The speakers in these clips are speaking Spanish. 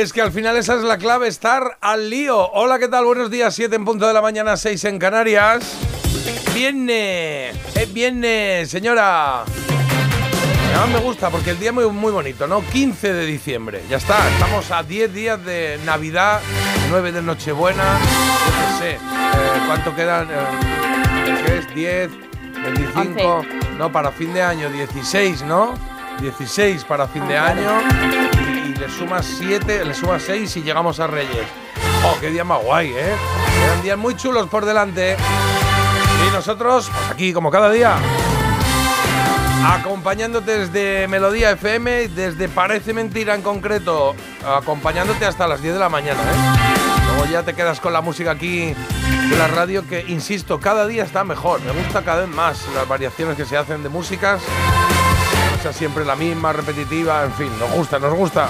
Es que al final esa es la clave, estar al lío. Hola, ¿qué tal? Buenos días, 7 en punto de la mañana, 6 en Canarias. Viene, es viernes, señora. Además me gusta porque el día es muy, muy bonito, ¿no? 15 de diciembre, ya está. Estamos a 10 días de Navidad, 9 de Nochebuena, yo qué sé. eh, ¿Cuánto quedan? Eh, ¿Qué es? 10, 25. No, para fin de año, 16, ¿no? 16 para fin de año. Le sumas 7, le sumas 6 y llegamos a Reyes. Oh, qué día más guay, ¿eh? Quedan días muy chulos por delante. Y nosotros, pues aquí, como cada día, acompañándote desde Melodía FM, desde Parece Mentira en concreto, acompañándote hasta las 10 de la mañana, ¿eh? Luego ya te quedas con la música aquí de la radio que, insisto, cada día está mejor. Me gusta cada vez más las variaciones que se hacen de músicas. Sea siempre la misma, repetitiva, en fin, nos gusta, nos gusta.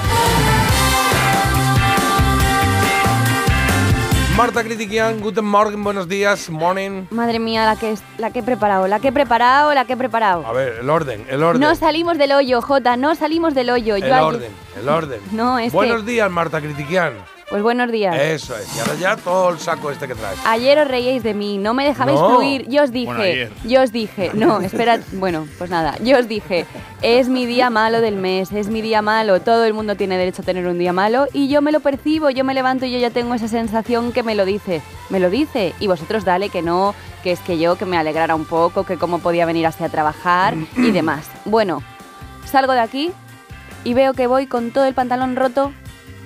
Marta Critiquian, guten Morgen, buenos días, morning. Madre mía, la que, la que he preparado, la que he preparado, la que he preparado. A ver, el orden, el orden. No salimos del hoyo, Jota, no salimos del hoyo. el Yo ayer- orden, el orden. No, es que- Buenos días, Marta Critiquian. Pues buenos días. Eso es, y ahora ya todo el saco este que traes. Ayer os reíais de mí, no me dejabais No. fluir. Yo os dije, Bueno, ayer. yo os dije, no, espera, bueno, pues nada, yo os dije, es mi día malo del mes, es mi día malo, todo el mundo tiene derecho a tener un día malo y yo me lo percibo, yo me levanto y yo ya tengo esa sensación que me lo dice, me lo dice y vosotros dale que no, que es que yo que me alegrara un poco, que cómo podía venir así a trabajar y demás. Bueno, salgo de aquí y veo que voy con todo el pantalón roto.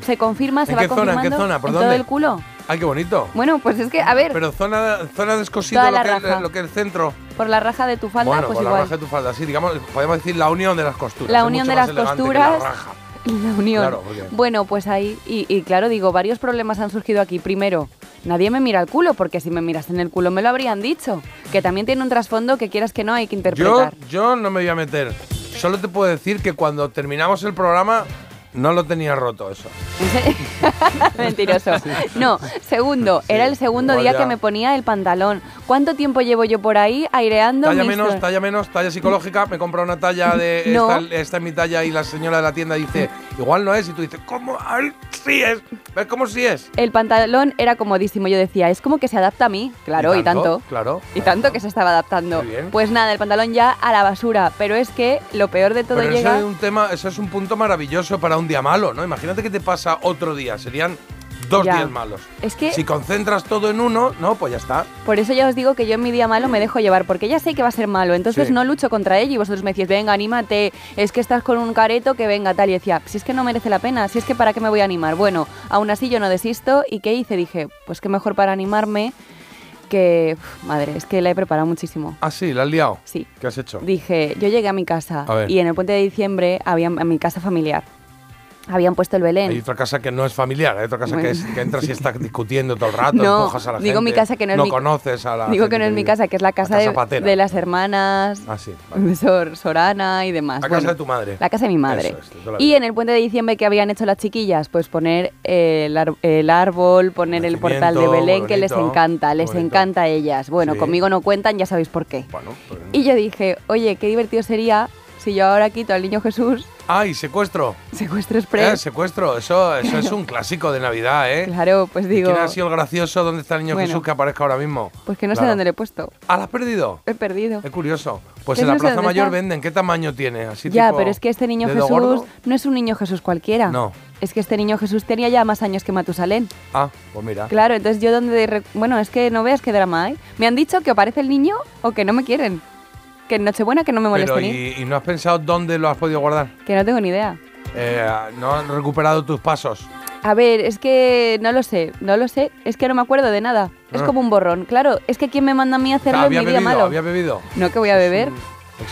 Se confirma, se ¿En va qué zona? ¿En qué confirmando zona? ¿Por todo dónde? el culo. Ay, qué bonito. Bueno, pues es que, a ver, Pero zona, zona descosido Toda lo que, es, lo que es el centro. por la raja de tu falda, bueno, pues por la raja de tu falda, sí, digamos, podemos decir la unión de las costuras. La unión de las costuras. la raja. La unión. Claro, Bueno, pues ahí, y, y claro, digo, varios problemas han surgido aquí. Primero, nadie me mira el culo, porque si me miras en el culo me lo habrían dicho. Que también tiene un trasfondo que quieras que no hay que Yo, interpretar. yo no me voy a meter. Solo te puedo decir que cuando terminamos el programa no lo tenía roto eso. Mentiroso. No, segundo, Sí, era el segundo día que me ponía el pantalón. ¿Cuánto tiempo llevo yo por ahí aireando Talla menos, talla menos, talla psicológica. Me compra una talla de No. esta, esta es mi talla y la señora de la tienda dice, igual no es. Y tú dices, ¿cómo? Ay, sí es. ¿Ves cómo sí es? El pantalón era comodísimo. Yo decía, es como que se adapta a mí. Claro, y tanto. Claro. Y tanto que se estaba adaptando. Muy bien. Pues nada, el pantalón ya a la basura. Pero es que lo peor de todo Pero llega. eso es un tema, eso es un punto maravilloso para un día malo, ¿no? Imagínate que te pasa otro día, serían dos Ya. días malos. Es que Si concentras todo en uno, no, pues ya está. por eso ya os digo que yo en mi día malo me dejo llevar, porque ya sé que va a ser malo. Entonces Sí. no lucho contra ello y vosotros me decís, venga, anímate, es que estás con un careto que venga tal. Y decía, si es que no merece la pena, si es que para qué me voy a animar. Bueno, aún así yo no desisto. ¿Y qué hice? Dije, pues qué mejor para animarme que. uf, madre, es que la he preparado muchísimo. Ah, sí, la has liado. Sí. ¿Qué has hecho? Dije, yo llegué a mi casa y en el puente de diciembre había en mi casa familiar. Habían puesto el Belén. Hay otra casa que no es familiar, hay otra casa que, es, que entras y estás discutiendo todo el rato, No, empujas a la digo gente. mi casa que no es mi- conoces a la Digo que no es mi casa, que es la casa, de- las hermanas, Ah, sí. vale. Sor- Sorana y demás. La Bueno, casa de tu madre. La casa de mi madre. Es, y en el puente de diciembre que habían hecho las chiquillas, pues poner eh, el, ar- el árbol, poner el portal de Belén, que les encanta, les bonito. encanta a ellas. Bueno, Sí. conmigo no cuentan, ya sabéis por qué. Bueno, pues- Y yo dije, oye, qué divertido sería si yo ahora quito al niño Jesús, ¡Ay, secuestro! secuestro Eh, express. secuestro, eso, eso es un clásico de Navidad, ¿eh? Claro, pues ¿Y digo, ¿Quién ha sido el gracioso? ¿Dónde está el niño Bueno. Jesús que aparezca ahora mismo? pues que no sé dónde le he puesto. Ah, ¿la has perdido? He perdido. Es curioso. Pues en la no Plaza Mayor está. venden. ¿Qué tamaño tiene? Así Ya, tipo pero es que este niño Jesús gordo. no es un niño Jesús cualquiera. No. Es que este niño Jesús tenía ya más años que Matusalén. Ah, pues mira. Claro, entonces yo donde... Bueno, es que no veas qué drama hay. Me han dicho que o parece el niño o que no me quieren. Que en Nochebuena que no me Pero molesten. ir. ¿y, y no has pensado dónde lo has podido guardar? Que no tengo ni idea. Eh, ¿No han recuperado tus pasos? A ver, es que no lo sé, no lo sé. Es que no me acuerdo de nada. Es Ah. como un borrón. Claro, es que ¿quién me manda a mí a hacerlo en había mi día malo? había bebido. No, que voy a beber. Mm,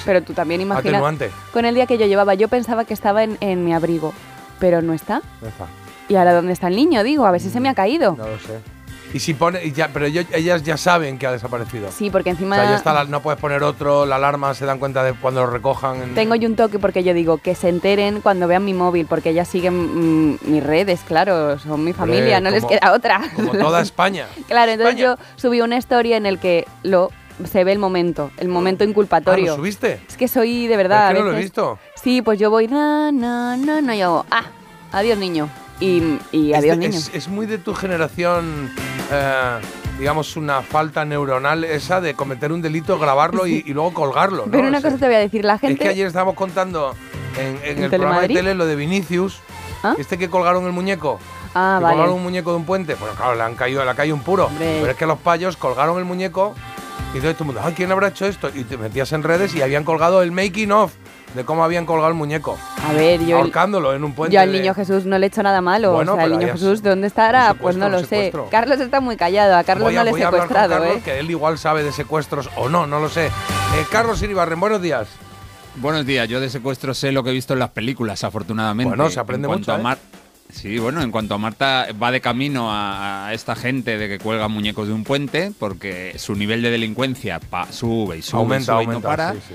Pero tú también imaginas. Atenuante. Con el día que yo llevaba, yo pensaba que estaba en, en mi abrigo, pero no está. Ya está. ¿Y ahora dónde está el niño? Digo, a ver si se me ha caído. No lo sé. Y si pone, y ya, pero ellas ya saben que ha desaparecido. Sí, porque O encima sea, ya está la- no puedes poner otro, la alarma se dan cuenta de cuando lo recojan. en- tengo yo un toque porque yo digo que se enteren cuando vean mi móvil, porque ellas siguen mm, mis redes, claro, son mi familia, no les como- queda otra. Como toda España. Claro, entonces España. yo subí una story en el que lo se ve el momento, el momento Ah, inculpatorio. ¿lo subiste? Es que soy de verdad. es que a no lo he veces- visto. Sí, pues yo voy, na, na, na, na, y hago, ah, adiós niño. Y, y Es adiós de- niño. Es, es muy de tu generación, eh, digamos, una falta neuronal esa de cometer un delito, grabarlo y, y luego colgarlo. ¿no? Pero una O sea, cosa te voy a decir, la Es gente... que ayer estábamos contando en, en ¿En el programa de tele lo de Vinicius, ¿Ah? este que colgaron el muñeco. Ah, que vale. colgaron un muñeco de un puente. Bueno, claro, le han caído, le ha caído un puro. Hombre. Pero es que los payos colgaron el muñeco y todo el mundo, ay, ¿quién habrá hecho esto? Y te metías en redes y habían colgado el making of de cómo habían colgado el muñeco. A ver, yo... ahorcándolo en un puente. Yo al de- niño Jesús no le he hecho nada malo. Bueno, o sea, el niño Jesús, has- ¿dónde estará? Pues no lo sé. Carlos está muy callado. A Carlos Voy a, no le he secuestrado, Carlos, ¿eh? que él igual sabe de secuestros o no, no lo sé. Eh, Carlos Iribarren, buenos días. Buenos días, yo de secuestro sé lo que he visto en las películas, afortunadamente. Bueno, se aprende En cuanto mucho, a ¿eh? Mar- Sí, bueno, en cuanto a Marta va de camino a, a esta gente de que cuelga muñecos de un puente, porque su nivel de delincuencia pa- sube y sube aumenta, y sube y no para. sí, sí.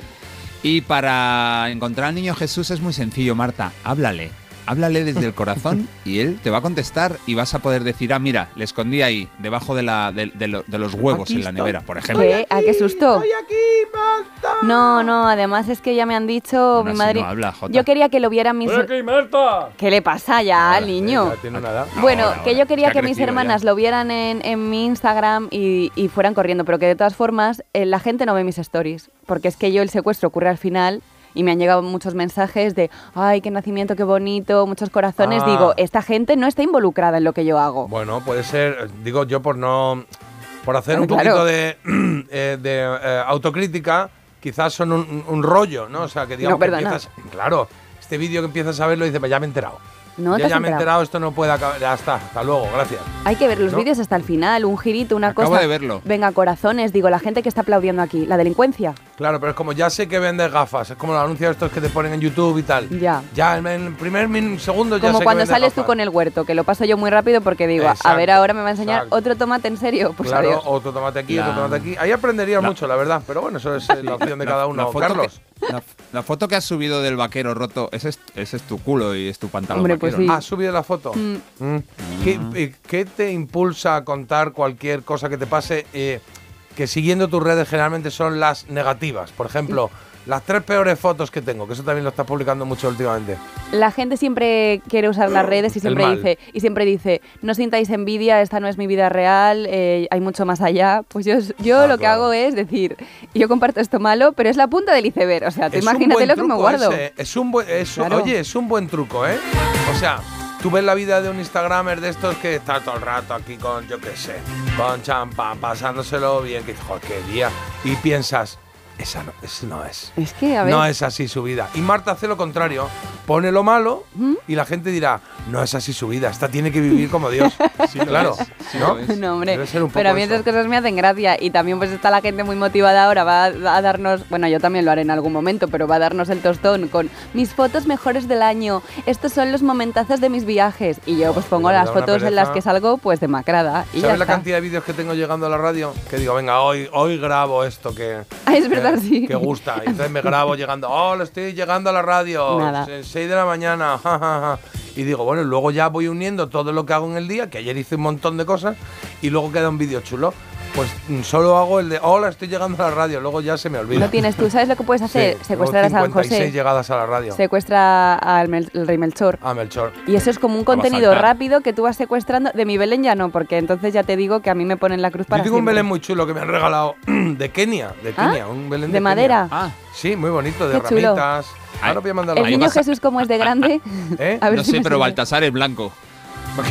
Y para encontrar al niño Jesús es muy sencillo, Marta. Háblale. Háblale desde el corazón y él te va a contestar y vas a poder decir, ah, mira, le escondí ahí, debajo de, la, de, de lo- de los huevos Aquí en la estoy. nevera, por ejemplo. ¿Qué? ¿A qué susto? Estoy aquí, Marta. No, no, además es que ya me han dicho Aún mi madre. no habla, Jota. yo quería que lo vieran mis. Aquí, Marta. ¿Qué le pasa ya al niño? Ya tiene una edad. Bueno, Ahora, que ahora. yo quería que que mis hermanas ya. lo vieran en, en mi Instagram y, y fueran corriendo, pero que de todas formas eh, la gente no ve mis stories, porque es que yo el secuestro ocurre al final y me han llegado muchos mensajes de, ay, qué nacimiento, qué bonito, muchos corazones. Ah. Digo, esta gente no está involucrada en lo que yo hago. Bueno, puede ser, digo yo por no. Por hacer Claro, un claro. poquito de, eh, de eh, autocrítica, quizás son un, un rollo, ¿no? O sea, que digamos No, que empiezas. Claro, este vídeo que empiezas a verlo y dices, "Pues ya me he enterado. No te ya, has ya me he enterado. enterado, esto no puede acabar. Ya está, hasta luego, gracias. Hay que ver los ¿No? vídeos hasta el final, un girito, una Acabo cosa. de verlo. Venga, corazones, digo, la gente que está aplaudiendo aquí, la delincuencia. Claro, pero es como ya sé que vendes gafas, es como los anuncios estos que te ponen en YouTube y tal. Ya. Ya en el primer min- segundo ya Como sé cuando que sales tú gafas. con el huerto, que lo paso yo muy rápido porque digo, a ver, ahora me va a enseñar exacto. otro tomate en serio. Pues claro, adiós. otro tomate aquí, otro tomate aquí. Ahí aprenderías La- mucho, la verdad. Pero bueno, eso es eh, la opción de La- cada uno. Carlos. que- la, la foto que has subido del vaquero roto, ese es, ese es tu culo y es tu pantalón Hombre, pues vaquero, sí. ¿no? ¿Has subido la foto? Mm. Mm. ¿Qué, eh, qué te impulsa a contar cualquier cosa que te pase eh, que siguiendo tus redes generalmente son las negativas? Por ejemplo, las tres peores fotos que tengo, que eso también lo estás publicando mucho últimamente. La gente siempre quiere usar las redes y siempre dice, y siempre dice, no sintáis envidia, esta no es mi vida real, eh, hay mucho más allá. Pues yo, yo Ah, lo que hago es decir, yo comparto esto malo, pero es la punta del iceberg. O sea, tú imagínate lo que me guardo. ese, Es un buen, es Claro. Oye, es un buen truco, ¿eh? O sea, tú ves la vida de un Instagramer de estos que está todo el rato aquí con, yo qué sé, con champán, pasándoselo bien, que joder, qué día. Y piensas, esa no, no es. Es que, a ver, No es así su vida. Y Marta hace lo contrario. Pone lo malo y la gente dirá, no es así su vida. Esta tiene que vivir como Dios. Sí lo claro. sí ¿no? No, hombre, Debe ser un pero a mí eso. esas cosas me hacen gracia y también pues está la gente muy motivada ahora, va a, a darnos, bueno, yo también lo haré en algún momento, pero va a darnos el tostón con mis fotos mejores del año, estos son los momentazos de mis viajes y yo pues pongo las fotos en las que salgo pues demacrada y ya ¿Sabes la está. cantidad de vídeos que tengo llegando a la radio? Que digo, venga, hoy, hoy grabo esto que, Ah, es verdad, que, sí. que gusta. Y entonces me grabo llegando, oh, lo estoy llegando a la radio, Nada. 6 de la mañana, ja, ja, ja. Y digo, bueno, luego ya voy uniendo todo lo que hago en el día, que ayer hice un montón de cosas, y luego queda un vídeo chulo. Pues mm, solo hago el de, hola, estoy llegando a la radio, luego ya se me olvida. Lo tienes tú, ¿sabes lo que puedes hacer? Sí, Secuestrar a San 56 José, llegadas a la radio. secuestra al Mel- el rey Melchor. A Melchor. Y eso es como un contenido rápido que tú vas secuestrando. De mi Belén ya no, porque entonces ya te digo que a mí me ponen la cruz para Yo tengo un. Belén muy chulo que me han regalado de Kenia, de ¿Ah? Kenia, un Belén de, ¿De Kenia. madera? Ah, Sí, muy bonito, de Qué chulo. ramitas. Ahora voy a mandar El Ahí niño Jesús como es de grande. ¿Eh? A ver no si sé, pero. Baltasar es blanco.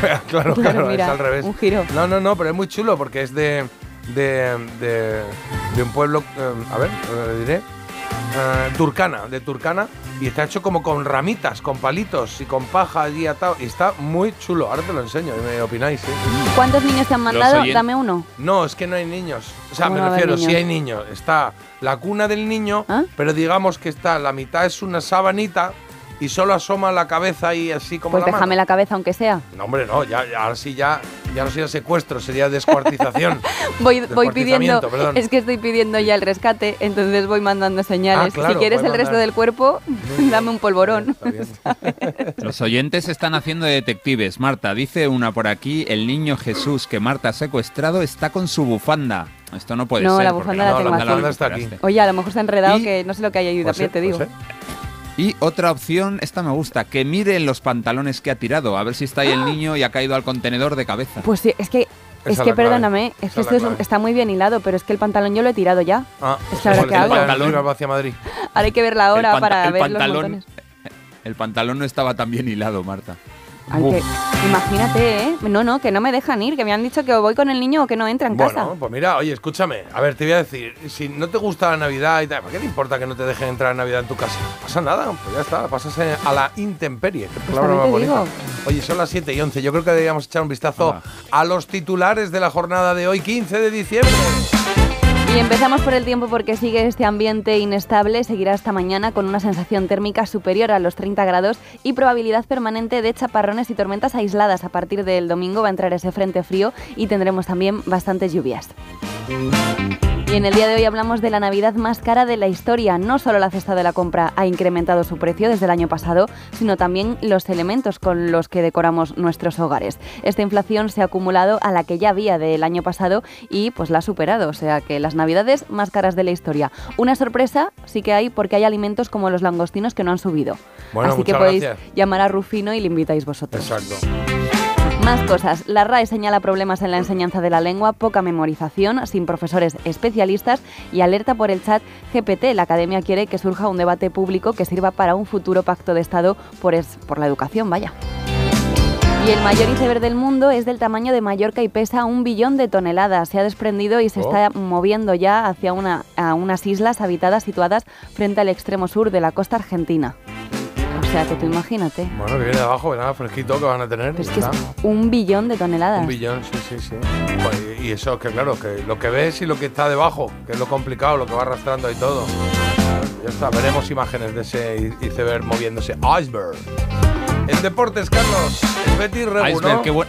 claro, claro, Claro, mira, es al revés. un giro. No, no, no, pero es muy chulo porque es de, de, de, de un pueblo, eh, a ver, eh, diré, eh, Turcana, de Turcana, y está hecho como con ramitas, con palitos y con paja allí atado. Y está muy chulo. Ahora te lo enseño y me opináis, ¿sí? ¿Cuántos niños te han mandado? Dame uno. No, es que no hay niños. O sea, ¿Cómo me no refiero, sí niños? hay niños. Está la cuna del niño, ¿Ah? pero digamos que está, la mitad es una sabanita y solo asoma la cabeza y así como Pues la déjame mano. la cabeza aunque sea. No, hombre, no, ya, ya, ahora sí ya, ya no sería secuestro, sería descuartización. Voy, voy pidiendo, perdón. es que estoy pidiendo ya el rescate, entonces voy mandando señales. Ah, claro, si quieres el resto del cuerpo, dame un polvorón. Los oyentes están haciendo de detectives. Marta, dice una por aquí, el niño Jesús que Marta ha secuestrado está con su bufanda. Esto no puede No, ser. la porque bufanda la No, tengo la aquí. Oye, a lo mejor se ha enredado Y- que no sé lo que hay ahí Pues también, sí, te digo. Y otra opción, esta me gusta, que mire en los pantalones que ha tirado, a ver si está ahí el niño y ha caído al contenedor de cabeza. Pues sí, es que, es que perdóname, es que esto es un- está muy bien hilado, pero es que el pantalón yo lo he tirado ya. Ah, Es que ahora qué hago. Pantalón. hacia Madrid. Ahora hay que ver la hora el panta- para el ver los pantalón, montones. el pantalón no estaba tan bien hilado, Marta. Ay, que- imagínate, ¿eh? No, no, que no me dejan ir, que me han dicho que voy con el niño o que no entra en Bueno, casa. pues mira, oye, escúchame. A ver, te voy a decir, si no te gusta la Navidad y tal, ¿por qué te importa que no te dejen entrar en Navidad en tu casa? No pasa nada, pues ya está, pasas a la intemperie. Qué palabra más bonita. Oye, son las 7 y 11. Yo creo que deberíamos echar un vistazo a los titulares de la jornada de hoy, 15 de diciembre. Y empezamos por el tiempo porque sigue este ambiente inestable, seguirá esta mañana con una sensación térmica superior a los 30 grados y probabilidad permanente de chaparrones y tormentas aisladas. A partir del domingo va a entrar ese frente frío y tendremos también bastantes lluvias. Y en el día de hoy hablamos de la Navidad más cara de la historia. No solo la cesta de la compra ha incrementado su precio desde el año pasado, sino también los elementos con los que decoramos nuestros hogares. Esta inflación se ha acumulado a la que ya había del año pasado y pues la ha superado. O sea que las Navidades más caras de la historia. Una sorpresa sí que hay porque hay alimentos como los langostinos que no han subido. Bueno, Así que podéis gracias. llamar a Rufino y le invitáis vosotros. Exacto. Más cosas. La RAE señala problemas en la enseñanza de la lengua, poca memorización, sin profesores especialistas y alerta por el chat GPT. La academia quiere que surja un debate público que sirva para un futuro pacto de Estado por, es- por la educación. Vaya. Y el mayor iceberg del mundo es del tamaño de Mallorca y pesa un billón de toneladas. Se ha desprendido y se Oh. está moviendo ya hacia una, a unas islas habitadas situadas frente al extremo sur de la costa argentina. O sea que tú imagínate. Bueno, que viene de abajo, verá, fresquito que van a tener. Es que es un billón de toneladas. Un billón, sí, sí, sí. Joder, y eso, que claro, que lo que ves y lo que está debajo, que es lo complicado, lo que va arrastrando y todo. Ya está, veremos imágenes de ese iceberg moviéndose. Iceberg. En deportes, Carlos, el Betis Iceberg, ¿no? qué, buen-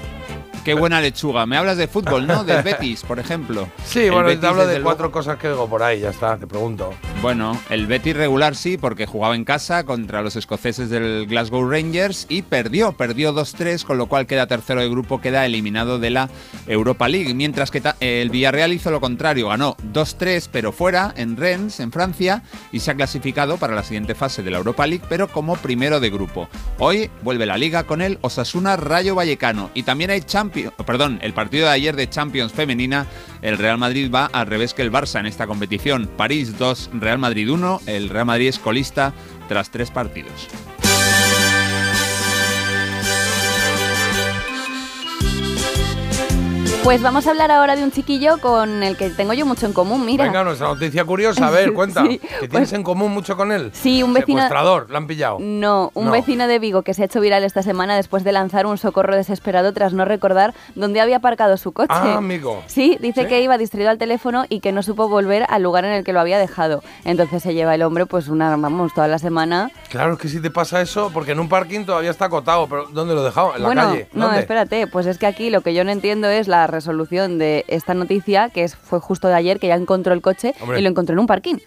qué buena lechuga. Me hablas de fútbol, ¿no? Del Betis, por ejemplo. Sí, El bueno, Betis, te hablo de cuatro luego- cosas que digo por ahí, ya está, te pregunto. Bueno, el Betis regular sí, porque jugaba en casa contra los escoceses del Glasgow Rangers y perdió, perdió 2-3, con lo cual queda tercero de grupo, queda eliminado de la Europa League. Mientras que el Villarreal hizo lo contrario, ganó 2-3, pero fuera, en Rennes, en Francia, y se ha clasificado para la siguiente fase de la Europa League, pero como primero de grupo. Hoy vuelve la liga con el Osasuna Rayo Vallecano y también hay Champions, perdón, el partido de ayer de Champions femenina, el Real Madrid va al revés que el Barça en esta competición. París 2, Real Madrid 1, el Real Madrid es colista tras tres partidos. Pues vamos a hablar ahora de un chiquillo con el que tengo yo mucho en común, mira. Venga, nuestra noticia curiosa, a ver, cuenta. Sí, ¿Qué pues- tienes en común mucho con él? Sí, un vecino- Secuestrador, lo han pillado. No, un No. vecino de Vigo que se ha hecho viral esta semana después de lanzar un socorro desesperado tras no recordar dónde había aparcado su coche. Ah, amigo. Sí, dice ¿Sí? que iba distraído al teléfono y que no supo volver al lugar en el que lo había dejado. Entonces se lleva el hombre pues una, vamos, toda la semana. Claro, es que si te pasa eso, porque en un parking todavía está acotado, pero ¿dónde lo he dejado? En la bueno, calle. no, espérate, pues es que aquí lo que yo no entiendo es la resolución de esta noticia, que es, fue justo de ayer, que ya encontró el coche Hombre. y lo encontró en un parking.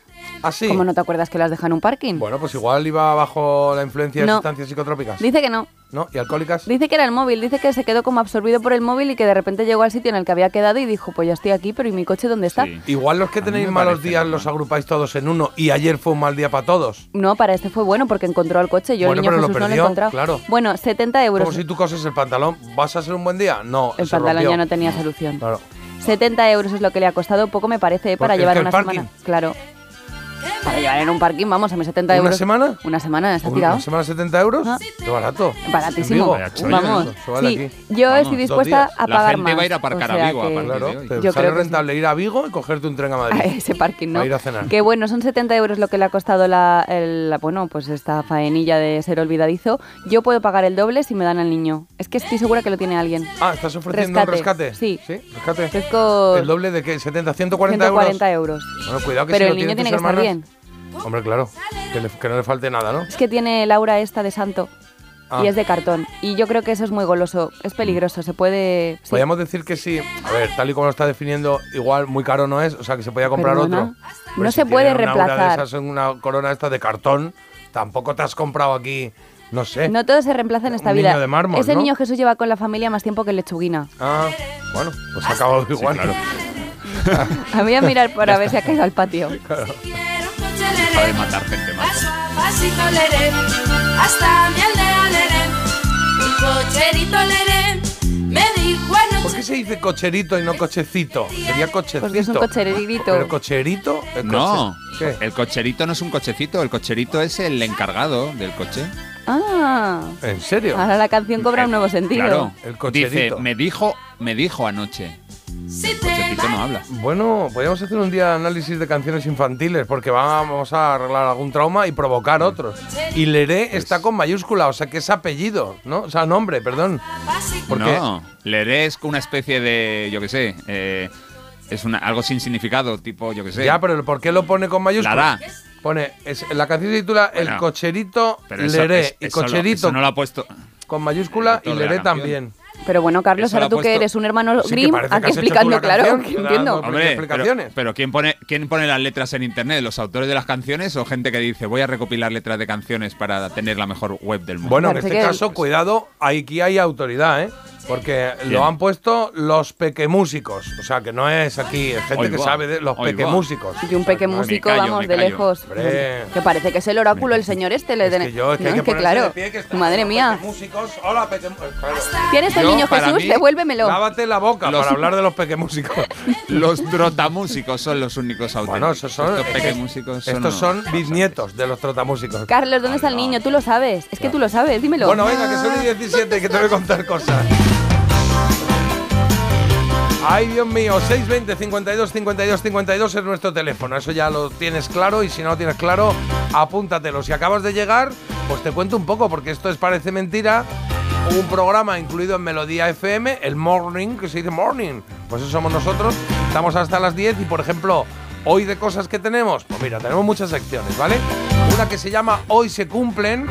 ¿Ah, sí? ¿Cómo no te acuerdas que lo has dejado en un parking? Bueno, pues igual iba bajo la influencia de sustancias psicotrópicas. Dice que no. ¿No? ¿Y alcohólicas? Dice que era el móvil, dice que se quedó como absorbido por el móvil y que de repente llegó al sitio en el que había quedado y dijo, pues ya estoy aquí, pero ¿y mi coche dónde está? Sí. Igual los que tenéis malos días normal. los agrupáis todos en uno y ayer fue un mal día para todos. No, para este fue bueno porque encontró el coche. Yo Bueno, el niño pero lo Jesús no lo he perdió, encontrado. claro. Bueno, 70 euros. Como si tú coses el pantalón, ¿vas a ser un buen día? No, el se pantalón rompió. ya no tenía solución. Claro. 70 euros es lo que le ha costado, poco me parece, ¿eh? para llevar una parking- semana. Claro. Para llevar en un parking, vamos, a mis 70 euros. ¿Una semana? Una semana, está tirado. ¿Una semana 70 euros? Ah. Qué barato. Baratísimo. Vamos, sí, aquí. yo Vamos, estoy dispuesta a La pagar gente más. va a ir a aparcar o a Vigo a de Claro, hoy. Yo sale creo sí. rentable ir a Vigo y cogerte un tren a a Madrid. ese parking, ¿no? A ir a cenar. Que bueno, son 70 euros lo que le ha costado la, el- la- bueno, pues esta faenilla de ser olvidadizo. Yo puedo pagar el doble si me dan al niño. Es que estoy segura que lo tiene alguien. Ah, ¿estás ofreciendo un Rescate. rescate? Sí. ¿Sí? ¿Rescate? ¿El doble de qué? ¿70, 140, 140 euros. Bueno, cuidado que Pero si el lo niño tiene que estar bien. Hombre, claro. Que, le- que no le falte nada, ¿no? Es que tiene Laura esta de santo. Ah. Y es de cartón. Y yo creo que eso es muy goloso. Es peligroso. Se puede. sí. Podríamos decir que sí. A ver, tal y como lo está definiendo, igual muy caro no es. O sea, que se podía comprar Perdona. otro. No se puede una aura reemplazar. De esas, una corona esta de cartón. Tampoco te has comprado aquí, no sé. No todo se reemplaza en esta Un vida. niño de mármol, Ese ¿no? niño Jesús lleva con la familia más tiempo que lechuguina. Ah, bueno, pues ha acabado igual. claro. A voy a mirar para ver si ha caído al patio. Quiero coche Sabe matar gente más. paso a pasito leré, hasta mi aldea leré. Un cocherito leré, me dijo anoche. ¿Por qué se dice cocherito y no cochecito? Sería cochecito. Porque es un cocherito. Pero cocherito. el No, coche- ¿Qué? el cocherito no es un cochecito, el cocherito es el encargado del coche. Ah. ¿En serio? Ahora la canción cobra un nuevo sentido. Claro, El cocherito. Dice, me dijo, me dijo anoche. Si El te cochecito no habla. Bueno, podríamos hacer un día análisis de canciones infantiles porque vamos a arreglar algún trauma y provocar otros. Y Leré está con mayúscula, o sea que es apellido, ¿no? O sea, nombre, perdón. ¿Por qué? no, Leré es una especie de, yo qué sé, eh, es una, algo sin significado, tipo, yo qué sé. Ya, pero ¿por qué lo pone con mayúscula? Lara. Pone, es, la canción se titula El Bueno, cocherito Pero eso- Leré. es- y eso lo- cocherito eso no lo ha puesto. con mayúscula y Leré canción. también. Pero bueno, Carlos, ahora tú que eres un hermano Sí, Grimm, aquí explicando, la claro, canción, que entiendo. Hombre, explicaciones. Pero, pero ¿quién, pone, ¿quién pone las letras en internet? ¿Los autores de las canciones o gente que dice voy a recopilar letras de canciones para tener la mejor web del mundo? Bueno, en este caso, cuidado, aquí hay autoridad, ¿eh? Porque lo han puesto los pequemúsicos. O sea, que no es aquí es gente que sabe de los pequemúsicos. Y un peque No, ni músico, callo, vamos, de callo. lejos. Hombre. Que parece que es el oráculo el señor este. Le Es den- que yo, es que No, hay que es que claro. de pie, que está- Madre mía. Pequemúsicos, hola, pequemúsicos. ¿Tienes el niño Jesús? mí, Devuélvemelo. Lávate la boca Los- para hablar de los pequemúsicos. Los trotamúsicos son los únicos auténticos. bueno, esos son. Estos es que pequemúsicos son estos son bisnietos de los trotamúsicos. Carlos, ¿dónde está el niño? Tú lo sabes. Es que tú lo sabes, dímelo. Bueno, venga, que son y 17, que te voy a contar cosas. Ay, Dios mío, 620 52 52 52 es nuestro teléfono. Eso ya lo tienes claro y si no lo tienes claro, apúntatelo. Si acabas de llegar, pues te cuento un poco, porque esto es Parece Mentira, un programa incluido en Melodía FM, el Morning, que se dice Morning. Pues eso somos nosotros. Estamos hasta las 10 y, por ejemplo, hoy de cosas que tenemos, pues mira, tenemos muchas secciones, ¿vale? Una que se llama Hoy se cumplen,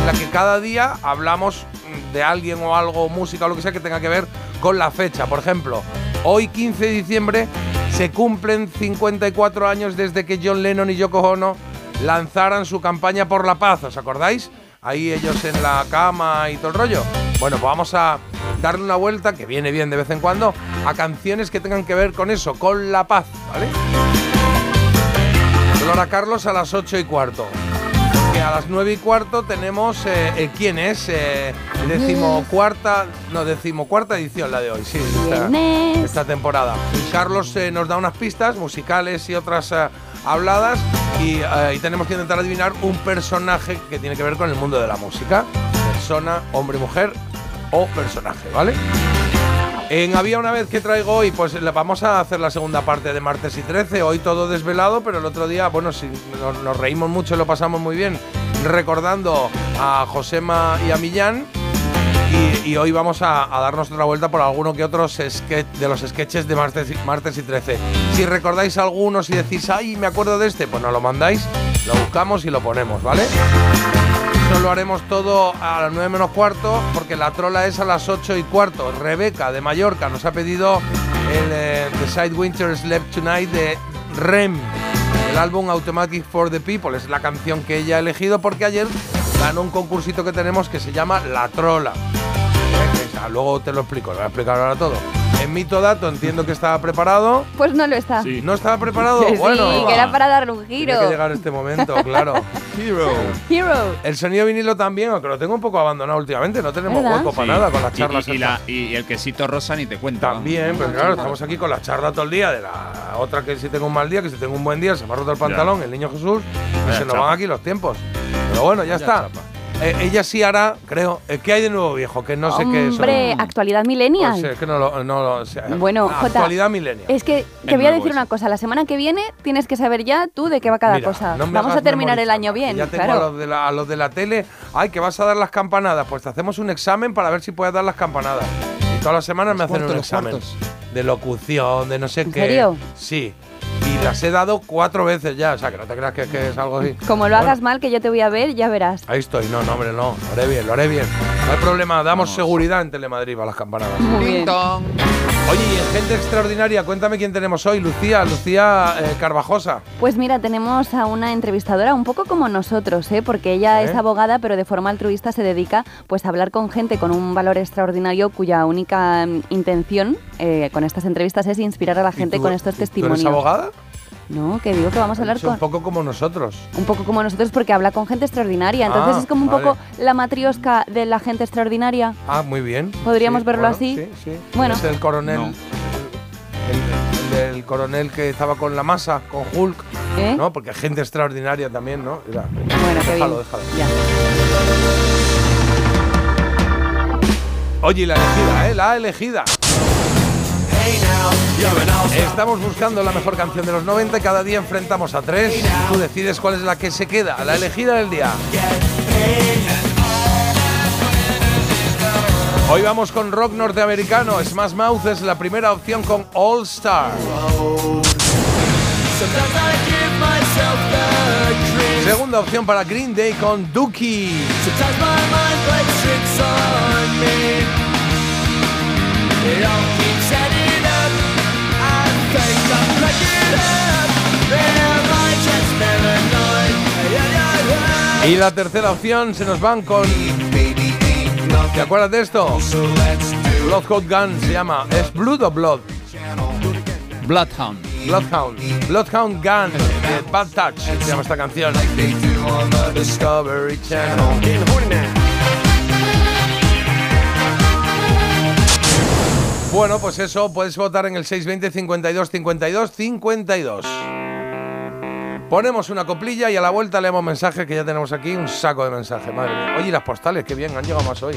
en la que cada día hablamos de alguien o algo, música o lo que sea que tenga que ver con la fecha. Por ejemplo, hoy 15 de diciembre se cumplen 54 años desde que John Lennon y Yoko Ono lanzaran su campaña por la paz, ¿os acordáis? Ahí ellos en la cama y todo el rollo. Bueno, pues vamos a darle una vuelta, que viene bien de vez en cuando, a canciones que tengan que ver con eso, con la paz, ¿vale? Carlos a las 8 y cuarto. Que a las 9 y cuarto tenemos eh, el quién es, eh, decimocuarta, no, decimocuarta edición la de hoy, sí, esta, temporada. Carlos eh, nos da unas pistas musicales y otras eh, habladas y, eh, y tenemos que intentar adivinar un personaje que tiene que ver con el mundo de la música. Persona, hombre, mujer o personaje, ¿vale? En Había una vez que traigo hoy, pues vamos a hacer la segunda parte de martes y 13. Hoy todo desvelado, pero el otro día, bueno, sí, nos, reímos mucho y lo pasamos muy bien recordando a Josema y a Millán. Y, hoy vamos a, darnos otra vuelta por alguno que otros sketch, de los sketches de martes y, martes y 13. Si recordáis algunos y decís, ay, me acuerdo de este, pues nos lo mandáis, lo buscamos y lo ponemos, ¿vale? Eso lo haremos todo a las 9 menos cuarto, porque la trola es a las 8 y cuarto. Rebeca de Mallorca nos ha pedido el eh, The Side Winter Slept Tonight de REM, el álbum Automatic for the People. Es la canción que ella ha elegido porque ayer ganó un concursito que tenemos que se llama La Trola. Mira, luego te lo explico, lo voy a explicar ahora todo. En Mito Dato entiendo que estaba preparado. Pues no lo está. Sí. ¿No estaba preparado? Que sí, bueno, que era para darle un Tiene giro. que llegar este momento, claro. Hero. Hero. El sonido vinilo también, aunque lo tengo un poco abandonado últimamente, no tenemos ¿Verdad? hueco para Sí. nada con las Y- charlas. Y, y estas. la- y el quesito rosa ni te cuento. También, pero claro, estamos aquí con la charla todo el día de la otra que si tengo un mal día, que si tengo un buen día, se me ha roto el pantalón, el niño Jesús, y se nos van aquí los tiempos. Pero bueno, ya está. chapa. Eh, ella sí hará, creo. eh, ¿Qué hay de nuevo viejo? Que no sé qué es. Hombre, actualidad millennial. Pues, eh, que no lo, no lo- o sea, Bueno, Jota, actualidad milenial. Es que te voy a decir una cosa. La semana que viene tienes que saber ya tú de qué va cada Mira, cosa. no me Vamos a terminar el año bien. Ya tengo a, los de la, a los de la tele. Ay, que vas a dar las campanadas. Pues te hacemos un examen para ver si puedes dar las campanadas. Y todas las semanas me hacen cuartos, un examen. cuartos. De locución, de no sé ¿En qué. serio? Sí. Y las he dado cuatro veces ya. O sea, que no te creas que, que es algo así. Como lo Bueno, hagas mal, que yo te voy a ver, ya verás. Ahí estoy. No, no, hombre, no. Lo haré bien, lo haré bien. No hay problema. Damos seguridad en Telemadrid para las campanadas. Muy bien. Oye, y en gente extraordinaria, cuéntame quién tenemos hoy. Lucía, Lucía eh, Carvajosa. Pues mira, tenemos a una entrevistadora un poco como nosotros, ¿eh? porque ella ¿Eh? es abogada, pero de forma altruista se dedica pues, a hablar con gente con un valor extraordinario cuya única mm, intención eh, con estas entrevistas es inspirar a la ¿Y gente tú- con estos ¿Tú eres testimonios. abogada? No, que digo que vamos a hablar Es un con... poco como nosotros. Un poco como nosotros porque habla con gente extraordinaria. Entonces Ah, es como un vale. poco la matriosca de la gente extraordinaria. Ah, muy bien. ¿Podríamos Sí, verlo bueno, así? Sí, sí. Bueno. Es el coronel. No. El, coronel que estaba con la masa, con Hulk. ¿Eh? ¿No? Porque gente extraordinaria también, ¿no? Mira, Bueno, qué déjalo, bien. déjalo. Ya. Oye, y la elegida, ¿eh? La elegida. Estamos buscando la mejor canción de los 90 y cada día enfrentamos a tres. Tú decides cuál es la que se queda, la elegida del día. Hoy vamos con rock norteamericano. Smash Mouth es la primera opción con All Star. Segunda opción para Green Day con Dookie. Y la tercera opción se nos van con. ¿Te acuerdas de esto? Bloodhound Gun se llama. ¿Es Blood o Blood? Bloodhound. Bloodhound. Bloodhound Gun de Bad Touch se llama esta canción. Discovery Channel. Bueno, pues eso, puedes votar en el 620 52 52 52. Ponemos una coplilla y a la vuelta leemos mensajes que ya tenemos aquí, un saco de mensajes, madre mía. Oye, las postales, qué bien, han llegado más hoy.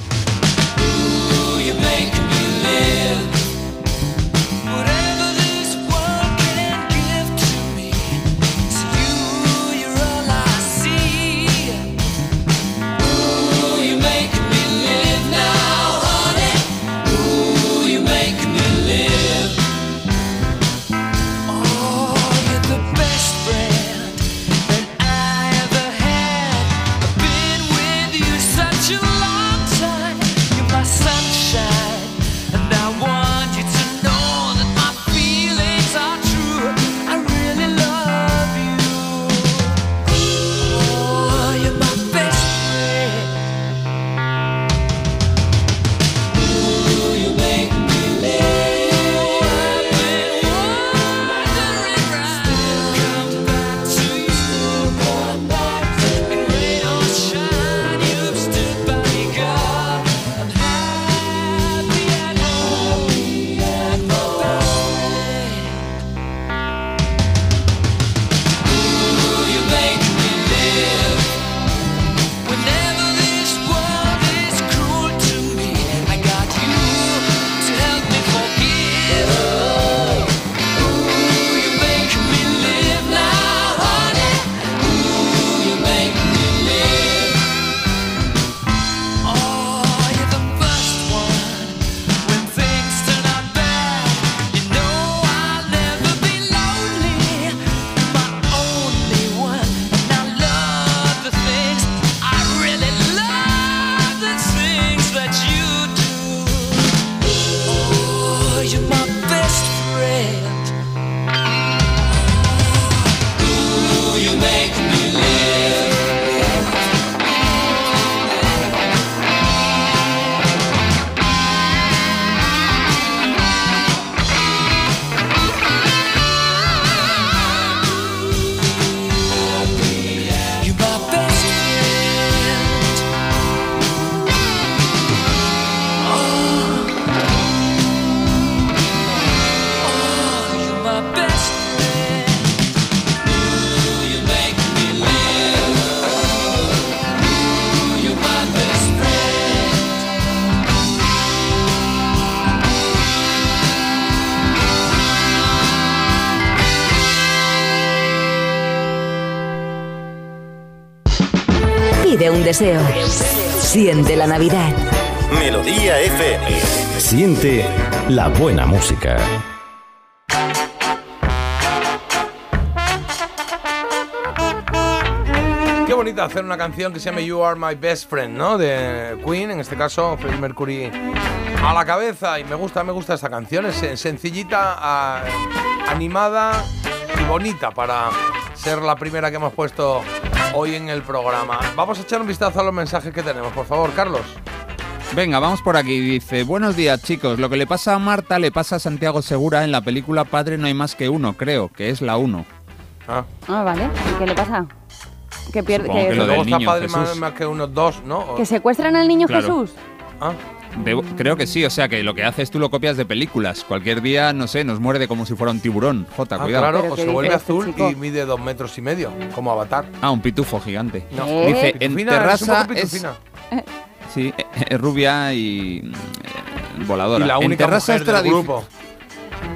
Deseo. Siente la Navidad. Melodía FM. Siente la buena música. Qué bonito hacer una canción que se llama You Are My Best Friend, ¿no? De Queen, en este caso Freddie Mercury a la cabeza. Y me gusta, me gusta esta canción. Es sen- sencillita, a- animada y bonita para ser la primera que hemos puesto hoy en el programa. Vamos a echar un vistazo a los mensajes que tenemos, por favor, Carlos. Venga, vamos por aquí. Dice, buenos días chicos. Lo que le pasa a Marta le pasa a Santiago Segura en la película Padre no hay más que uno, creo, que es la uno. Ah, Ah, vale. ¿Y qué le pasa? Que pierde. Que, que lo luego está padre más, Jesús. más que unos dos, ¿no? Que secuestran al niño Claro. Jesús. Ah, Debo- creo que sí, o sea que lo que haces tú lo copias de películas. Cualquier día, no sé, nos muerde como si fuera un tiburón. Jota, ah, cuidado. claro, o ¿qué se vuelve azul y mide dos metros y medio, como Avatar. Ah, un pitufo gigante. No. ¿Eh? Dice, en terraza es un poco es, sí, eh, eh, rubia y eh, voladora. Y la en única terraza mujer es del grupo.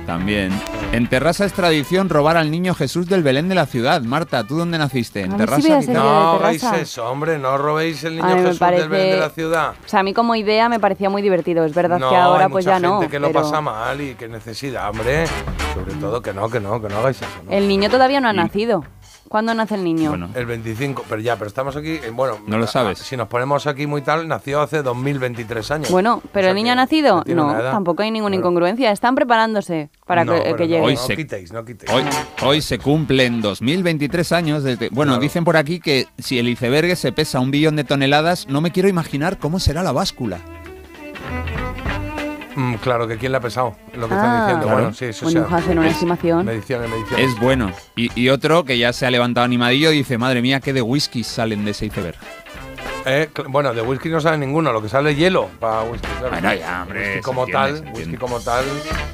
También. En Terrassa es tradición robar al niño Jesús del Belén de la ciudad. Marta, ¿tú dónde naciste? En Terrassa. seguir. No Terrassa. eso, hombre, no robéis el niño Ay, Jesús del Belén parece- de la ciudad. O sea, a mí como idea me parecía muy divertido. Es verdad no, que ahora hay pues mucha ya no. gente que lo pero pasa mal y que necesidad, hombre. Sobre todo que no, que no, que no hagáis eso. ¿no? El niño todavía no ha Y- nacido. ¿Cuándo nace el niño? Bueno, El 25, pero ya, pero estamos aquí, eh, bueno, No lo sabes. Si nos ponemos aquí muy tal, nació hace 2023 años. Bueno, pero O sea el niño que- ha nacido. tiene No, una edad. tampoco hay ninguna incongruencia. Están preparándose para No, que, pero que no, llegue. Hoy no se- quitéis, no quitéis. hoy, hoy se cumplen 2023 años desde... Bueno, Claro. dicen por aquí que si el iceberg se pesa un billón de toneladas, no me quiero imaginar cómo será la báscula. Mm, claro, que quién le ha pesado, lo que Ah. están diciendo. Claro. Bueno, sí, eso Bueno, sea. hacen una estimación. Mediciones, mediciones. Es bueno. Y, y otro que ya se ha levantado animadillo dice, madre mía, qué de whisky salen de ese iceberg. Eh, bueno, de whisky no sale ninguno, lo que sale es hielo para whisky. claro. Bueno, ya, hombre, Whisky como entiende, tal, whisky como tal,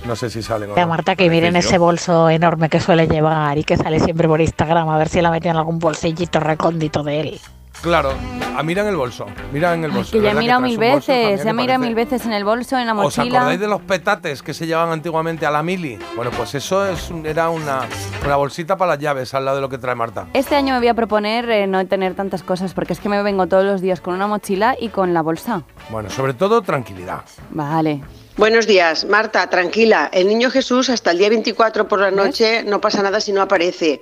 no sé si Mira, no. Marta, que miren ese yo. bolso enorme que suele llevar y que sale siempre por Instagram, a ver si la meten en algún bolsillito recóndito de él. Claro, a miran el bolso, miran el bolso. Que ya he mirado mil veces. Se ha mirado mil veces en el bolso, en la ¿Os mochila. acordáis de los petates que se llevaban antiguamente a la mili? Bueno, pues eso es un- era una, una bolsita para las llaves al lado de lo que trae Marta. Este año me voy a proponer eh, no tener tantas cosas porque es que me vengo todos los días con una mochila y con la bolsa. Bueno, sobre todo tranquilidad. Vale. Buenos días, Marta, tranquila. El niño Jesús hasta el día 24 por la noche no pasa nada si no aparece.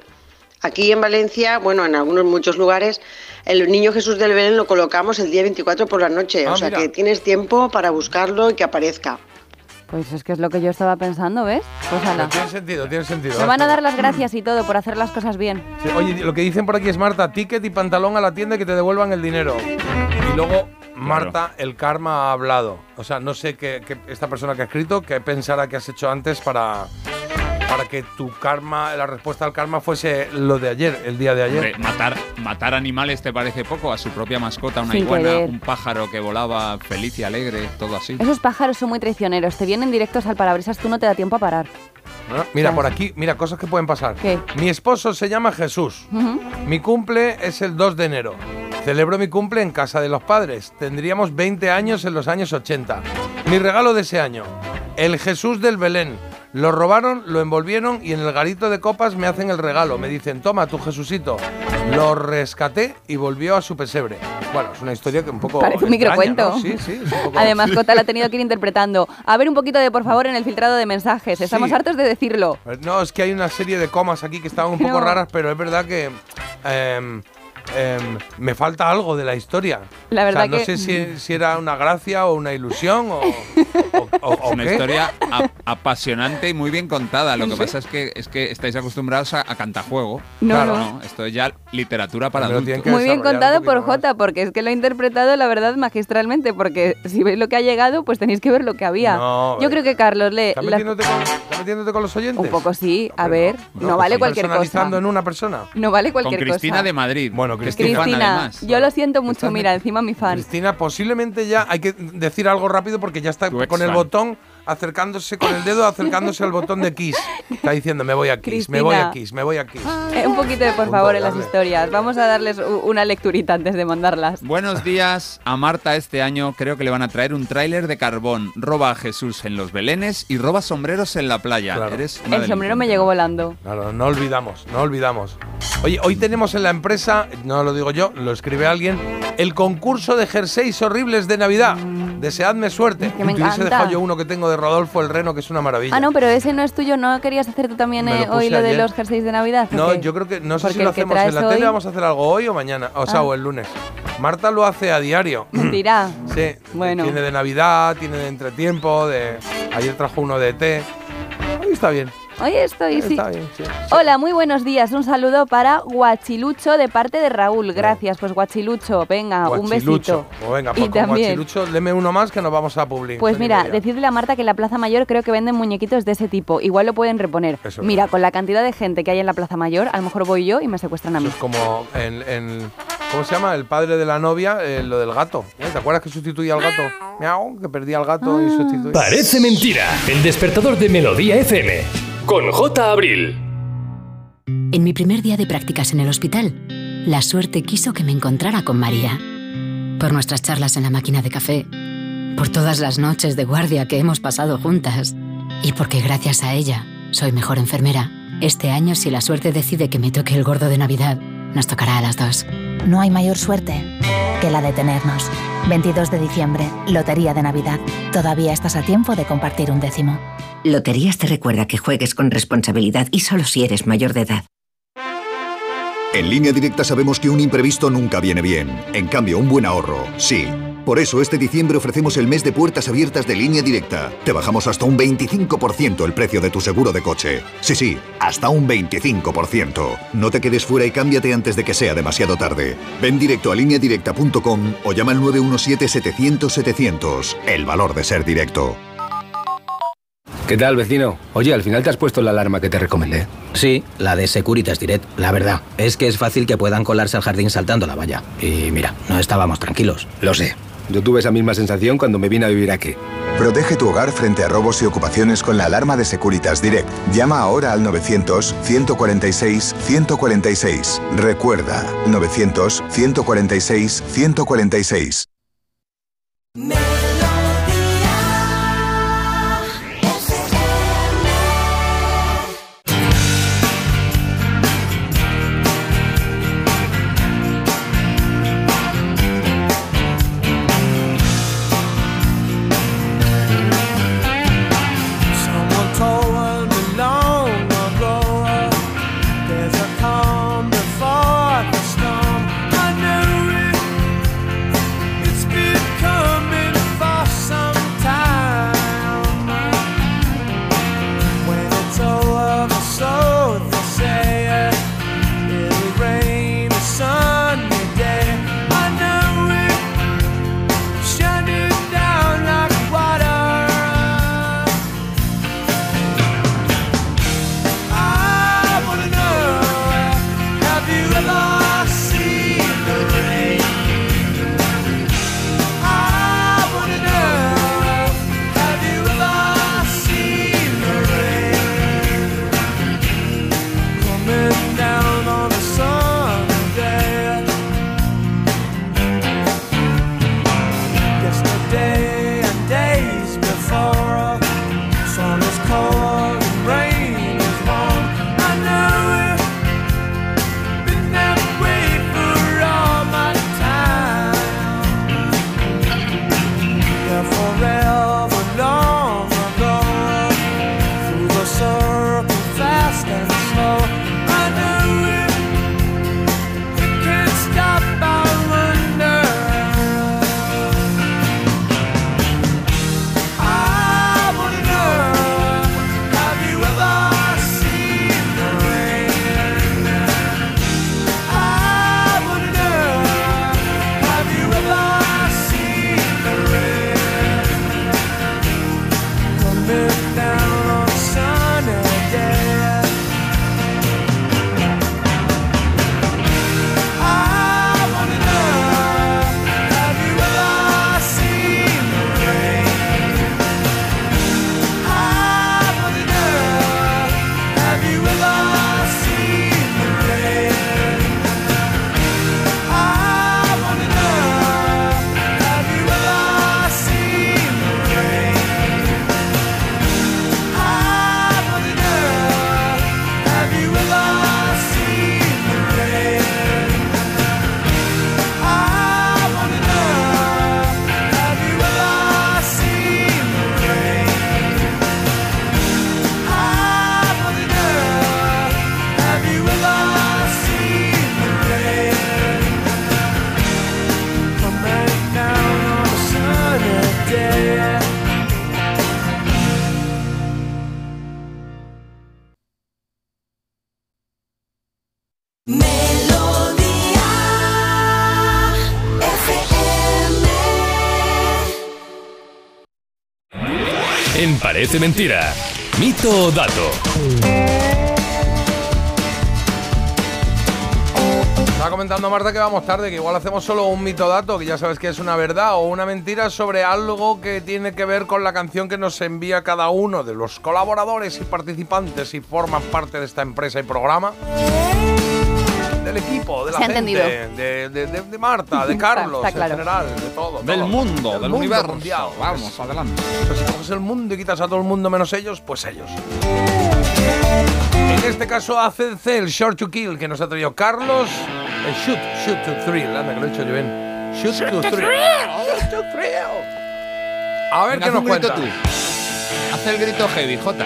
Aquí en Valencia, bueno, en algunos muchos lugares, el niño Jesús del Belén lo colocamos el día 24 por la noche. Ah, o sea mira. que tienes tiempo para buscarlo y que aparezca. Pues es que es lo que yo estaba pensando, ¿ves? Pues ala. Tiene sentido, tiene sentido. Me van a dar las gracias y todo por hacer las cosas bien. Sí, oye, lo que dicen por aquí es Marta, ticket y pantalón a la tienda y que te devuelvan el dinero. Y luego, Marta, el karma ha hablado. O sea, no sé qué, qué- esta persona que ha escrito, qué pensará que has hecho antes para, para que tu karma, la respuesta al karma fuese lo de ayer, el día de ayer. Hombre, matar, matar animales te parece poco, a su propia mascota, una Sin iguana, querer. un pájaro que volaba feliz y alegre, todo así. Esos pájaros son muy traicioneros. Te vienen directos al parabrisas, tú no te da tiempo a parar. ¿no? Mira, por aquí, mira, cosas que pueden pasar. ¿Qué? Mi esposo se llama Jesús. Mi cumple es el 2 de enero. Celebro mi cumple en casa de los padres. Tendríamos 20 años en los años 80. Mi regalo de ese año, el Jesús del Belén. Lo robaron, lo envolvieron y en el garito de copas me hacen el regalo. Me dicen, toma tu Jesucito. Lo rescaté y volvió a su pesebre. Bueno, es una historia que un poco. Parece un extraña, microcuento. ¿no? Sí, sí, es un poco. Además, Cota la ha tenido que ir interpretando. A ver un poquito de por favor en el filtrado de mensajes. Estamos Sí. hartos de decirlo. No, es que hay una serie de comas aquí que estaban un poco No. raras, pero es verdad que em, em, me falta algo de la historia. La verdad o sea, no que- sé si, si era una gracia o una ilusión o, o- o- o Es una qué. historia apasionante y muy bien contada. Lo que Sí. pasa es que es que estáis acostumbrados a, a cantajuego. No, Claro. no. Esto es ya literatura para Me lo adultos. Muy bien contado por. Jota, porque es que lo ha interpretado, la verdad, magistralmente, porque si veis lo que ha llegado, pues tenéis que ver lo que había. No, Yo creo que Carlos le... ¿Estás la- metiéndote, con, metiéndote con los oyentes? Un poco sí, a ver, no, vale pues cualquier cosa. en una persona. No vale Con cualquier Cristina cosa. de Madrid. Bueno, Cristina, además. yo lo siento mucho, mira, encima mi fan. Cristina, posiblemente ya hay que decir algo rápido porque ya está con el fan. botón acercándose con el dedo, acercándose al botón de Kiss. Está diciendo, me voy a Kiss, me voy a Cristina. Kiss, me voy a Kiss. Eh, un poquito de por favor en las historias. Vamos a darles una lecturita antes de mandarlas. Buenos días. A Marta este año creo que le van a traer un tráiler de carbón. Roba a Jesús en los belenes y roba sombreros en la playa. Claro. Eres El sombrero me llegó volando. Claro, no olvidamos, no olvidamos. Oye, hoy tenemos en la empresa, no lo digo yo, lo escribe alguien, el concurso de jerseys horribles de Navidad. Deseadme suerte. Que me encanta. yo uno que tengo de Rodolfo el Reno, que es una maravilla. Ah, no, pero ese no es tuyo. ¿No querías hacer tú también eh, hoy lo de los jerseys de Navidad? No, yo creo que no sé Porque si lo hacemos en la tele, vamos a hacer algo hoy o mañana, o sea, Ah. o el lunes. Marta lo hace a diario. Mentira. Sí, Bueno. tiene de Navidad, tiene de entretiempo, de ayer trajo uno de té. Hoy está bien. Hoy estoy, sí. Está bien, sí. Hola, muy buenos días. Un saludo para Guachilucho de parte de Raúl. Gracias, pues Guachilucho. Venga, un Guachilucho. besito. Pues venga, Y pues con también- Guachilucho, deme uno más que nos vamos a publicar. Pues mira, decidle a Marta que en la Plaza Mayor creo que venden muñequitos de ese tipo. Igual lo pueden reponer. Eso Mira, con la cantidad de gente que hay en la Plaza Mayor, a lo mejor voy yo y me secuestran a mí. Eso es como en, en- ¿Cómo se llama? El padre de la novia, eh, lo del gato. ¿Eh? ¿Te acuerdas que sustituía al gato? Miau, que perdía al gato y sustituía. Parece mentira. El despertador de Melodía FM. Con J. Abril. En mi primer día de prácticas en el hospital, la suerte quiso que me encontrara con María. Por nuestras charlas en la máquina de café, por todas las noches de guardia que hemos pasado juntas y porque gracias a ella soy mejor enfermera. Este año, si la suerte decide que me toque el gordo de Navidad, nos tocará a las dos. No hay mayor suerte que la de tenernos. 22 de diciembre, Lotería de Navidad. Todavía estás a tiempo de compartir un décimo. Loterías te recuerda que juegues con responsabilidad y solo si eres mayor de edad. En línea directa sabemos que un imprevisto nunca viene bien. En cambio, un buen ahorro, sí. Por eso este diciembre ofrecemos el mes de puertas abiertas de línea directa. Te bajamos hasta un 25% el precio de tu seguro de coche. Sí, sí, hasta un 25%. No te quedes fuera y cámbiate antes de que sea demasiado tarde. Ven directo a lineadirecta.com o llama al 917-700-700. El valor de ser directo. ¿Qué tal, vecino? Oye, al final te has puesto la alarma que te recomendé. Sí, la de Securitas Direct. La verdad, es que es fácil que puedan colarse al jardín saltando la valla. Y mira, no estábamos tranquilos. Lo sé. Yo tuve esa misma sensación cuando me vine a vivir aquí. Protege tu hogar frente a robos y ocupaciones con la alarma de Securitas Direct. Llama ahora al 900-146-146. Recuerda, 900-146-146. Parece Mentira. Mito o dato. Estaba comentando Marta que vamos tarde, que igual hacemos solo un mito dato, que ya sabes que es una verdad o una mentira sobre algo que tiene que ver con la canción que nos envía cada uno de los colaboradores y participantes y forman parte de esta empresa y programa. Del equipo, de la Se gente, de, de- de- de Marta, de Carlos, Está claro. en general, de todo. Del todo. mundo, del mundo universo. mundial. Vamos, adelante. Pues si coges el mundo y quitas a todo el mundo menos ellos, pues ellos. En este caso ACC, el Short to Kill, que nos ha traído Carlos. El Shoot, Shoot to Thrill, anda que lo he hecho yo bien. Shoot, to, to Thrill. Shoot to Thrill. A ver Venga, qué nos cuenta. tú. Haz el grito heavy, Jota.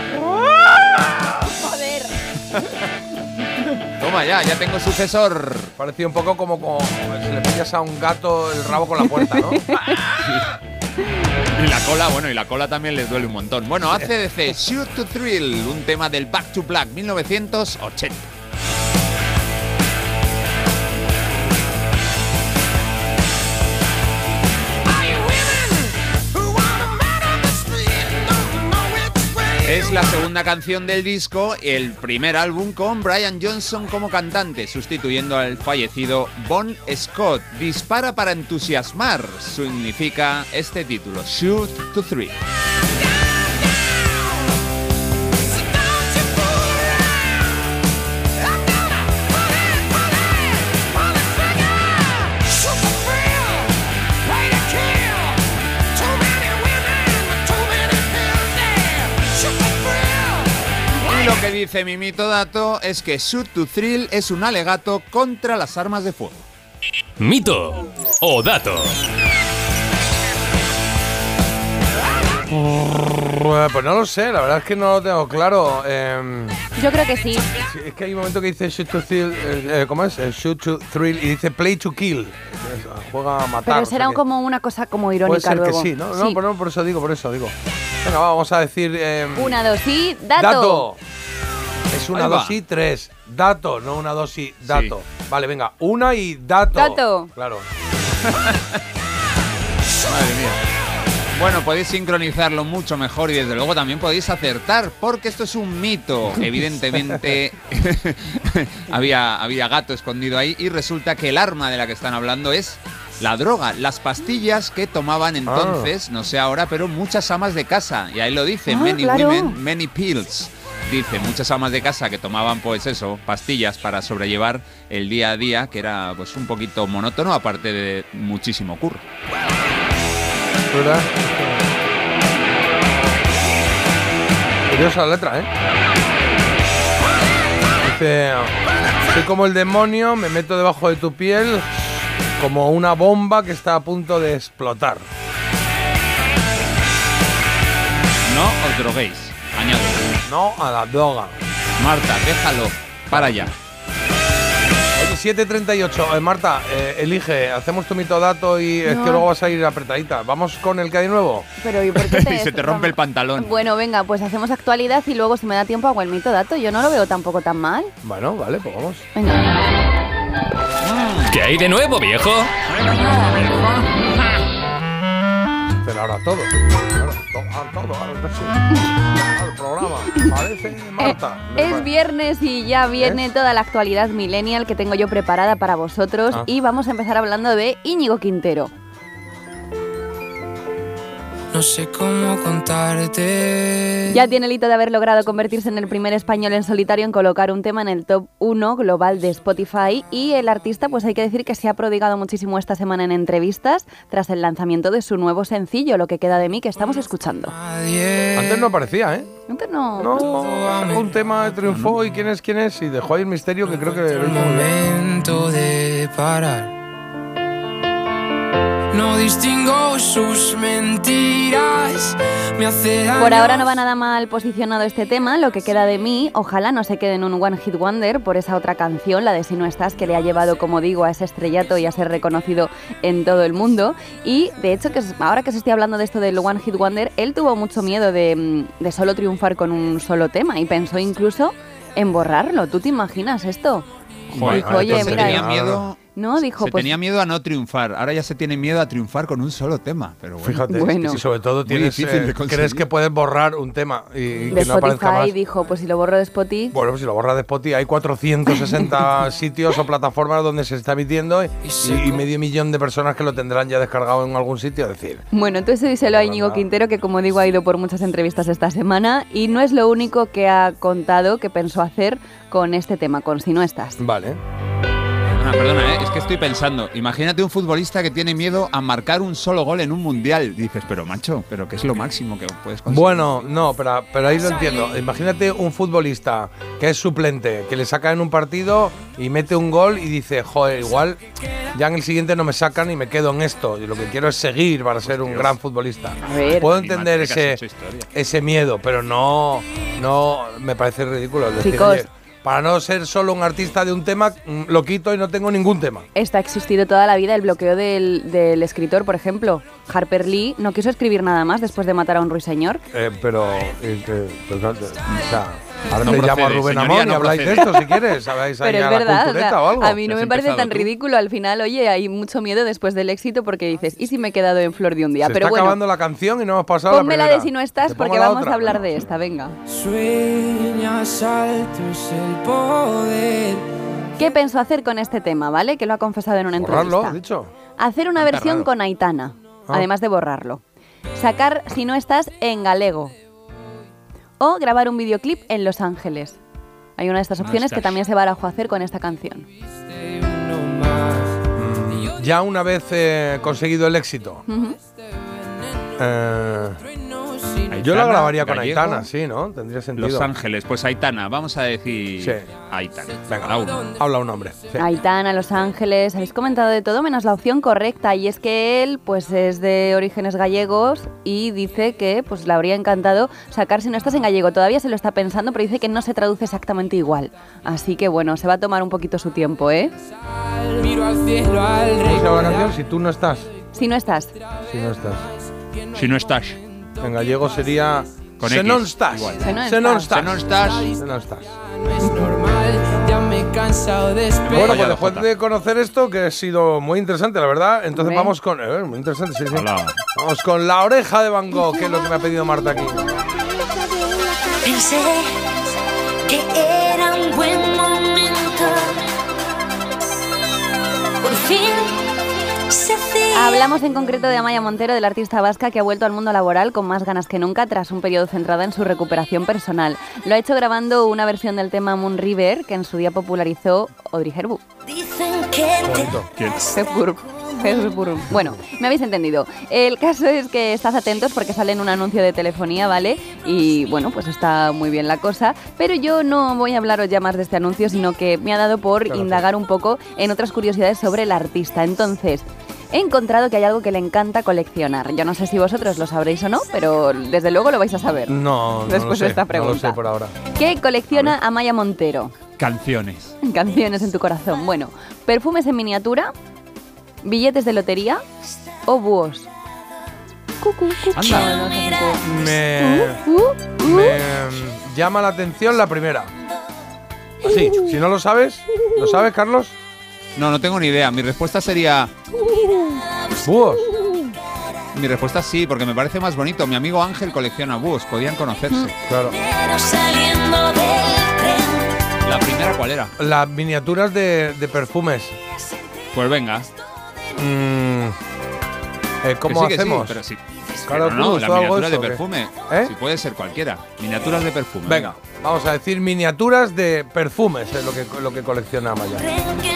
Toma ya, ya tengo sucesor. Parecía un poco como, como si le pillas a un gato el rabo con la puerta, ¿no? Y la cola, bueno, y la cola también les duele un montón. Bueno, ACDC, Shoot to Thrill, un tema del Back to Black 1980. Es la segunda canción del disco, el primer álbum con Brian Johnson como cantante, sustituyendo al fallecido Bon Scott. Dispara para entusiasmar, significa este título, Shoot to Thrill. Dice mi mito dato es que Shoot to Thrill es un alegato contra las armas de fuego. Mito o dato. Pues no lo sé, la verdad es que no lo tengo claro. Em, Yo creo que sí. sí, es que hay un momento que dice shoot to thrill, eh, eh, ¿cómo es? Eh, shoot to thrill y dice play to kill. Entonces, Juega a matar. Pero o sea será como una cosa como Puede irónica ser luego. que sí, ¿no? No, por, no, por eso digo, por eso digo. Venga, va, vamos a decir. em, Una, dos y dato. dato. Es una, dos y tres. Dato, no una, dos y dato. Vale, venga, una y dato. Dato. Claro. Madre mía. Bueno, podéis sincronizarlo mucho mejor y desde luego también podéis acertar, porque esto es un mito. Evidentemente había, había gato escondido ahí y resulta que el arma de la que están hablando es la droga, las pastillas que tomaban entonces, no sé ahora, pero muchas amas de casa. Y ahí lo dice, Ah, many claro. women, many pills. Dice, muchas amas de casa que tomaban pues eso, pastillas para sobrellevar el día a día, que era pues un poquito monótono, aparte de muchísimo curro. ¿Verdad? Curiosa la letra, ¿eh? Dice, soy como el demonio, me meto debajo de tu piel como una bomba que está a punto de explotar. No os droguéis, añado. No a la droga. Marta, déjalo, para allá. Oye, 7.38. Eh, Marta, eh, elige, hacemos tu mito dato y es que luego vas a ir apretadita. ¿Vamos con el que hay nuevo? Pero ¿y por qué te y se te rompe el pantalón. Bueno, venga, pues hacemos actualidad y luego si me da tiempo hago el mito dato. Yo no lo veo tampoco tan mal. Bueno, vale, pues vamos. ¿Qué hay de nuevo, viejo? Pero ahora todo. Ahora todo, el programa. Parece Marta. Es viernes y ya viene toda la actualidad millennial que tengo yo preparada para vosotros Ah. y vamos a empezar hablando de Íñigo Quintero. No sé cómo contarte. Ya tiene el hito de haber logrado convertirse en el primer español en solitario en colocar un tema en el top 1 global de Spotify y el artista pues hay que decir que se ha prodigado muchísimo esta semana en entrevistas tras el lanzamiento de su nuevo sencillo, Lo que queda de mí, que estamos escuchando. Antes no aparecía, ¿eh? Antes no... No, sacó un tema, triunfó y quién es quién es y dejó ahí el misterio que creo que muy bien. Momento de parar. No distingo sus mentiras. Me hace. Por ahora no va nada mal posicionado este tema, lo que queda de mí, ojalá no se quede en un One Hit Wonder por esa otra canción, la de Si no estás, que le ha llevado, como digo, a ese estrellato y a ser reconocido en todo el mundo. Y de hecho, que ahora que se estoy hablando de esto del One Hit Wonder, él tuvo mucho miedo de, mm, de solo triunfar con un solo tema y pensó incluso en borrarlo. ¿Tú te imaginas esto? Joder, Dijo, oye, mira, tenía miedo. ¿No? Dijo, se pues tenía miedo a no triunfar, ahora ya se tiene miedo a triunfar con un solo tema. Pero bueno. Fíjate, Bueno. y sobre todo tienes, difícil eh, crees que puedes borrar un tema y, y que no aparezca más. Spotify, dijo, pues si lo borro de Spotify, Bueno, pues si lo borras de Spotify, hay 460 sitios o plataformas donde se está emitiendo y, y medio millón de personas que lo tendrán ya descargado en algún sitio. Es decir, Bueno, entonces díselo a Íñigo Quintero, que como digo ha ido por muchas entrevistas esta semana y no es lo único que ha contado que pensó hacer con este tema, con Si no estás. vale. Perdona, perdona, ¿eh? es que estoy pensando. Imagínate un futbolista que tiene miedo a marcar un solo gol en un mundial. Dices, pero macho, pero ¿qué es lo máximo que puedes conseguir? Bueno, no, pero, pero ahí lo entiendo. Imagínate un futbolista que es suplente, que le saca en un partido y mete un gol y dice, joder, igual ya en el siguiente no me sacan y me quedo en esto. Y lo que quiero es seguir para ser un gran futbolista. Puedo entender que ese, ese miedo, pero no, no me parece ridículo. Es decir, Chicos. Para no ser solo un artista de un tema, mm, lo quito y no tengo ningún tema. Esta ha existido toda la vida el bloqueo del, del escritor, por ejemplo. Harper Lee no quiso escribir nada más después de matar a un ruiseñor. Eh, pero, eh, que- pero no, o sea, ahora No te llamo a Rubén señoría, Amón y no habláis de procede. esto si quieres. Habláis ahí Pero es a la verdad, o cultureta sea, o algo. a mí no me parece tan tú. ridículo. Al final, oye, hay mucho miedo después del éxito porque dices, ¿y si me he quedado en flor de un día? Se Pero está bueno, acabando la canción y no hemos pasado la la primera. de si no estás porque la vamos otra. a hablar de esta, venga. Sueñas altos el poder. ¿Qué pensó hacer con este tema, vale? Que lo ha confesado en una Borrarlo, entrevista. dicho. Hacer una Canta versión con Aitana, Ah. además de borrarlo. Sacar si no estás en galego. O grabar un videoclip en Los Ángeles. Hay una de estas opciones que también se barajó hacer con esta canción. Mm, Ya una vez eh, conseguido el éxito, eh, Aitana, yo la grabaría con Gallego, Aitana, sí, ¿no? Tendría sentido. Los Ángeles, pues Aitana, vamos a decir Sí. Aitana. Venga, habla un hombre. Sí. Aitana, Los Ángeles, habéis comentado de todo menos la opción correcta y es que él pues es de orígenes gallegos y dice que pues le habría encantado sacar si no estás en gallego. Todavía se lo está pensando, pero dice que no se traduce exactamente igual. Así que bueno, se va a tomar un poquito su tiempo, ¿eh? Si tú no estás. Si no estás. Si no estás. Si no estás. En gallego sería. Con Se non estás. Se non Se non estás. estás. Estás. Se non estás. No es normal, ya me he cansado de esperar. Bueno, pues después de conocer esto, que ha sido muy interesante, la verdad, entonces vamos con. eh, muy interesante, sí, sí. Hola. Vamos con la oreja de Van Gogh, que es lo que me ha pedido Marta aquí. Pensé que era un buen momento. Por fin. Hablamos en concreto de Amaya Montero, del artista vasca que ha vuelto al mundo laboral con más ganas que nunca tras un periodo centrado en su recuperación personal. Lo ha hecho grabando una versión del tema Moon River que en su día popularizó Audrey Hepburn. Dicen que. Bueno, me habéis entendido. El caso es que estás atentos porque sale en un anuncio de telefonía, ¿vale? Y bueno, pues está muy bien la cosa. Pero yo no voy a hablaros ya más de este anuncio, sino que me ha dado por Claro, indagar un poco en otras curiosidades sobre el artista. Entonces, he encontrado que hay algo que le encanta coleccionar. Yo no sé si vosotros lo sabréis o no, pero desde luego lo vais a saber. No, no Después lo de sé, esta No lo pregunta. sé por ahora. ¿Qué colecciona Amaya Montero? Canciones. Canciones en tu corazón. Bueno, perfumes en miniatura, billetes de lotería o búhos. Cucu, cucu. Anda. Me, Uh, uh, uh. me llama la atención la primera. Sí, si no lo sabes, ¿lo sabes, Carlos? No, no tengo ni idea. Mi respuesta sería. Búhos. Mi respuesta sí, porque me parece más bonito. Mi amigo Ángel colecciona búhos, podían conocerse. Claro. ¿La primera cuál era? Las miniaturas de, de perfumes. Pues venga. Mm, eh, ¿Cómo Que sí, que sí, hacemos? pero sí. Claro, no, Cruz, la ¿tú algo miniatura de qué? perfume. ¿Eh? Sí, puede ser cualquiera. Miniaturas de perfume. Venga, vamos a decir miniaturas de perfumes, es lo que, lo que colecciona Amaya.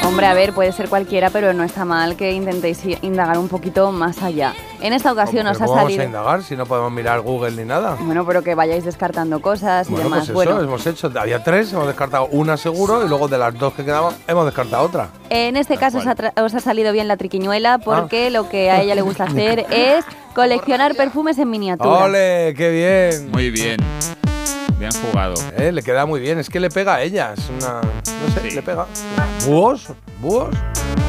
Hombre, a ver, puede ser cualquiera, pero no está mal que intentéis indagar un poquito más allá. En esta ocasión ¿Pero os ha ¿Cómo vamos a salido. indagar si no podemos mirar Google ni nada? Bueno, pero que vayáis descartando cosas y Bueno, demás. pues eso bueno, hemos hecho. Había tres, hemos descartado una seguro y luego de las dos que quedaban hemos descartado otra. en este caso os ha, tra- os ha salido bien la triquiñuela porque lo que a ella le gusta hacer es coleccionar perfumes en miniatura. ¡Ole! ¡Qué bien! Muy bien. Bien jugado. Eh, le queda muy bien, es que le pega a ella, es una... no sé, Sí. le pega. ¿Búhos? ¿Búhos?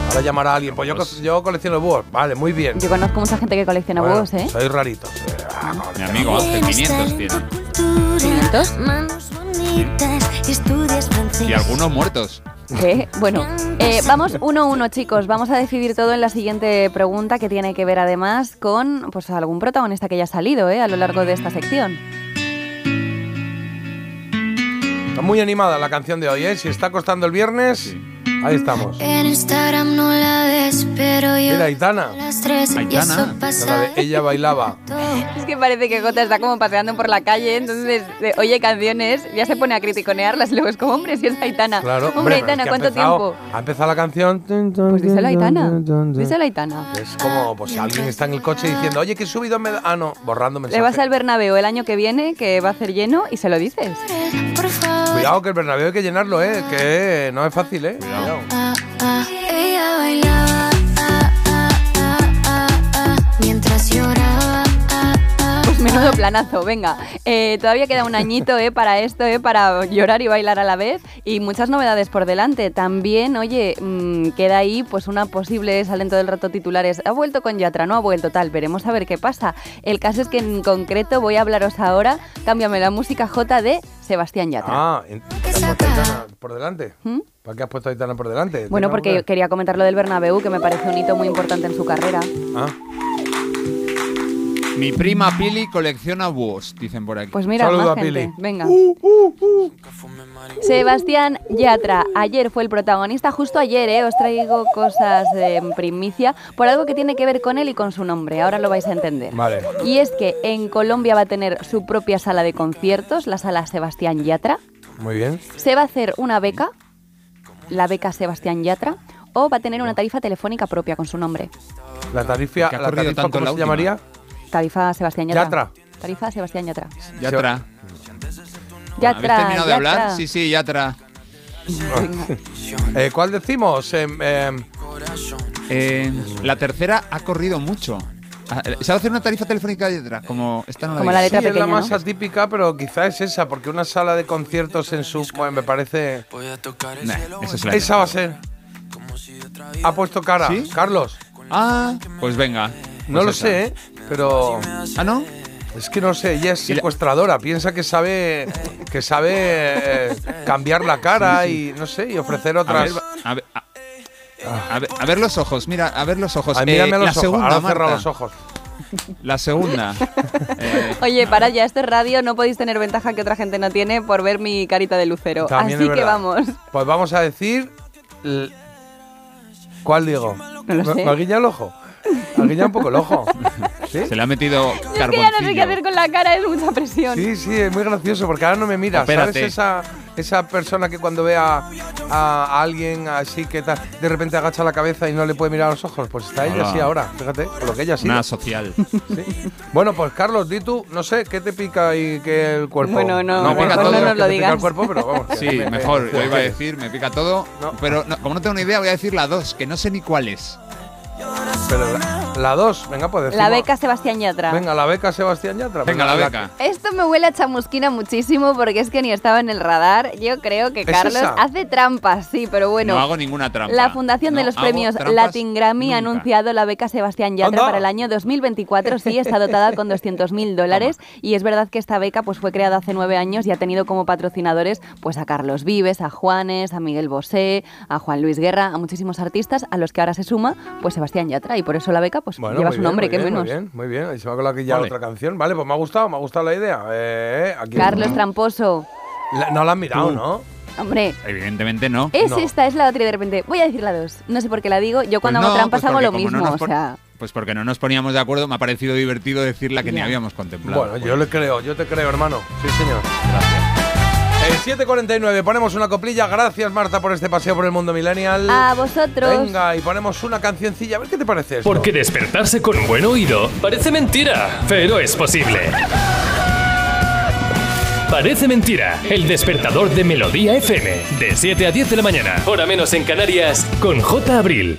Ahora llamará a alguien, pues yo, co- yo colecciono búhos, vale, muy bien. Yo conozco mucha gente que colecciona Bueno, búhos, ¿eh? Sois raritos. eh, ah, Mi amigo búhos. 500 tiene. ¿500? Manos bonitas, estudias francés. Y algunos muertos. ¿Qué? Bueno, eh, vamos uno a uno, chicos. Vamos a decidir todo en la siguiente pregunta que tiene que ver además con pues algún protagonista que haya salido ¿eh? a lo largo de esta sección. Está muy animada la canción de hoy, ¿eh? Si está costando el viernes, ahí estamos. En Instagram no la ves, pero yo Mira, Aitana. a las tres y Aitana. La de ella bailaba. Es que parece que Jota está como paseando por la calle, entonces eh, oye canciones, ya se pone a criticonearlas y luego es como, hombre, si es Aitana. Claro, hombre, es Aitana, ha ¿cuánto empezado- tiempo? Ha empezado la canción. Pues díselo a Aitana. Díselo a Aitana. Es como, pues si alguien está en el coche diciendo, oye, que subido me da. Ah, no, borrando mensaje. Le vas al Bernabéu el año que viene, que va a hacer lleno, y se lo dices. Cuidado que el Bernabéu hay que llenarlo, ¿eh? Que no es fácil, ¿eh? Cuidado. Ah, ella bailaba ah, ah, ah, ah, ah, mientras lloraba. Menudo planazo, venga. Eh, todavía queda un añito eh, para esto, eh, para llorar y bailar a la vez. Y muchas novedades por delante. También, oye, mm, queda ahí pues una posible salento del rato titulares. Ha vuelto con Yatra, no ha vuelto tal. Veremos a ver qué pasa. El caso es que en concreto voy a hablaros ahora, cámbiame la música J de Sebastián Yatra. Ah, en- ¿te has puesto a Aitana por delante? ¿Mm? ¿Para qué has puesto a Aitana por delante? Bueno, ¿Tiene porque quería comentar lo del Bernabéu, que me parece un hito muy importante en su carrera. Ah, Mi prima Pili colecciona búhos, dicen por aquí. Pues mira, Saludo más a gente. Pili. Venga. Sebastián Yatra, ayer fue el protagonista, justo ayer, ¿eh? os traigo cosas de primicia, por algo que tiene que ver con él y con su nombre, ahora lo vais a entender. vale. Y es que en Colombia va a tener su propia sala de conciertos, la sala Sebastián Yatra. Muy bien. Se va a hacer una beca, la beca Sebastián Yatra, o va a tener una tarifa telefónica propia con su nombre. La tarifa, la tarifa tanto ¿cómo la se llamaría? Tarifa Sebastián Yatra. Yatra. Tarifa Sebastián Yatra. Yatra. Yatra, ¿Habéis terminado de Yatra. hablar? Sí, sí, Yatra. Eh, ¿Cuál decimos? Em, em, Eh, la tercera ha corrido mucho. Ah, ¿Se va a hacer una tarifa telefónica de Yatra? Como esta no Como vi. la letra sí, es la más ¿no? atípica, pero quizá es esa, porque una sala de conciertos en su... Bueno, me parece... Nah, esa es la Esa va a ser. Ha puesto cara. ¿Sí? Carlos. Ah, pues venga. No Pues lo esa. sé, ¿eh? Pero... Ah, ¿no? Es que no sé, ella es secuestradora, piensa que sabe que sabe eh, cambiar la cara y no sé, y ofrecer A otras. ver, a ver, a- a ver- a ver los ojos, mira, a ver los ojos. Ay, mírame Eh, a los la ojos, segunda, ahora cerra Marta. los ojos. La segunda. Eh, Oye, para ya, esto es radio, no podéis tener ventaja que otra gente no tiene por ver mi carita de lucero. También Así es que verdad. vamos. Pues vamos a decir. ¿Cuál digo? No lo ¿Me- sé. ¿Me ha guiñado el ojo? ¿Me ha guiñado un poco el ojo? ¿Sí? se le ha metido Es que ya no sé carboncillo. qué hacer con la cara, es mucha presión. Sí, sí, es muy gracioso porque ahora no me mira. ¿Sabes Opérate. esa, esa persona que cuando ve a, a alguien así que tal, de repente agacha la cabeza y no le puede mirar a los ojos? Pues está ella Hola. así ahora, fíjate, con lo que ella sí. Una social. Bueno, pues Carlos, di tú, no sé, ¿qué te pica y que el cuerpo? Bueno, no, Me pica bueno, todo. no nos lo te pica digas. el cuerpo, pero vamos. Sí, que- mejor. Yo iba a decir, me pica todo. No. Pero no- como no tengo ni idea, voy a decir la dos, que no sé ni cuál es. Pero la, la dos, venga, pues decimos. La beca Sebastián Yatra. Venga, la beca Sebastián Yatra. Venga, la beca. Esto me huele a chamusquina muchísimo porque es que ni estaba en el radar. Yo creo que ¿Es Carlos esa? hace trampas, sí, pero bueno. no hago ninguna trampa. La Fundación de los Premios Latin Grammy ha anunciado la beca Sebastián Yatra Anda. para el año 2024. Sí, está dotada con 200.000 dólares. Y es verdad que esta beca pues, fue creada hace nueve años y ha tenido como patrocinadores pues, a Carlos Vives, a Juanes, a Miguel Bosé, a Juan Luis Guerra, a muchísimos artistas a los que ahora se suma pues, Sebastián Yatra. Y por eso la beca pues, Bueno, lleva su bien, nombre, que bien, menos. Muy bien, muy bien. Ahí se ha colado aquí ya Vale. otra canción. Vale, pues me ha gustado, me ha gustado la idea. Eh, aquí- Carlos Tramposo. La- no la han mirado, Tú. ¿no? Hombre, Evidentemente no. es No. esta, es la otra y de repente voy a decir la dos. No sé por qué la digo. Yo cuando Pues hago trampas pues hago lo no mismo. o sea, Pues porque no nos poníamos de acuerdo, me ha parecido divertido decir la que ni habíamos contemplado. Bueno, yo le creo, yo te creo, hermano. Sí, señor. Eh, 7.49, ponemos una coplilla. Gracias, Marta, por este paseo por el mundo millennial. a vosotros. Venga, y ponemos una cancioncilla. A ver qué te parece esto. Porque despertarse con buen oído parece mentira, pero es posible. Parece mentira, el despertador de Melodía FM, de 7 a 10 de la mañana, hora menos en Canarias, con J. Abril.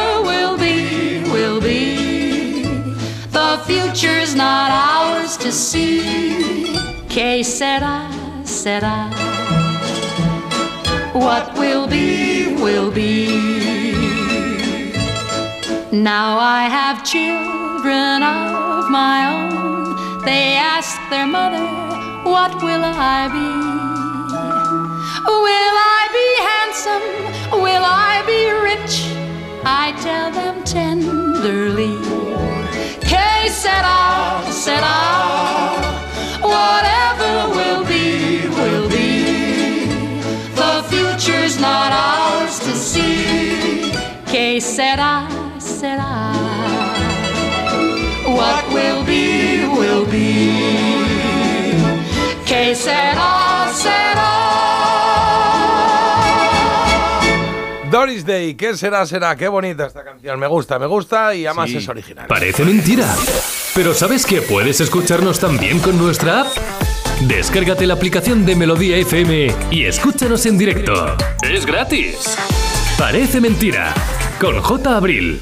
future's not ours to see. Que sera, sera. What will be, will be. Now I have children of my own. They ask their mother, What will I be? Will I be handsome? Will I be rich? I tell them tenderly. Que sera, sera. Whatever will be, will be. The future's not ours to see. Que sera, sera. What will be, will be. Que sera, será. Doris Day, ¿qué será, será? Qué bonita esta canción. Me gusta, me gusta y además es original. Parece mentira. Pero ¿sabes que puedes escucharnos también con nuestra app? Descárgate la aplicación de Melodía FM y escúchanos en directo. Es gratis. Parece mentira. Con J. Abril.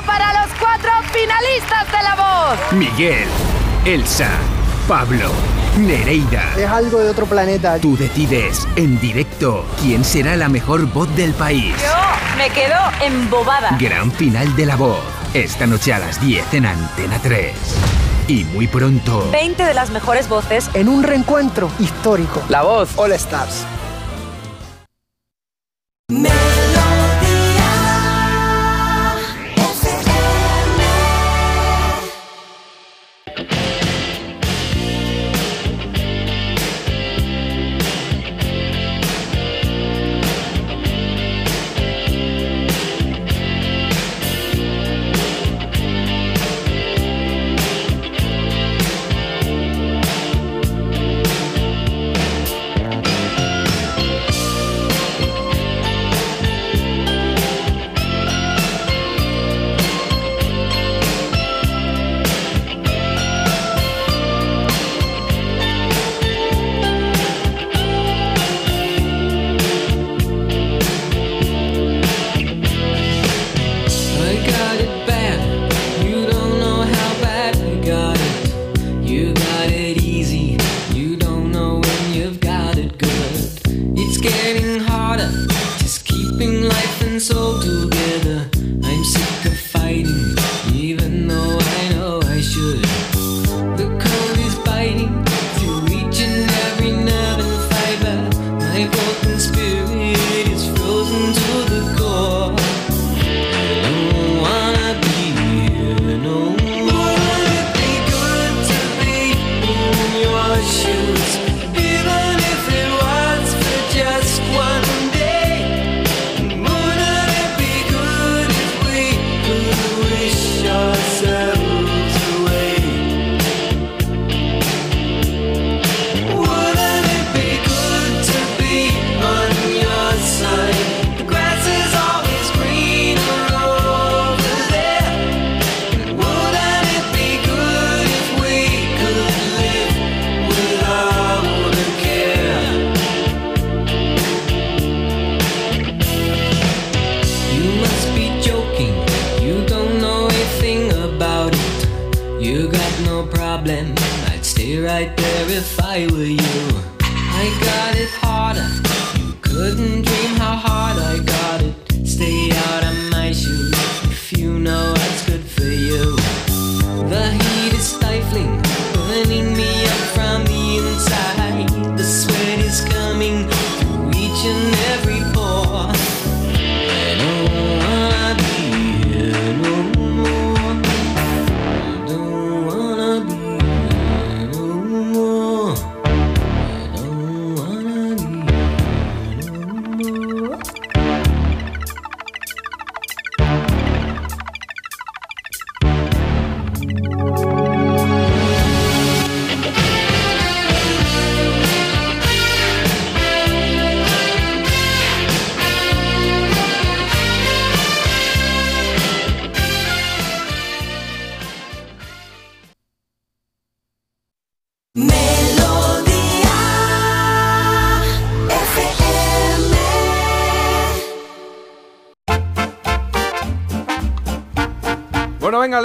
finalistas de La Voz. Miguel, Elsa, Pablo, Nereida. Es algo de otro planeta. Tú decides en directo quién será la mejor voz del país. Yo me quedo embobada. Gran final de La Voz. Esta noche a las 10 en Antena 3. Y muy pronto. 20 de las mejores voces En un reencuentro histórico. La voz All Stars. Bye.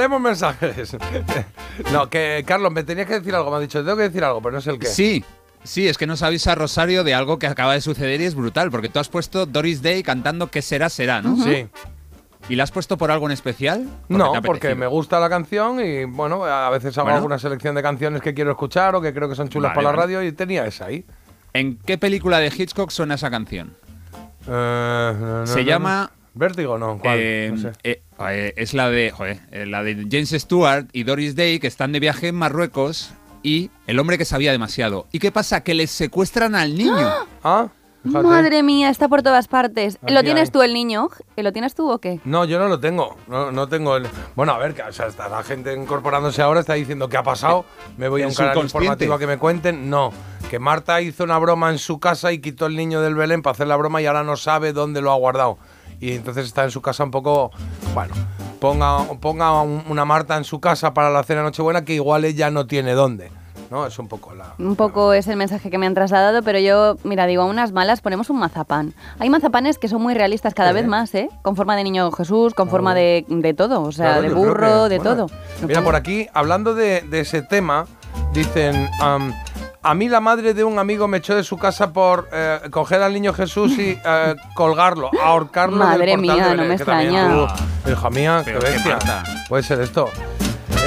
Leemos mensajes. no, que Carlos, me tenías que decir algo, me ha dicho, tengo que decir algo, pero no sé el qué. Sí, sí, es que nos avisa Rosario de algo que acaba de suceder y es brutal, porque tú has puesto Doris Day cantando Que será, será, ¿no? Sí. ¿Y la has puesto por algo en especial? ¿Por No, qué porque me gusta la canción y bueno, a veces hago Bueno. alguna selección de canciones que quiero escuchar o que creo que son chulas Vale, para la vale. radio y tenía esa ahí. ¿En qué película de Hitchcock suena esa canción? Eh, no, no, Se no, llama... Vértigo, no, ¿cuál? Eh, No sé. eh, eh, es la de, joder, eh, la de James Stewart y Doris Day que están de viaje en Marruecos y el hombre que sabía demasiado. ¿Y qué pasa? Que les secuestran al niño. Ah, fíjate. Madre mía, está por todas partes. Aquí ¿Lo tienes hay. tú el niño? ¿Que ¿Lo tienes tú o qué? No, yo no lo tengo. No, no tengo el. Bueno, a ver, que, o sea, está la gente incorporándose ahora, está diciendo qué ha pasado. Me voy a un canal informativo a que me cuenten. No, que Marta hizo una broma en su casa y quitó el niño del Belén para hacer la broma y ahora no sabe dónde lo ha guardado. Y entonces está en su casa un poco. Bueno, ponga, ponga un- una Marta en su casa para la cena Nochebuena que igual ella no tiene dónde. ¿No? Es un poco la. Un poco es el mensaje que me han trasladado, pero yo, mira, digo, a unas malas ponemos un mazapán. Hay mazapanes que son muy realistas cada vez más, ¿eh? Con forma de niño Jesús, con forma de, de todo, o sea, Claro, de burro, que- de bueno, todo. Mira, por aquí, hablando de, de ese tema, dicen, am, a mí la madre de un amigo me echó de su casa por eh, coger al niño Jesús y eh, colgarlo, ahorcarlo. del Madre portal mía, de no me extraña. hija mía, qué Pero qué bestia. Puede ser esto.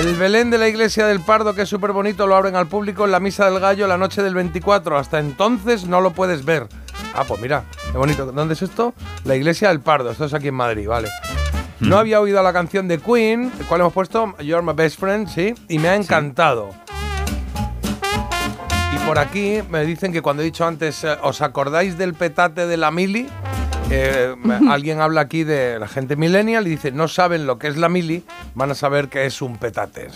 El Belén de la iglesia del Pardo, que es súper bonito, lo abren al público en la misa del gallo la noche del 24. Hasta entonces no lo puedes ver. Ah, pues mira, qué bonito. ¿Dónde es esto? La iglesia del Pardo. Esto es aquí en Madrid, vale. No había oído la canción de Queen, ¿cuál hemos puesto? You're my best friend, sí, y me ha encantado. Y por aquí me dicen que cuando he dicho antes, eh, ¿os acordáis del petate de la mili? Eh, alguien habla aquí de la gente millennial y dice, no saben lo que es la mili, van a saber que es un petate.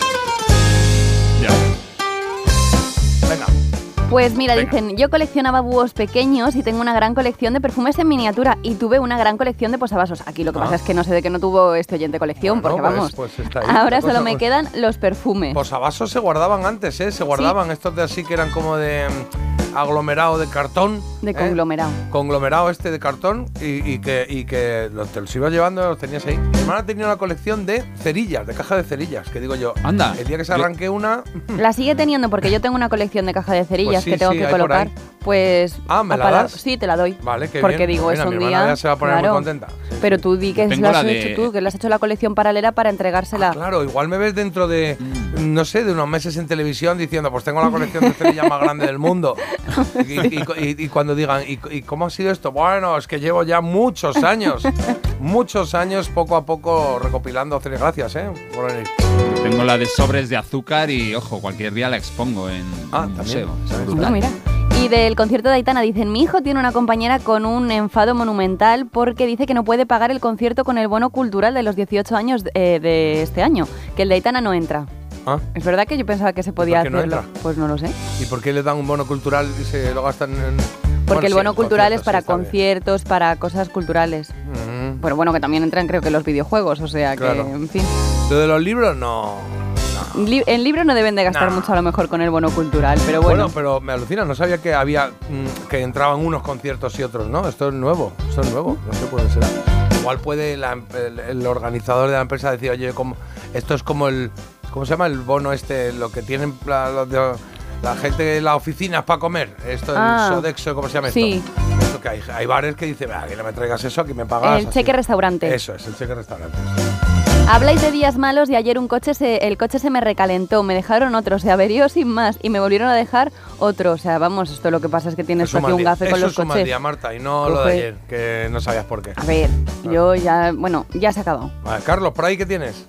Pues mira, Venga. dicen, yo coleccionaba búhos pequeños y tengo una gran colección de perfumes en miniatura y tuve una gran colección de posavasos. Aquí lo que Ah. pasa es que no sé de qué no tuvo este oyente colección, Bueno, porque pues- vamos, pues está ahí. ahora solo cosa, me pues- quedan los perfumes. Posavasos se guardaban antes, ¿eh? Se guardaban estos de así que eran como de aglomerado de cartón. De ¿eh? conglomerado. Conglomerado este de cartón y, y que, y que los, te los ibas llevando, los tenías ahí. Mi hermana tenía una colección de cerillas, de caja de cerillas, que digo yo. Anda. El día que se Yo- arranque una. La sigue teniendo porque yo tengo una colección de caja de cerillas Pues sí, que tengo sí, que colocar. Pues. Ah, ¿me la das? Sí, te la doy. Vale, Porque bien. digo, Bueno, es mi un hermana día. ya se va a poner muy contenta. Sí, Pero tú di que lo has la de- hecho tú, que le has hecho la colección paralela para entregársela. Claro, igual me ves dentro de, no sé, de unos meses en televisión diciendo, pues tengo la colección de cerillas más grande del mundo. Y, y- y- y cuando digan, ¿y, y cómo ha sido esto? Bueno, es que llevo ya muchos años, muchos años poco a poco recopilando cerillas. Gracias, ¿eh? Por venir. Tengo la de sobres de azúcar y, ojo, cualquier día la expongo en Ah, un también. museo. Es brutal. Ah, mira. Y del concierto de Aitana dicen, mi hijo tiene una compañera con un enfado monumental porque dice que no puede pagar el concierto con el bono cultural de los 18 años eh, de este año, que el de Aitana no entra. Ah, ¿Es verdad que yo pensaba que se podía no hacerlo? entra? pues no lo sé. ¿Y por qué le dan un bono cultural y se lo gastan en...? Porque el sí, bono cultural es para sí, está bien. conciertos, para cosas culturales. Mm, Pero bueno, que también entran creo que los videojuegos, o sea que, en fin. Lo de los libros, no. Li- en libros no deben de gastar mucho a lo mejor con el bono cultural, pero bueno. Bueno, pero me alucina, no sabía que había mm, que entraban unos conciertos y otros, ¿no? Esto es nuevo, esto es nuevo, no sé qué será. Igual puede la el, el organizador de la empresa decir, oye, como, esto es como el, ¿cómo se llama? El bono este, lo que tienen la- los de La gente, las oficinas para comer. Esto, Ah. el Sodexo, ¿cómo se llama Sí. esto? Esto que hay, hay bares que dicen, "Ah, que no me traigas eso, que me pagas. El así". cheque restaurante. Eso es, el cheque restaurante. Habláis de días malos y ayer un coche se, el coche se me recalentó, me dejaron otro, se averió sin más y me volvieron a dejar otro. O sea, vamos, esto lo que pasa es que tienes Es un aquí mal un gafe con los es un mal coches. día, Marta, y no lo de ayer, que no sabías por qué. A ver, yo ya, bueno, ya se ha acabado. Vale, Carlos, ¿por ahí qué tienes?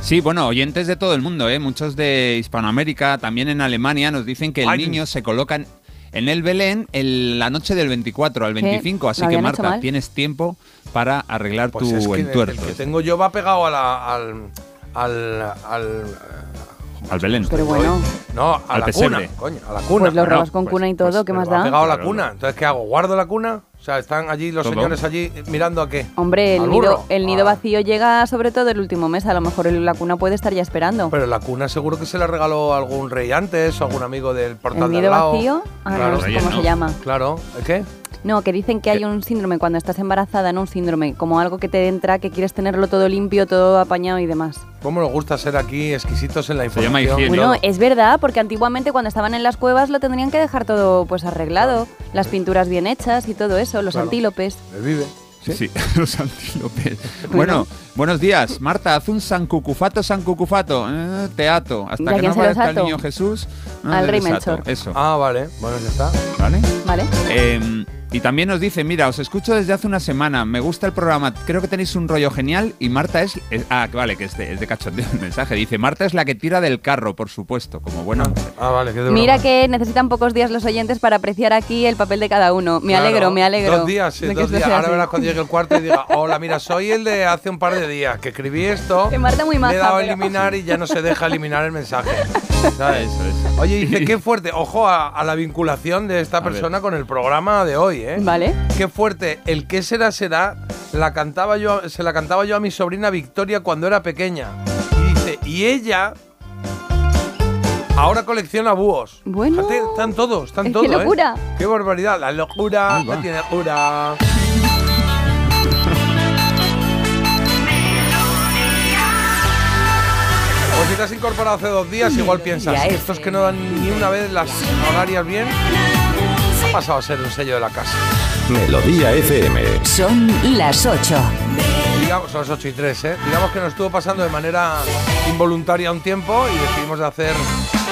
Sí, bueno, oyentes de todo el mundo, ¿eh? muchos de Hispanoamérica, también en Alemania, nos dicen que el Ay. niño se coloca en- en el Belén en la noche del 24 al ¿Qué? 25, así ¿Lo que Marta, tienes tiempo para arreglar Pues tu es que el- entuerto. el que tengo yo va pegado a la- al, al, al, Al Belén. Pero bueno. No, a Al la pesebre. cuna, coño, a la cuna. Pues lo robas con pues- cuna y todo, ¿qué pero más va da? pegado a la cuna. Entonces, ¿qué hago? ¿Guardo la cuna? O sea, están allí los Todo. señores allí mirando a qué. Hombre, el ¿Al nido, burro? el nido Ah. vacío llega sobre todo el último mes. A lo mejor la cuna puede estar ya esperando. Pero la cuna seguro que se la regaló algún rey antes o algún amigo del portal ¿El de al nido lado. vacío? Ah, Claro, no sé cómo no. se llama. Claro, ¿el qué? No, que dicen que hay un síndrome cuando estás embarazada, no un síndrome, como algo que te entra, que quieres tenerlo todo limpio, todo apañado y demás. ¿Cómo nos gusta ser aquí exquisitos en la Se llama información? higiene. Bueno, es verdad, porque antiguamente cuando estaban en las cuevas lo tendrían que dejar todo pues arreglado, las pinturas bien hechas y todo eso, los Claro. antílopes. El vive. Sí, los antílopes. Bueno, buenos días. Marta, haz un San Cucufato, San Cucufato. Eh, teatro. ¿Y Hasta que no aparezca el niño Jesús. no Al le rey. Melchor. Eso. Ah, vale. Bueno, ya está. ¿Vale? ¿Vale? Eh, y también nos dice, mira, os escucho desde hace una semana, me gusta el programa, creo que tenéis un rollo genial y Marta es... es- ah, que vale, que es de, es de cachondeo el mensaje. Dice, Marta es la que tira del carro, por supuesto, como buena mujer. Ah, vale, que de Mira broma. que necesitan pocos días los oyentes para apreciar aquí el papel de cada uno. Me Claro, alegro, me alegro. Dos días, sí, dos días. Ahora así. verás cuando llegue el cuarto y diga, hola, mira, soy el de hace un par de días que escribí esto. Que Marta muy Le he maja, dado a pero- eliminar y ya no se deja eliminar el mensaje. ¿Sabes? Eso es. Oye, dice, qué fuerte. Ojo a, a la vinculación de esta persona con el programa de hoy, ¿eh? Vale. Qué fuerte. El qué será será la cantaba yo, se la cantaba yo a mi sobrina Victoria cuando era pequeña. Y dice, y ella ahora colecciona búhos. Bueno. Fíjate, están todos, están ¡Qué todos. ¿eh? locura! Qué barbaridad. La locura no tiene cura. Pues si te has incorporado hace dos días, igual piensas, estos que no dan ni una vez las horarias bien, ha pasado a ser un sello de la casa. Melodía FM. Son las 8. Digamos, son las 8 y 3, ¿eh? Digamos que nos estuvo pasando de manera involuntaria un tiempo y decidimos de hacer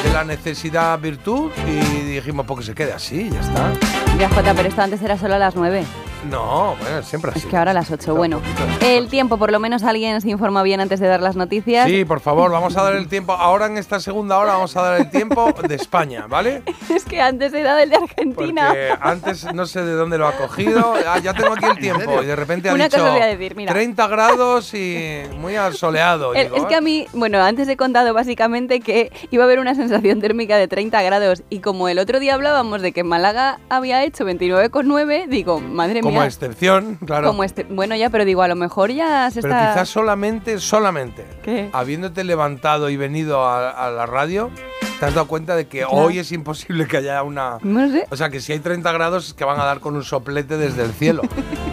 de la necesidad virtud y dijimos, pues que se quede así, ya está. Ya, Jota, pero esto antes era solo a las 9. No, bueno, siempre así. Es que ahora a las 8. Bueno, el tiempo, por lo menos alguien se informa bien antes de dar las noticias. Sí, por favor, vamos a dar el tiempo. Ahora en esta segunda hora vamos a dar el tiempo de España, ¿vale? Es que antes he dado el de Argentina. Porque antes no sé de dónde lo ha cogido. Ah, ya tengo aquí el tiempo y de repente ha Una dicho cosa os voy a decir, mira. 30 grados y muy asoleado. El- Digo, es que "Ah". a mí, bueno, antes he contado básicamente que iba a haber una sensación térmica de 30 grados y como el otro día hablábamos de que en Málaga había hecho 29,9, digo, madre como excepción, claro. Como este, bueno, ya, pero digo, a lo mejor ya se Pero está... quizás solamente, solamente, ¿Qué? habiéndote levantado y venido a, a la radio, te has dado cuenta de que Claro. hoy es imposible que haya una... No sé. O sea, que si hay 30 grados es que van a dar con un soplete desde el cielo,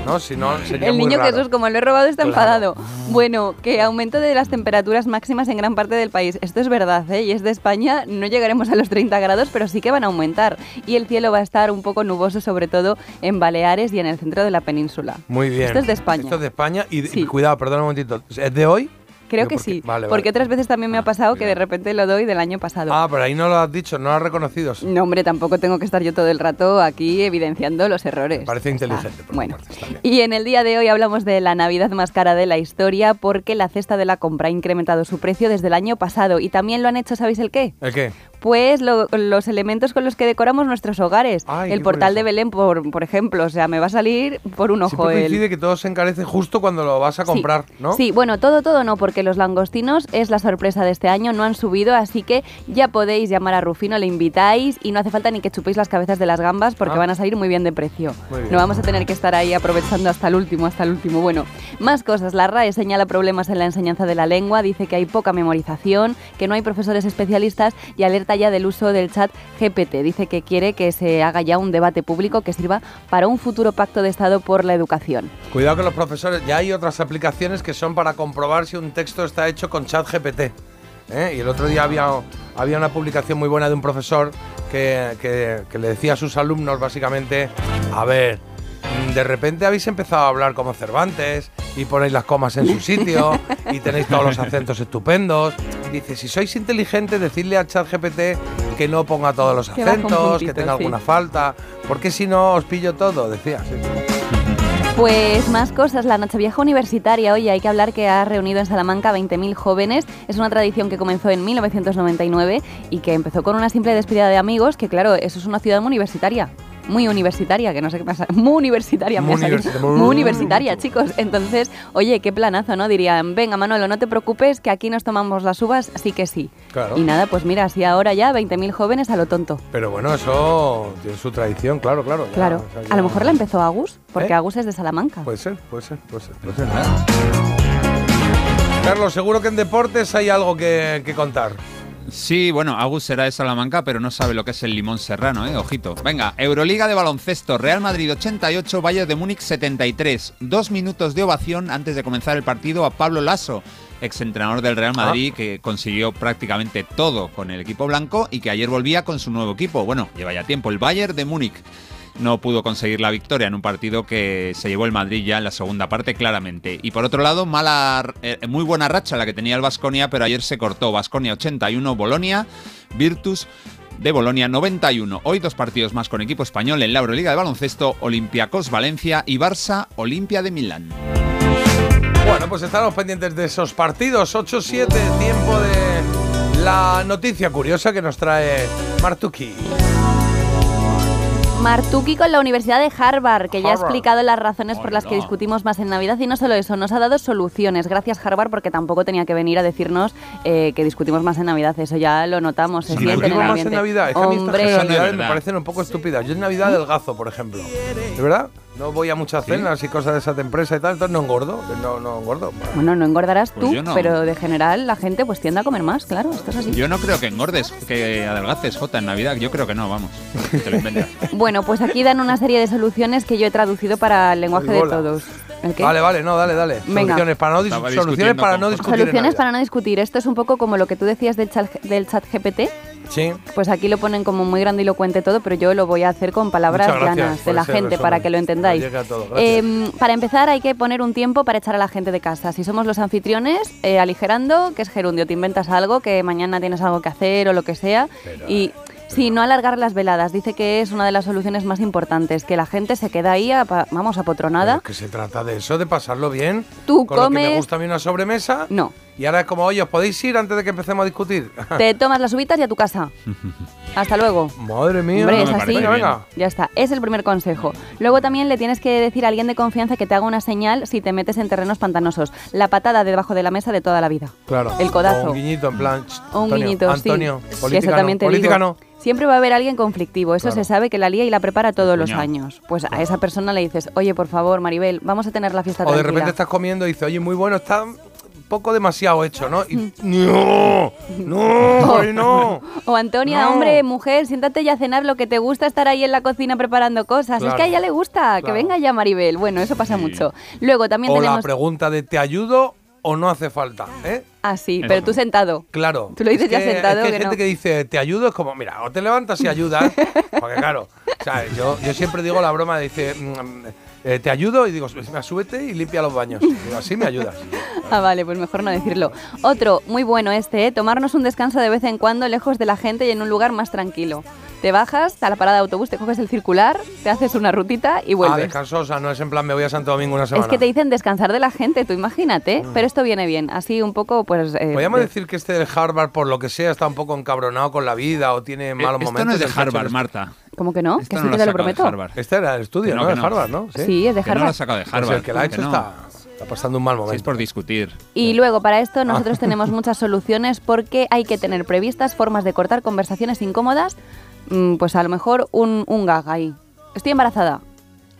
¿no? Si no, sería El muy niño raro. Jesús, como lo he robado, está Claro. enfadado. Bueno, que aumento de las temperaturas máximas en gran parte del país. Esto es verdad, ¿eh? Y es de España. No llegaremos a los 30 grados, pero sí que van a aumentar. Y el cielo va a estar un poco nuboso, sobre todo en Baleares y en el centro de la península. Muy bien. Esto es de España. Esto es de España y, Sí. y cuidado, perdona un momentito. ¿Es de hoy? Creo que sí. Vale, porque vale. otras veces también me ha pasado que de repente lo doy del año pasado. Ah, pero ahí no lo has dicho, no lo has reconocido. No, hombre, tampoco tengo que estar yo todo el rato aquí evidenciando los errores. Parece inteligente. por Bueno, parte, está bien. y en el día de hoy hablamos de la Navidad más cara de la historia porque la cesta de la compra ha incrementado su precio desde el año pasado y también lo han hecho, ¿sabéis el qué? ¿El qué? Pues lo- los elementos con los que decoramos nuestros hogares. Ay, el portal curioso. de Belén, por, por ejemplo, o sea, me va a salir por un ojo Siempre el... que todo se encarece justo cuando lo vas a comprar, sí, ¿no? Sí, bueno, todo, todo no, porque los langostinos es la sorpresa de este año, no han subido, así que ya podéis llamar a Rufino, le invitáis y no hace falta ni que chupéis las cabezas de las gambas porque Ah. van a salir muy bien de precio. Bien. No vamos a tener que estar ahí aprovechando hasta el último, hasta el último. Bueno, más cosas. La RAE señala problemas en la enseñanza de la lengua, dice que hay poca memorización, que no hay profesores especialistas y alerta del uso del chat GPT. Dice que quiere que se haga ya un debate público que sirva para un futuro pacto de Estado por la educación. Cuidado con los profesores. Ya hay otras aplicaciones que son para comprobar si un texto está hecho con chat GPT. ¿eh? Y el otro día había, había una publicación muy buena de un profesor que, le decía a sus alumnos básicamente, a ver, de repente habéis empezado a hablar como Cervantes y ponéis las comas en su sitio y tenéis todos los acentos estupendos. Dice, si sois inteligentes, decidle a ChatGPT que no ponga todos los Que acentos, puntito, que tenga sí. alguna falta, porque si no os pillo todo, decía. sí, sí. Pues más cosas. La Nochevieja Universitaria, hoy hay que hablar que ha reunido en Salamanca 20.000 jóvenes. Es una tradición que comenzó en 1999 y que empezó con una simple despedida de amigos, que claro, eso es una ciudad universitaria. Muy universitaria, que no sé qué pasa. Muy universitaria, me Muy universitaria. Muy universitaria, chicos. Entonces, oye, qué planazo, ¿no? Dirían, venga, Manolo, no te preocupes, que aquí nos tomamos las uvas, sí que sí. Claro. Y nada, pues mira, así ahora ya 20.000 jóvenes a lo tonto. Pero bueno, eso tiene su tradición, claro, claro. ya, Claro. o sea, A lo mejor la empezó Agus, porque ¿Eh? Agus es de Salamanca. Puede ser, puede ser, puede ser. puede ser. Carlos, seguro que en deportes hay algo que, que contar. Sí, bueno, Agus será de Salamanca, pero no sabe lo que es el limón serrano, ¿eh? Ojito. Venga, Euroliga de baloncesto, Real Madrid 88, Bayern de Múnich 73. Dos minutos de ovación antes de comenzar el partido a Pablo Lasso, exentrenador del Real Madrid, que consiguió prácticamente todo con el equipo blanco y que ayer volvía con su nuevo equipo. Bueno, lleva ya tiempo, el Bayern de Múnich. No pudo conseguir la victoria en un partido que se llevó el Madrid ya en la segunda parte claramente. Y por otro lado, mala, eh, muy buena racha la que tenía el Vasconia, pero ayer se cortó. Vasconia 81, Bolonia, Virtus de Bolonia 91. Hoy dos partidos más con equipo español en la Euroliga de baloncesto, Olympiacos Valencia y Barça Olimpia de Milán. Bueno, pues estaremos pendientes de esos partidos. 8-7, tiempo de la noticia curiosa que nos trae Martuki. Martuki con la Universidad de Harvard, que ya ha explicado las razones por las que discutimos más en Navidad y no solo eso, nos ha dado soluciones. Gracias Harvard porque tampoco tenía que venir a decirnos eh, que discutimos más en Navidad, eso ya lo notamos, se Sí, siente en el discutimos más en. Navidad. Es que a mí estas Hombre, casualidades me parecen un poco estúpidas. Yo en Navidad delgazo, por ejemplo. ¿De verdad? No voy a muchas cenas y cosas de esas de empresa y tal, entonces no engordo. No, no engordo. bueno, no engordarás Pues tú, no. pero de general la gente pues tiende a comer más, claro, esto es así. Yo no creo que engordes, que adelgaces, Jota, en Navidad. Yo creo que no, vamos. Te lo inventas. Bueno, pues aquí dan una serie de soluciones que yo he traducido para el lenguaje de todos. Vale, vale, no, dale, dale. Venga. Soluciones para no, dis- soluciones para discutir. Soluciones para no discutir. Esto es un poco como lo que tú decías del chat, del chat GPT. Sí. Pues aquí lo ponen como muy grandilocuente todo, pero yo lo voy a hacer con palabras gracias llanas de la gente resumen. para que lo entendáis. Em, para empezar hay que poner un tiempo para echar a la gente de casa. Si somos los anfitriones, eh, aligerando, que es gerundio, te inventas algo, que mañana tienes algo que hacer o lo que sea. y sí, no alargar las veladas. Dice que es una de las soluciones más importantes, que la gente se queda ahí, apa- vamos, apotronada. Que se trata de eso, de pasarlo bien. Tú con lo que me comes- gusta a mí una sobremesa. No. Y ahora es como, oye, ¿os podéis ir antes de que empecemos a discutir? Te tomas las uvitas y a tu casa. Hasta luego. Madre mía. Hombre, No es así. Venga. Ya está, es el primer consejo. Luego también le tienes que decir a alguien de confianza que te haga una señal si te metes en terrenos pantanosos. La patada debajo de la mesa de toda la vida. Claro. El codazo. O un guiñito en plan. "Ch, O un Antonio, guiñito, Antonio, sí. política no, también te política no. Siempre va a haber alguien conflictivo, eso Claro. se sabe que la lía y la prepara todos los años. Pues a esa persona le dices, oye, por favor, Maribel, vamos a tener la fiesta O de repente estás comiendo y dices, oye, muy bueno, está poco demasiado hecho, ¿no? Y, Mm. no, no, ay, no. O Antonia, No. hombre, mujer, siéntate ya a cenar lo que te gusta estar ahí en la cocina preparando cosas. Es que a ella le gusta, que venga ya Maribel. Bueno, eso pasa mucho. Luego también O la tenemos... pregunta de ¿te ayudo o no hace falta? ¿eh? Ah, sí, pero tú sentado. Claro. Tú lo dices Es ya sentado, es que hay que gente no. que dice, te ayudo, es como, mira, o te levantas y ayudas. porque claro, o sea, yo, yo siempre digo la broma, dice, mm, eh, te ayudo y digo, "Venga, súbete y limpia los baños. Digo, así me ayudas. Ah, vale, pues mejor no decirlo. Otro, muy bueno este, ¿eh? tomarnos un descanso de vez en cuando lejos de la gente y en un lugar más tranquilo. Te bajas a la parada de autobús, te coges el circular, te haces una rutita y Ah, vuelves. descanso, o sea, no es en plan me voy a Santo Domingo una semana. es que te dicen descansar de la gente, tú imagínate, Mm. pero esto viene bien, así un poco, pues... eh, Podríamos de- decir que este del Harvard, por lo que sea, está un poco encabronado con la vida o tiene malos esto momentos. no es de Harvard. Marta. ¿Cómo que no? Esto que no sí que te lo prometo. Harvard. Este era el estudio, Que no, ¿no? que De no. Harvard, ¿no? Sí, es de Que no lo Harvard. ha sacado de Pues Harvard. el que la ha que hecho no. está, está pasando un mal Si es momento. por discutir. Y luego para esto nosotros tenemos muchas soluciones porque hay que tener previstas formas de cortar conversaciones incómodas, mm, pues a lo mejor un, un gag ahí. Estoy embarazada.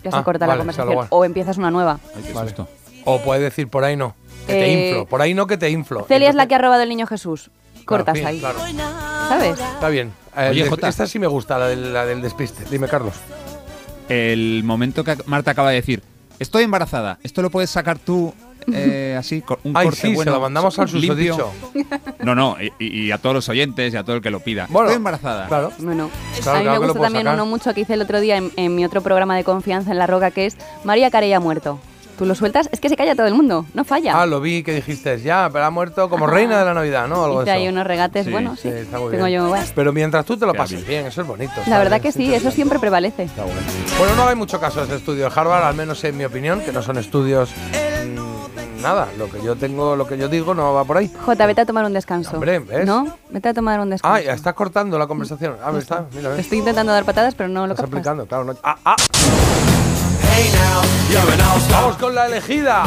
Ya se Ah, corta vale, la conversación. O empiezas una nueva. Ay, qué Vale. susto. O puedes decir por ahí no, que te Eh, inflo. Por ahí no, que te inflo. Celia es la que ha robado el niño Jesús. Cortas Claro, sí, ahí. claro. ¿Sabes? Está bien. Oye, el des- Jota. Esta sí me gusta, la del, la del despiste. Dime, Carlos. El momento que Marta acaba de decir, estoy embarazada, ¿esto lo puedes sacar tú eh, así, un Ay, corte sí, se bueno, lo mandamos al susodicho. No, no, y, y a todos los oyentes y a todo el que lo pida. Bueno, Estoy embarazada. Claro. Bueno, Claro, a claro mí me gusta también sacar. uno mucho que hice el otro día en, en mi otro programa de confianza en La Roca, que es María Carey ha muerto. Tú lo sueltas, es que se calla todo el mundo, no falla. Ah, lo vi que dijiste, ya, pero ha muerto como reina de la Navidad, ¿no? Algo ahí eso. unos regates, bueno, sí. está muy Tengo bien. yo, bueno. Pero mientras tú te lo pases bien, eso es bonito. La verdad bien, que sí, eso siempre prevalece. Está bueno. Bueno, no hay mucho caso de este estudio de Harvard, al menos en mi opinión, que no son estudios. mm, nada, lo que yo tengo, lo que yo digo no va por ahí. Jota, vete a tomar un descanso. Hombre, ¿ves? ¿No? Vete a tomar un descanso. Ah, ya estás cortando la conversación. Ah, me está, mira, Te ves. estoy intentando dar patadas, pero no lo Estás aplicando, claro. no- Ah, ah. Vamos con la elegida.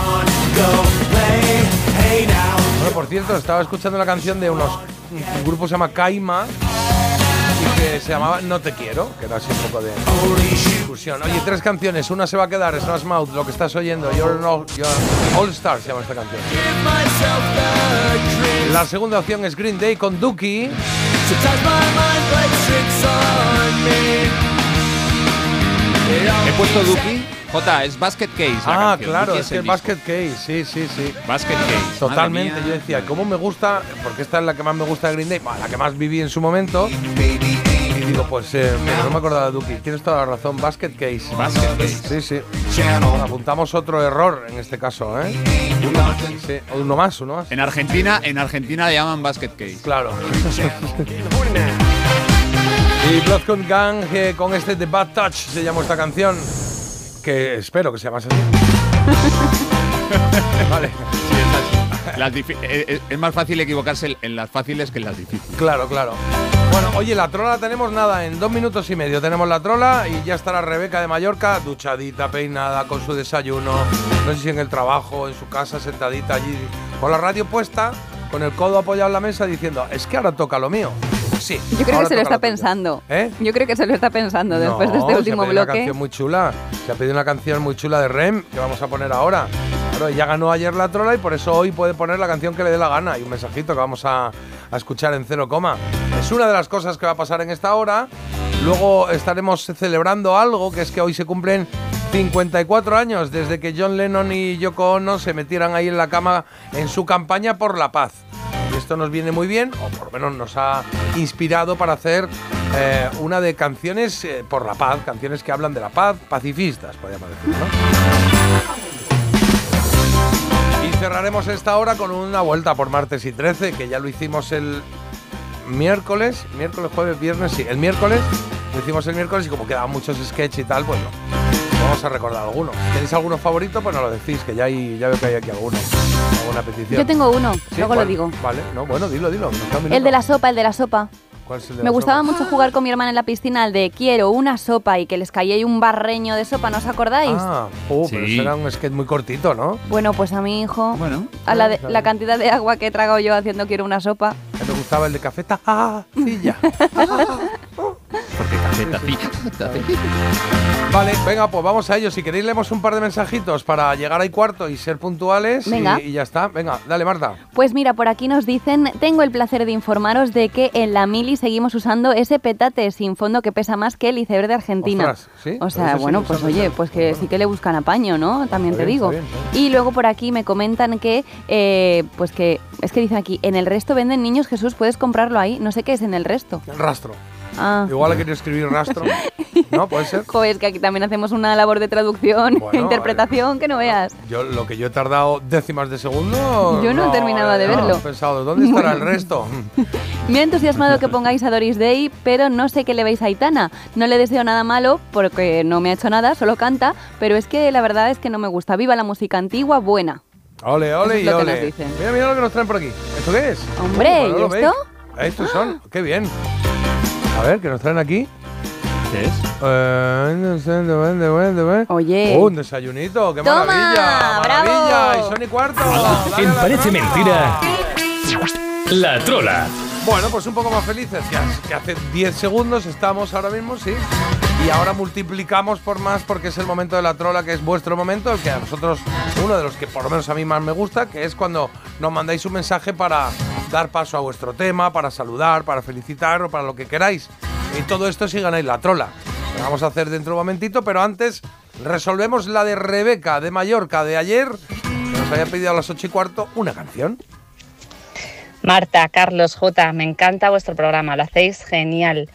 Bueno, por cierto, estaba escuchando la canción de unos. Un grupo que se llama Kaima y que se llamaba No Te Quiero, que era así un poco de discusión. Oye, tres canciones, una se va a quedar, Smash Mouth, lo que estás oyendo, You're, no, All Star se llama esta canción. La segunda opción es Green Day con Dookie. He puesto Duki. Es Basket Case. la Ah, claro, es que Basket Case, sí, sí, sí. Basket Case. Totalmente, yo decía, ¿cómo me gusta? Porque esta es la que más me gusta de Green Day, bueno, la que más viví en su momento. Y digo, pues eh, no me acordaba de Duki. Tienes toda la razón, Basket Case. Basket Case. Sí, sí. Apuntamos otro error en este caso, ¿eh? Sí, uno más, uno más. En Argentina, en Argentina le llaman Basket Case. Claro. y Bloodhound Gang eh, con este The Bad Touch se llama esta canción. Que espero que se llame así. vale. Difi- eh, eh, es más fácil equivocarse en las fáciles que en las difíciles. Claro, claro. Bueno, oye, la trola tenemos nada, en dos minutos y medio tenemos la trola y ya estará Rebeca de Mallorca, duchadita, peinada, con su desayuno, no sé si en el trabajo, en su casa, sentadita allí, con la radio puesta, con el codo apoyado en la mesa diciendo, es que ahora toca lo mío. Sí. Yo creo ahora que se lo está lo tuyo". pensando. ¿Eh? Yo creo que se lo está pensando después de este se último ha Una bloque. canción muy chula. Se ha pedido una canción muy chula de Rem que vamos a poner ahora. Claro, ya ganó ayer la trola y por eso hoy puede poner la canción que le dé la gana y un mensajito que vamos a, a escuchar en cero coma. Es una de las cosas que va a pasar en esta hora. Luego estaremos celebrando algo que es que hoy se cumplen 54 años desde que John Lennon y Yoko Ono se metieran ahí en la cama en su campaña por la paz. Esto nos viene muy bien, o por lo menos nos ha inspirado para hacer eh, una de canciones eh, por la paz, canciones que hablan de la paz, pacifistas, podríamos decir, ¿no? Y cerraremos esta hora con una vuelta por martes y 13, que ya lo hicimos el miércoles, miércoles, jueves, viernes, sí, el miércoles, lo hicimos el miércoles y como quedaban muchos sketches y tal, pues no. Vamos a recordar algunos. ¿Tenéis alguno favorito? Pues no lo decís, que ya, hay, ya veo que hay aquí alguno. Alguna petición. Yo tengo uno, ¿Sí? luego ¿Cuál? lo digo. Vale, no, bueno, dilo, dilo. El de la sopa, el de la sopa. ¿Cuál es el de Me la gustaba sopa? mucho jugar con mi hermana en la piscina al de quiero una sopa y que les caía ahí un barreño de sopa, ¿no os acordáis? Ah, oh, pero Sí. eso era un sketch muy cortito, ¿no? Bueno, pues a mi hijo, Bueno. a la, de- la cantidad de agua que he tragado yo haciendo quiero una sopa. Que me gustaba el de café tacilla. Porque café, Vale, venga, pues vamos a ello. Si queréis leemos un par de mensajitos para llegar ahí cuarto y ser puntuales y- Venga. Y, ya está. Venga, dale, Marta. Pues mira, por aquí nos dicen, tengo el placer de informaros de que en la mili seguimos usando ese petate sin fondo que pesa más que el iceberg de Argentina. Ostras, ¿sí? O sea, sí bueno, pues oye, pues que sí que le buscan apaño, ¿no? También Está te bien, digo. está bien, está Y luego por aquí me comentan que, eh, pues que, es que dicen aquí, en el resto venden niños Jesús, puedes comprarlo ahí. No sé qué es en el resto. Rastro. Ah. Igual le quería escribir rastro. ¿No? ¿Puede ser? Joder, es que aquí también hacemos una labor de traducción, Bueno, interpretación, que no veas. Yo lo que yo he tardado décimas de segundo. Yo no terminaba de no, verlo. He pensado, ¿dónde estará el resto? Me ha entusiasmado que pongáis a Doris Day, pero no sé qué le veis a Aitana. No le deseo nada malo porque no me ha hecho nada, solo canta, pero es que la verdad es que no me gusta. Viva la música antigua, buena. Ole, ole Eso es y que ole. Mira, mira lo que nos traen por aquí. ¿Esto qué es? Hombre, Uh, ¿no ¿y lo veis? esto? Estos son. Qué bien. A ver, ¿qué nos traen aquí? ¿Qué es? Eh, Oye. Oh, un desayunito, qué Toma, maravilla, maravilla. bravo. Y son y cuarto. Dale En a la Parece trola. Mentira, La Trola. Bueno, pues un poco más felices que hace- que hace 10 segundos estamos ahora mismo, sí. Y ahora multiplicamos por más porque es el momento de la trola, que es vuestro momento, el que a nosotros, uno de los que por lo menos a mí más me gusta, que es cuando nos mandáis un mensaje para dar paso a vuestro tema, para saludar, para felicitar o para lo que queráis. Y todo esto si ganáis la trola. Lo vamos a hacer dentro de un momentito, pero antes resolvemos la de Rebeca de Mallorca de ayer, que nos había pedido a las 8 y cuarto una canción. Marta, Carlos, J, me encanta vuestro programa, lo hacéis genial.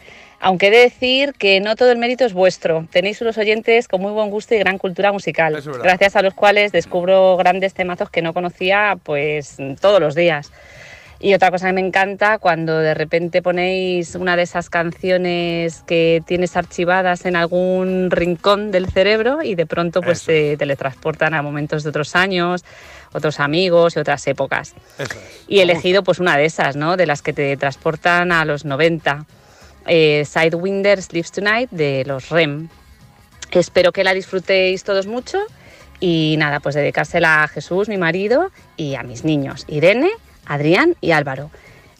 Aunque he de decir que no todo el mérito es vuestro. Tenéis unos oyentes con muy buen gusto y gran cultura musical, gracias a los cuales descubro grandes temazos que no conocía pues todos los días. Y otra cosa que me encanta, cuando de repente ponéis una de esas canciones que tienes archivadas en algún rincón del cerebro y de pronto pues Eso. te teletransportan a momentos de otros años, otros amigos y otras épocas. Y he elegido pues una de esas, ¿no? De las que te transportan a los 90 eh, Sidewinder Sleeps Tonight de los REM. Espero que la disfrutéis todos mucho y nada, pues dedicársela a Jesús, mi marido, y a mis niños, Irene, Adrián y Álvaro.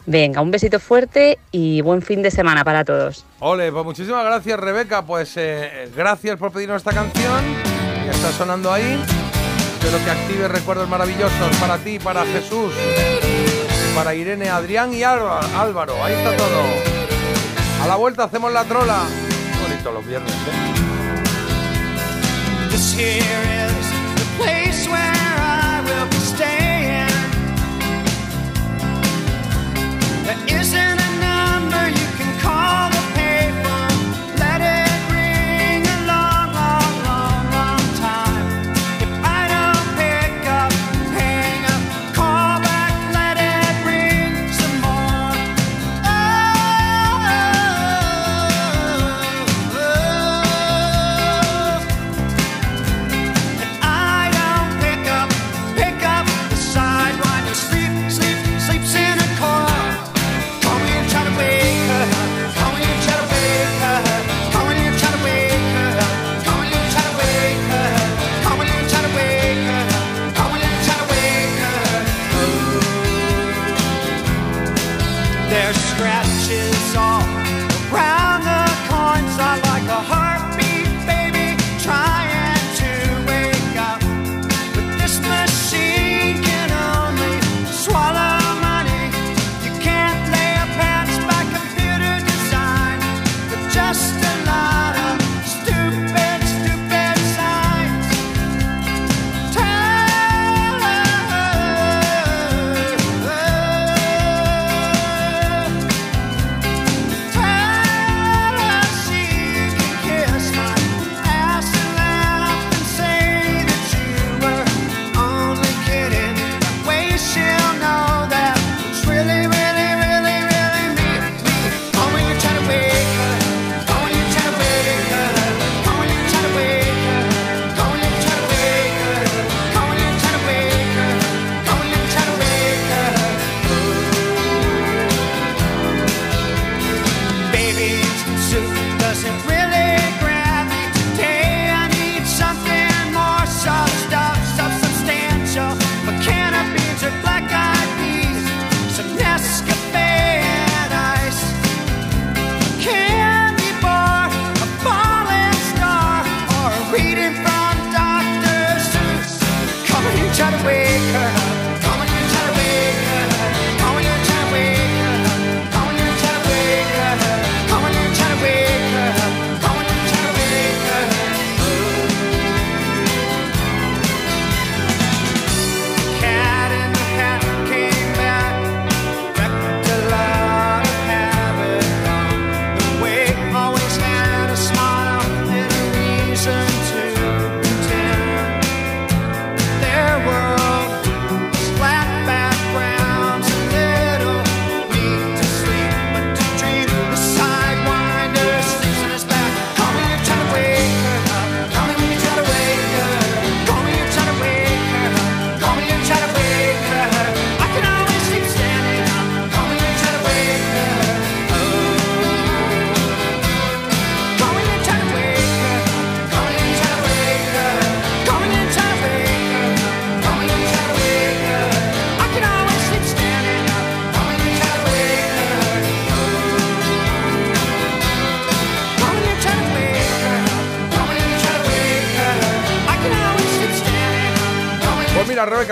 Venga, un besito fuerte y buen fin de semana para todos. Ole, pues muchísimas gracias Rebeca, pues eh, gracias por pedirnos esta canción que está sonando ahí. Espero que active recuerdos maravillosos para ti, para Jesús, para Irene, Adrián y Álvaro. Ahí está todo. A la vuelta hacemos la trola. Bonito los viernes, ¿eh?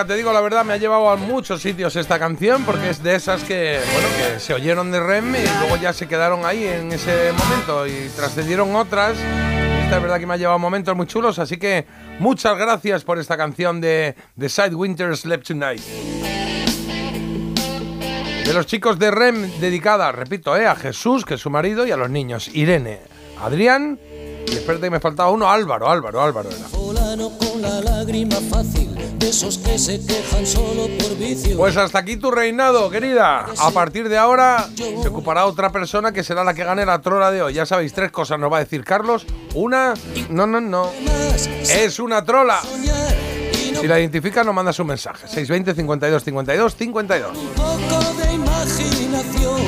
Te digo la verdad, me ha llevado a muchos sitios esta canción porque es de esas que, se oyeron de Rem y luego ya se quedaron ahí en ese momento y trascendieron otras. Esta es verdad que me ha llevado momentos muy chulos, así que muchas gracias por esta canción de The Side Winter Slept Tonight. De los chicos de Rem, dedicada, repito, eh, a Jesús, que es su marido, y a los niños, Irene, Adrián, y espérate que me faltaba uno, Álvaro, Álvaro, Álvaro era. Con la lágrima fácil de esos que se quejan solo por vicio. Pues hasta aquí tu reinado, querida. A partir de ahora se ocupará otra persona que será la que gane la trola de hoy. Ya sabéis, tres cosas nos va a decir Carlos. Una, no, no, no. Es una trola. Si la identifica, nos mandas un mensaje. 620 52 52 52. poco de imaginación,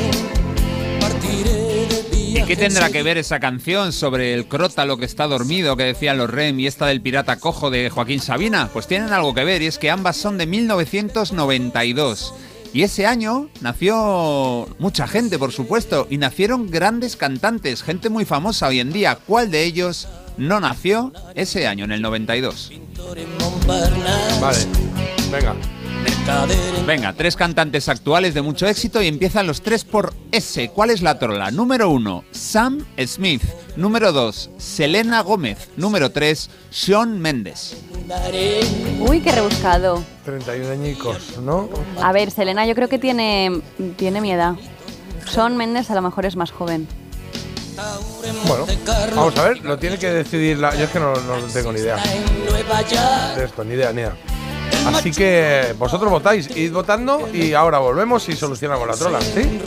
¿Y qué tendrá que ver esa canción sobre el crótalo que está dormido que decían los REM y esta del pirata cojo de Joaquín Sabina? Pues tienen algo que ver y es que ambas son de 1992. Y ese año nació mucha gente, por supuesto, y nacieron grandes cantantes, gente muy famosa hoy en día. ¿Cuál de ellos no nació ese año, en el 92? Vale, venga. Venga, tres cantantes actuales de mucho éxito y empiezan los tres por S. ¿Cuál es la trola? Número uno, Sam Smith. Número dos, Selena Gómez. Número tres, Sean Mendes. Uy, qué rebuscado. 31 añicos, ¿no? A ver, Selena yo creo que tiene, tiene mi edad. Son Méndez a lo mejor es más joven. Bueno, vamos a ver, lo tiene que decidir la... Yo es que no, no tengo ni idea de esto, ni idea, ni idea. Así que vosotros votáis, id votando y ahora volvemos y solucionamos la trola, ¿sí?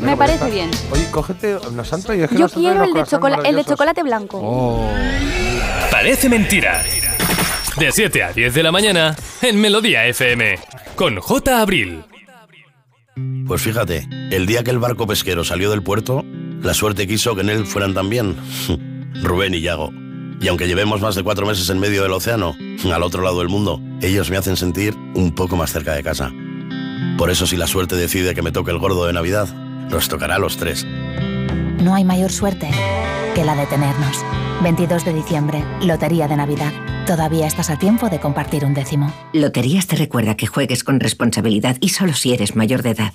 Me parece bien. Oye, cógete, nos han traído, es que Yo nos han traído quiero el de, croissants chocola- el de maravillosos. chocolate blanco. Oh. Parece mentira. De 7 a 10 de la mañana en Melodía FM. Con J. Abril. Pues fíjate, el día que el barco pesquero salió del puerto, la suerte quiso que en él fueran también Rubén y Yago. Y aunque llevemos más de cuatro meses en medio del océano, al otro lado del mundo, ellos me hacen sentir un poco más cerca de casa. Por eso si la suerte decide que me toque el gordo de Navidad, nos tocará a los tres. No hay mayor suerte que la de tenernos. 22 de diciembre, Lotería de Navidad. Todavía estás a tiempo de compartir un décimo. Loterías te recuerda que juegues con responsabilidad y solo si eres mayor de edad.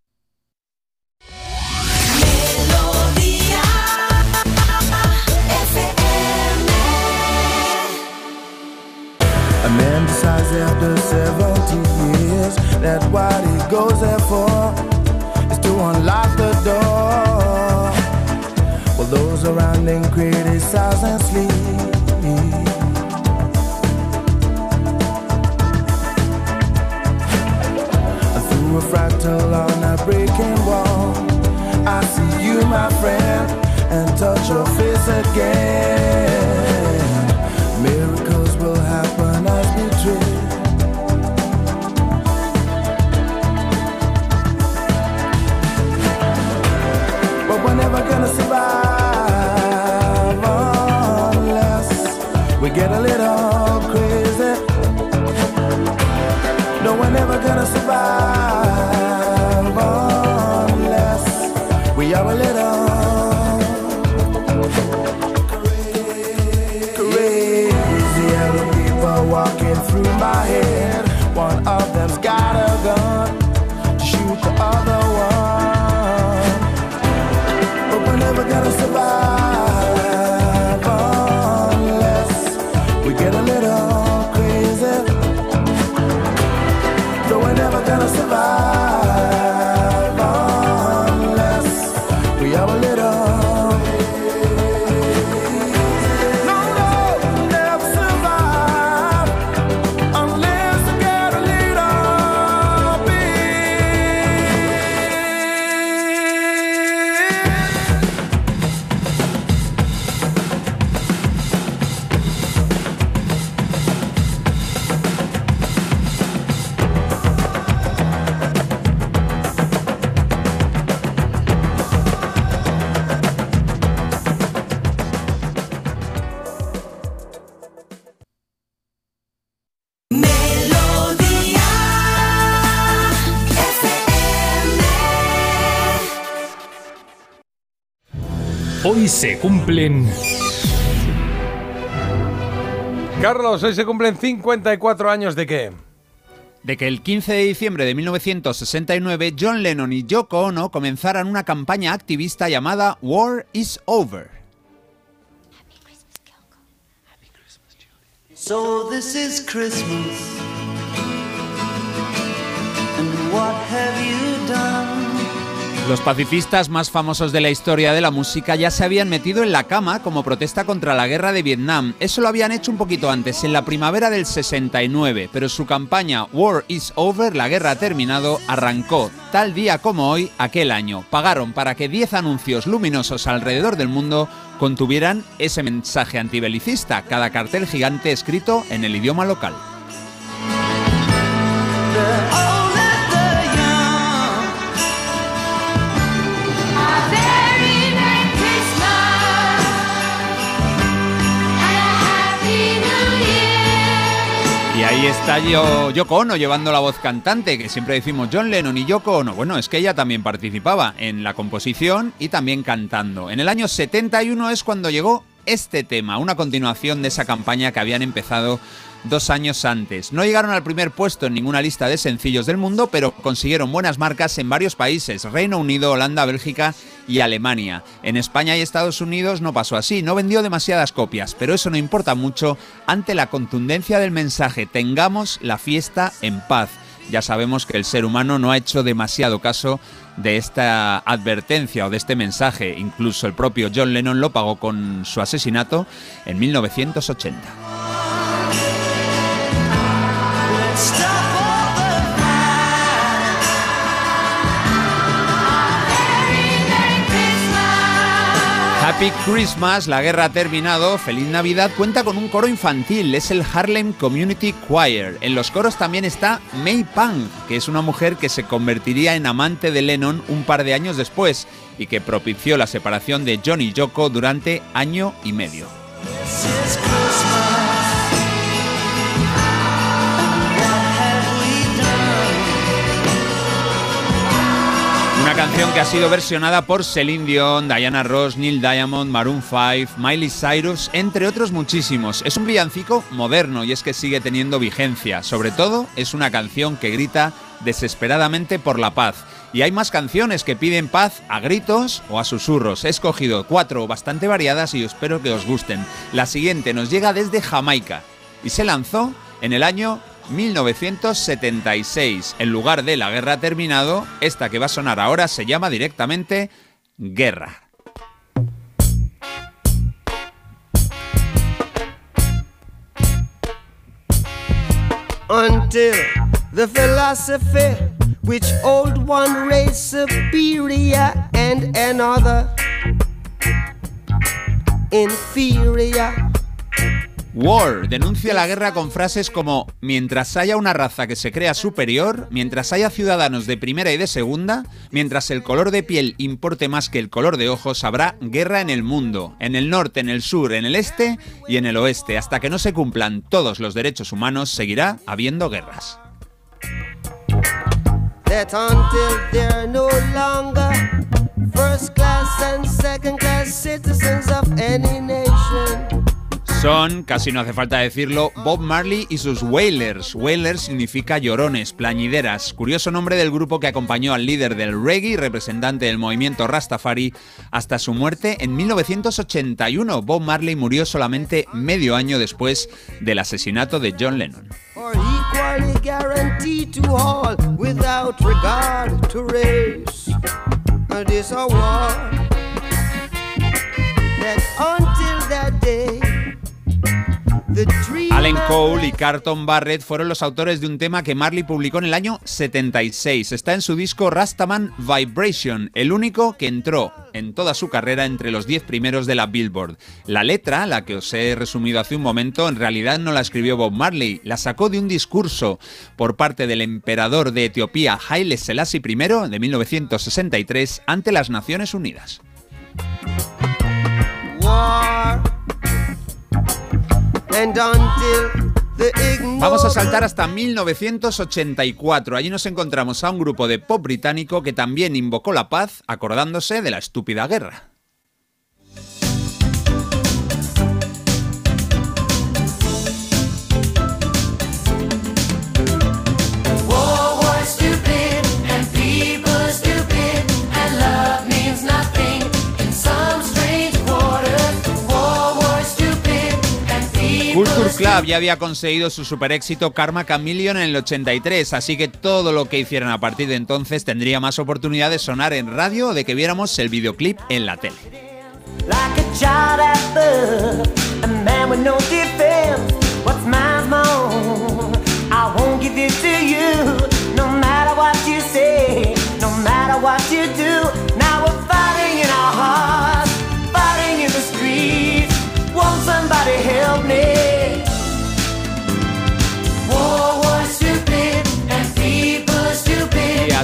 After 70 years that what he goes there for is to unlock the door. While those around him criticize and sleep. Through a fractal on a breaking wall, I see you, my friend, and touch your face again. Carlos, hoy se cumplen 54 años de qué? de que el 15 de diciembre de 1969 John Lennon y Yoko Ono comenzaran una campaña activista llamada War is Over. So this is Christmas. And what have you done? Los pacifistas más famosos de la historia de la música ya se habían metido en la cama como protesta contra la guerra de Vietnam. Eso lo habían hecho un poquito antes, en la primavera del 69, pero su campaña War is Over, la guerra ha terminado, arrancó tal día como hoy aquel año. Pagaron para que 10 anuncios luminosos alrededor del mundo contuvieran ese mensaje antibelicista, cada cartel gigante escrito en el idioma local. Ahí está yo, Yoko Ono llevando la voz cantante, que siempre decimos John Lennon y Yoko Ono. Bueno, es que ella también participaba en la composición y también cantando. En el año 71 es cuando llegó este tema, una continuación de esa campaña que habían empezado dos años antes. No llegaron al primer puesto en ninguna lista de sencillos del mundo, pero consiguieron buenas marcas en varios países, Reino Unido, Holanda, Bélgica y Alemania. En España y Estados Unidos no pasó así, no vendió demasiadas copias, pero eso no importa mucho ante la contundencia del mensaje, tengamos la fiesta en paz. Ya sabemos que el ser humano no ha hecho demasiado caso de esta advertencia o de este mensaje. Incluso el propio John Lennon lo pagó con su asesinato en 1980. Happy Christmas, la guerra ha terminado, feliz Navidad, cuenta con un coro infantil, es el Harlem Community Choir. En los coros también está May Pang, que es una mujer que se convertiría en amante de Lennon un par de años después y que propició la separación de John y Yoko durante año y medio. Canción que ha sido versionada por Celine Dion, Diana Ross, Neil Diamond, Maroon 5, Miley Cyrus, entre otros muchísimos. Es un villancico moderno y es que sigue teniendo vigencia. Sobre todo, es una canción que grita desesperadamente por la paz. Y hay más canciones que piden paz a gritos o a susurros. He escogido cuatro bastante variadas y espero que os gusten. La siguiente nos llega desde Jamaica y se lanzó en el año 1976. En lugar de La guerra ha terminado, esta que va a sonar ahora se llama directamente Guerra. until the philosophy which old one race superior and another inferior. War denuncia la guerra con frases como mientras haya una raza que se crea superior, mientras haya ciudadanos de primera y de segunda, mientras el color de piel importe más que el color de ojos, habrá guerra en el mundo, en el norte, en el sur, en el este y en el oeste. Hasta que no se cumplan todos los derechos humanos, seguirá habiendo guerras. Son, casi no hace falta decirlo, Bob Marley y sus Wailers. Wailers significa llorones, plañideras, curioso nombre del grupo que acompañó al líder del reggae representante del movimiento Rastafari hasta su muerte en 1981. Bob Marley murió solamente medio año después del asesinato de John Lennon. Allen Cole y Carlton Barrett fueron los autores de un tema que Marley publicó en el año 76. Está en su disco Rastaman Vibration, el único que entró en toda su carrera entre los 10 primeros de la Billboard. La letra, la que os he resumido hace un momento, en realidad no la escribió Bob Marley, la sacó de un discurso por parte del emperador de Etiopía Haile Selassie I de 1963 ante las Naciones Unidas. war Vamos a saltar hasta 1984. Allí nos encontramos a un grupo de pop británico que también invocó la paz acordándose de la estúpida guerra. Club ya había conseguido su super éxito Karma Chameleon en el 83, así que todo lo que hicieran a partir de entonces tendría más oportunidad de sonar en radio o de que viéramos el videoclip en la tele. Like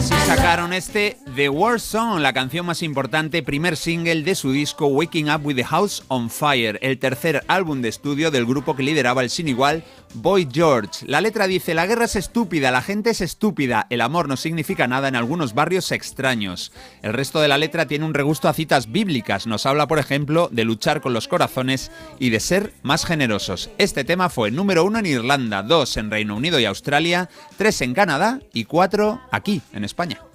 Christ. Sacaron este The War Song, la canción más importante, primer single de su disco Waking Up with the House on Fire, el tercer álbum de estudio del grupo que lideraba el sin igual Boy George. La letra dice, la guerra es estúpida, la gente es estúpida, el amor no significa nada en algunos barrios extraños. El resto de la letra tiene un regusto a citas bíblicas, nos habla por ejemplo de luchar con los corazones y de ser más generosos. Este tema fue número uno en Irlanda, dos en Reino Unido y Australia, tres en Canadá y cuatro aquí, en España.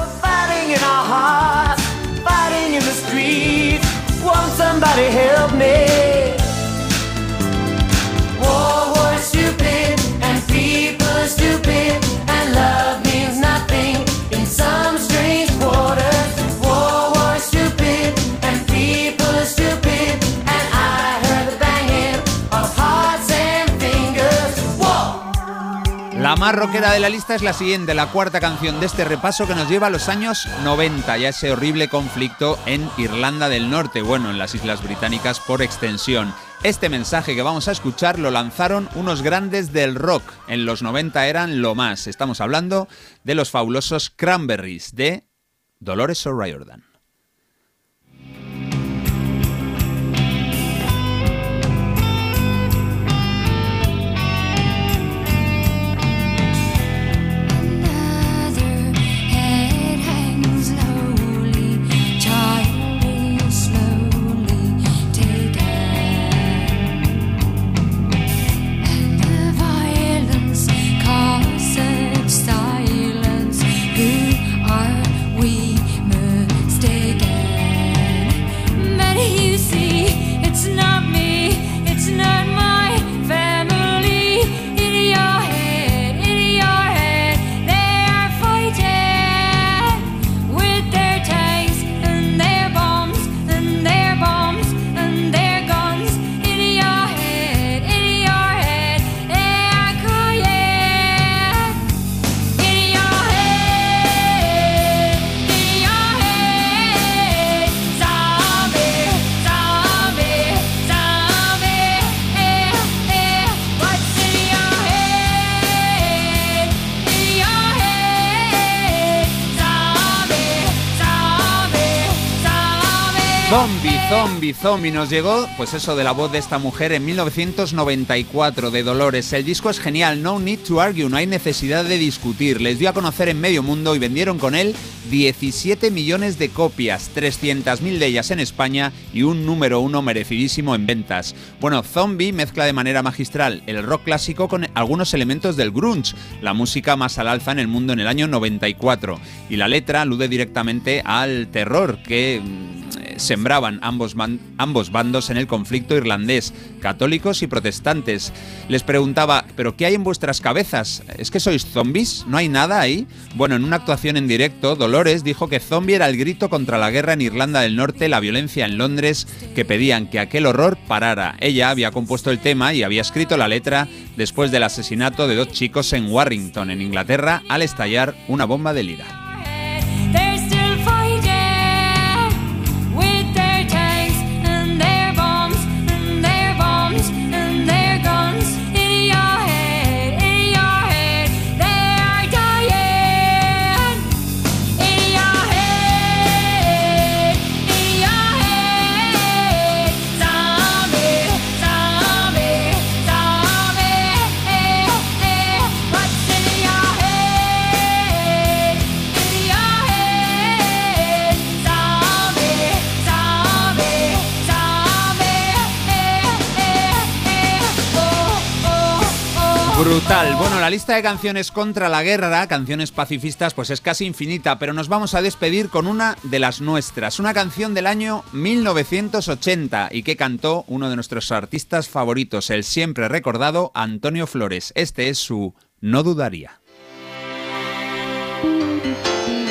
Fighting in our hearts, fighting in the streets. Won't somebody help me? War más rockera de la lista es la siguiente, la cuarta canción de este repaso que nos lleva a los años 90 y a ese horrible conflicto en Irlanda del Norte, bueno, en las Islas Británicas por extensión. Este mensaje que vamos a escuchar lo lanzaron unos grandes del rock. En los 90 eran lo más. Estamos hablando de los fabulosos Cranberries de Dolores O'Riordan. Zombie. Zombie, zombie. Nos llegó, pues eso, de la voz de esta mujer en 1994, de Dolores. El disco es genial, no need to argue, no hay necesidad de discutir. Les dio a conocer en medio mundo y vendieron con él 17 millones de copias, 300.000 de ellas en España y un número uno merecidísimo en ventas. Bueno, Zombie mezcla de manera magistral el rock clásico con algunos elementos del grunge, la música más al alza en el mundo en el año 94. Y la letra alude directamente al terror que mm, sembraban ambos, ambos bandos en el conflicto irlandés, católicos y protestantes. Les preguntaba, ¿pero qué hay en vuestras cabezas? ¿Es que sois zombies? ¿No hay nada ahí? Bueno, en una actuación en directo, Dolores dijo que zombie era el grito contra la guerra en Irlanda del Norte, la violencia en Londres, que pedían que aquel horror parara. Ella había compuesto el tema y había escrito la letra después del asesinato de dos chicos en Warrington, en Inglaterra, al estallar una bomba de lira. Bueno, la lista de canciones contra la guerra, canciones pacifistas, pues es casi infinita, pero nos vamos a despedir con una de las nuestras, una canción del año 1980 y que cantó uno de nuestros artistas favoritos, el siempre recordado Antonio Flores. Este es su No dudaría.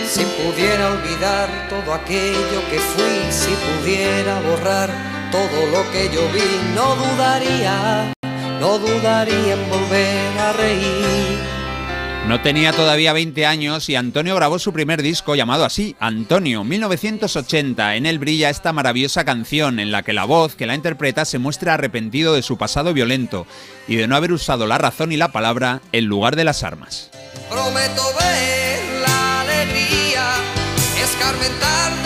Si pudiera olvidar todo aquello que fui, si pudiera borrar todo lo que yo vi, no dudaría, no dudaría en volver a reír. No tenía todavía 20 años y Antonio grabó su primer disco llamado así, Antonio, 1980. En él brilla esta maravillosa canción en la que la voz que la interpreta se muestra arrepentido de su pasado violento y de no haber usado la razón y la palabra en lugar de las armas. Prometo ver la alegría, escarmentar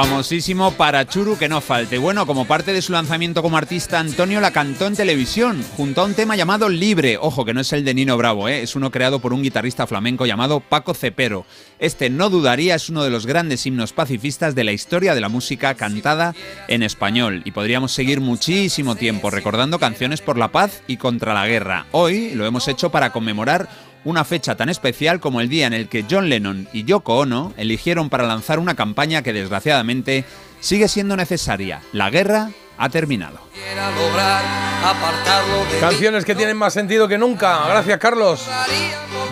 famosísimo Parachuru que no falte. Bueno, como parte de su lanzamiento como artista, Antonio la cantó en televisión, junto a un tema llamado Libre. Ojo, que no es el de Nino Bravo, ¿eh? es uno creado por un guitarrista flamenco llamado Paco Cepero. Este, no dudaría, es uno de los grandes himnos pacifistas de la historia de la música cantada en español. Y podríamos seguir muchísimo tiempo recordando canciones por la paz y contra la guerra. Hoy lo hemos hecho para conmemorar una fecha tan especial como el día en el que John Lennon y Yoko Ono eligieron para lanzar una campaña que desgraciadamente sigue siendo necesaria. La guerra ha terminado. Canciones que tienen más sentido que nunca. Gracias, Carlos.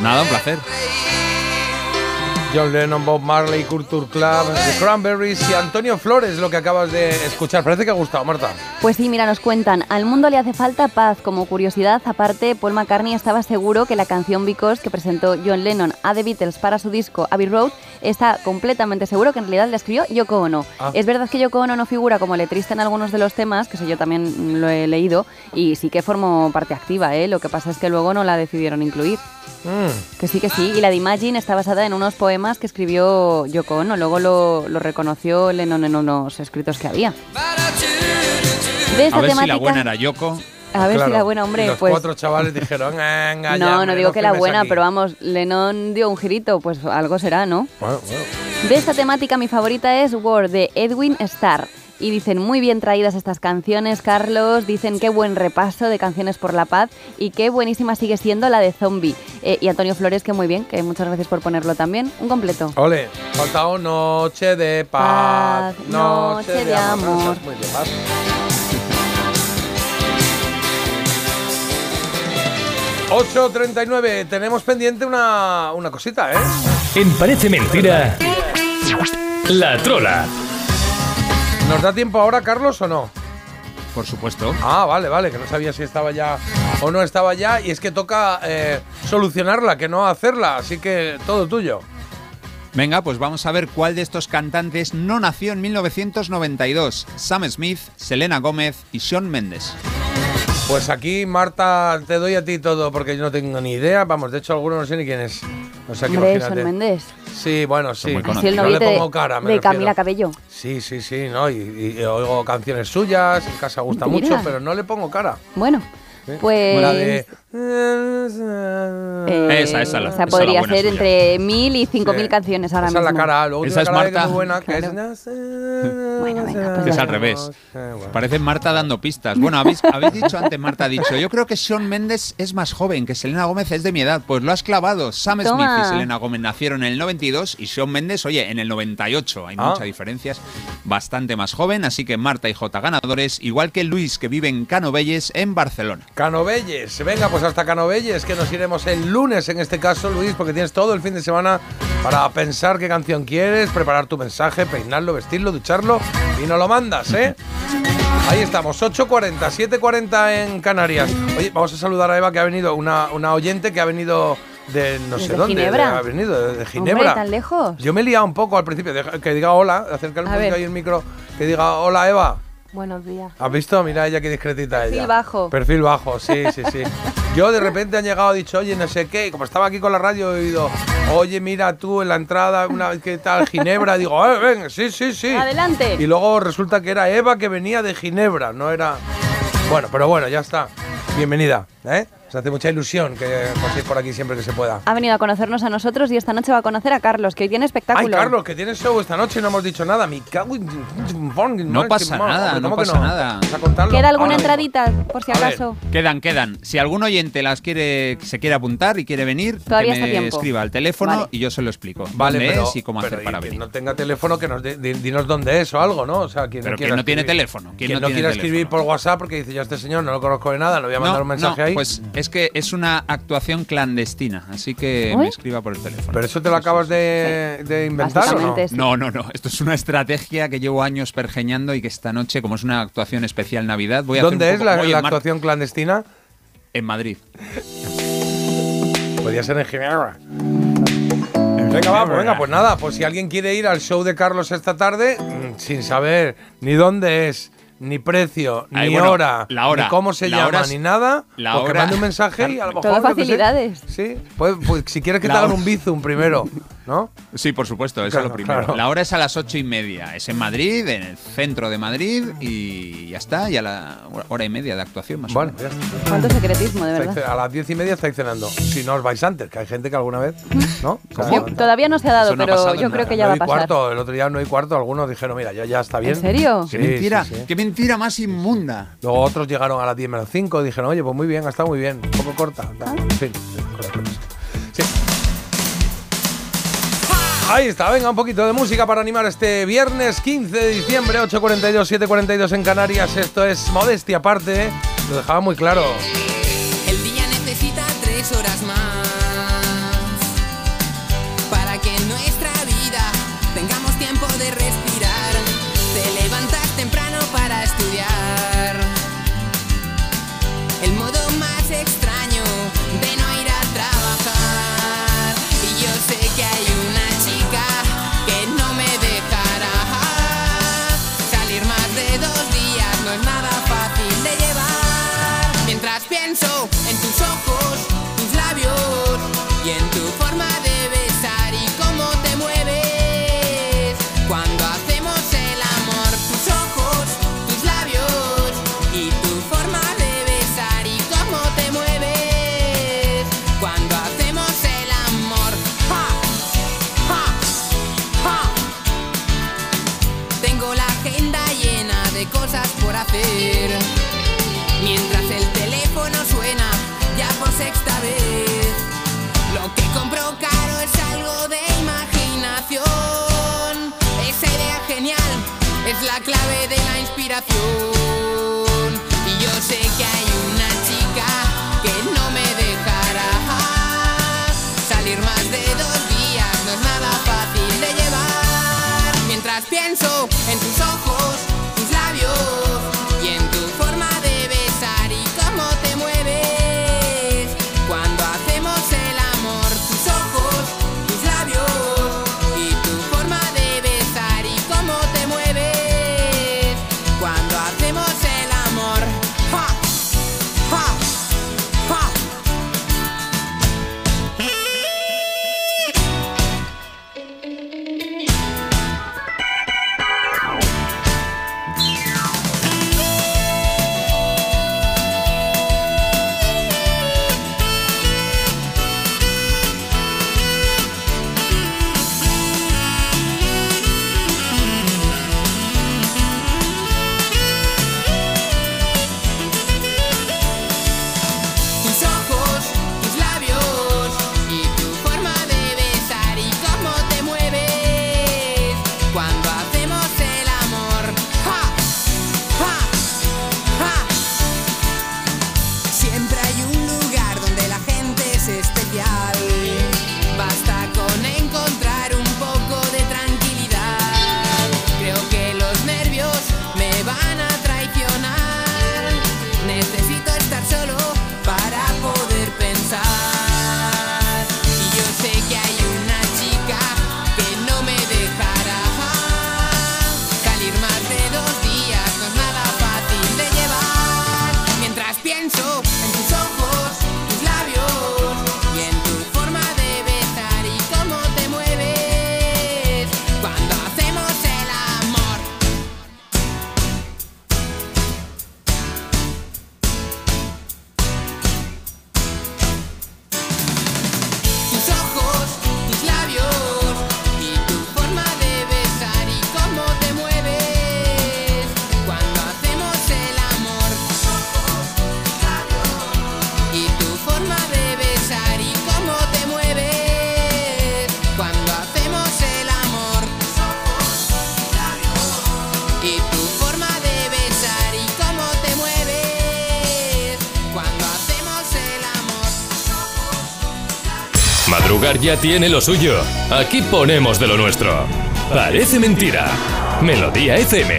Nada, un placer. John Lennon, Bob Marley, Culture Club, The Cranberries y Antonio Flores, lo que acabas de escuchar. Parece que ha gustado, Marta. Pues sí, mira, nos cuentan, al mundo le hace falta paz. Como curiosidad, aparte, Paul McCartney estaba seguro que la canción Because que presentó John Lennon a The Beatles para su disco Abbey Road está completamente seguro que en realidad la escribió Yoko Ono. Ah. Es verdad que Yoko Ono no figura como letrista en algunos de los temas, que eso yo también lo he leído, y sí que formó parte activa, ¿eh? Lo que pasa es que luego no la decidieron incluir. Mm. Que sí, que sí. Y la de Imagine está basada en unos poemas que escribió Yoko Ono. Luego lo, lo reconoció Lennon en unos escritos que había. De esta A ver si la temática- buena era Yoko. A ver si la buena, hombre, los pues... cuatro chavales dijeron, venga, ya, No, no digo que la buena, aquí". pero vamos, Lennon dio un girito, pues algo será, ¿no? Bueno, bueno. De esta temática mi favorita es War de Edwin Starr. Y dicen muy bien traídas estas canciones, Carlos. Dicen qué buen repaso de canciones por la paz y qué buenísima sigue siendo la de Zombie. Eh, y Antonio Flores, que muy bien, que muchas gracias por ponerlo también. Un completo. Ole, faltado noche de paz, Paz, noche, noche de, de amor. amor. Eso es muy de paz. 8.39, tenemos pendiente una, una cosita, ¿eh? En Parece Mentira, La Trola. ¿Nos da tiempo ahora, Carlos, o no? Por supuesto. Ah, vale, vale, que no sabía si estaba ya o no estaba ya. Y es que toca eh, solucionarla, que no hacerla. Así que todo tuyo. Venga, pues vamos a ver cuál de estos cantantes no nació en 1992. Sam Smith, Selena Gómez y Sean Mendes. Pues aquí, Marta, te doy a ti todo porque yo no tengo ni idea. Vamos, de hecho, alguno no sé ni quién es. O sea que Hombre. Son Méndez. Sí, bueno, sí. muy Así el no le de, pongo cara, me de refiero. Camila Cabello. Sí, sí, sí, ¿no? Y, y oigo canciones suyas, en casa gusta Mira. mucho, pero no le pongo cara. Bueno, ¿sí? pues... La de... eh, Esa, esa, la- O sea, esa podría la buena ser suya. entre mil y cinco mil canciones ahora Esa es mismo. la cara, luego Esa es que Marta. muy buena, que es... Bueno, venga, pues Que es al revés. Bueno. Parece Marta dando pistas. Bueno, habéis, habéis dicho antes, Marta ha dicho, yo creo que Sean Mendes es más joven, que Selena Gómez es de mi edad. Pues lo has clavado. Sam Toma. Smith y Selena Gómez nacieron en el 92 y Sean Mendes, oye, en el 98. Hay Ah. muchas diferencias. Bastante más joven, así que Marta y J ganadores, igual que Luis, que vive en Canovelles, en Barcelona. Canovelles. Venga, pues hasta Canovelles, que nos iremos el lunes en este caso, Luis, porque tienes todo el fin de semana para pensar qué canción quieres, preparar tu mensaje, peinarlo, vestirlo, ducharlo y nos lo mandas, ¿eh? Ahí estamos, 8.40, 7.40 en Canarias. Oye, vamos a saludar a Eva, que ha venido, una, una oyente que ha venido de no sé ¿Desde dónde. Ginebra? de- ha venido de, de Hombre, Ginebra. tan lejos. Yo me he liado un poco al principio, que diga hola, acércale un A poquito ver. ahí el micro, que diga hola Eva. Buenos días. ¿Has visto? Mira ella qué discretita Perfil ella. bajo. Perfil bajo, sí, sí, sí. Yo de repente han llegado y dicho, oye, no sé qué, y como estaba aquí con la radio, he oído, oye, mira tú en la entrada, una ¿qué tal? Ginebra, digo, eh, ven, sí, sí, sí. Adelante. Y luego resulta que era Eva que venía de Ginebra, no era. Bueno, pero bueno, ya está. Bienvenida, ¿eh? Se hace mucha ilusión que paséis por aquí siempre que se pueda. Ha venido a conocernos a nosotros y esta noche va a conocer a Carlos, que hoy tiene espectáculo. Ay, Carlos, que tienes show esta noche y no hemos dicho nada. Me cago en... No pasa nada, no ¿Cómo que pasa nada. ¿Queda alguna Ahora mismo. entradita, por si acaso? Quedan, quedan. Si algún oyente las quiere, se quiere apuntar y quiere venir, Todavía que me tiempo. escriba al teléfono Vale. y yo se lo explico. Vale, dónde pero, es y cómo pero hacer para y quien venir. no tenga teléfono, que nos de- di- dinos dónde es o algo, ¿no? O sea, quien Pero no quien no tiene teléfono, quien Quien no no, tiene quiera escribir por WhatsApp porque dice, yo a este señor no lo conozco de nada, le voy a mandar un mensaje no, ahí. Pues es que es una actuación clandestina, así que me escriba por el teléfono. ¿Pero eso te lo acabas de, de inventar o no? No, no, no. Esto es una estrategia que llevo años pergeñando y que esta noche, como es una actuación especial Navidad, voy a hacer ¿Dónde un es poco- la, la actuación clandestina? En Madrid. Podría ser en Ginebra. Venga, va, pues venga, pues nada, pues si alguien quiere ir al show de Carlos esta tarde, mm, sin saber ni dónde es, ni precio, Ay, ni bueno, hora, la hora. ni cómo se La llama, hora es- ni nada, la pues que hora- mande un mensaje y a lo mejor... Todo yo qué sé. facilidades. Sí, pues, pues si quieres que te La hagan hora- un bizum primero, ¿no? Sí, por supuesto, eso Claro, es lo primero. claro. La hora es a las ocho y media. Es en Madrid, en el centro de Madrid, y ya está, y a la hora y media de actuación más Bueno, o menos. Cuánto secretismo, de verdad. a las diez y media estáis cenando. Si no os vais antes, que hay gente que alguna vez, ¿no? Yo- todavía no se ha dado, no ha pero pasado yo creo nada. que ya va a pasar. cuarto, el otro día no hay cuarto, algunos dijeron, mira, ya, ya está bien. ¿En serio? ¡Qué Sí, mentira! sí, sí. ¡Qué mentira más inmunda! Luego otros llegaron a las 10 menos 5 y dijeron, oye, pues muy bien, ha estado muy bien, un poco corta. Ah. En fin, Ahí está, venga, un poquito de música para animar este viernes 15 de diciembre, 8.42, 7.42 en Canarias. Esto es modestia aparte, ¿eh? lo dejaba muy claro. El día necesita tres horas más tiene lo suyo. Aquí ponemos de lo nuestro. Parece mentira. Melodía FM.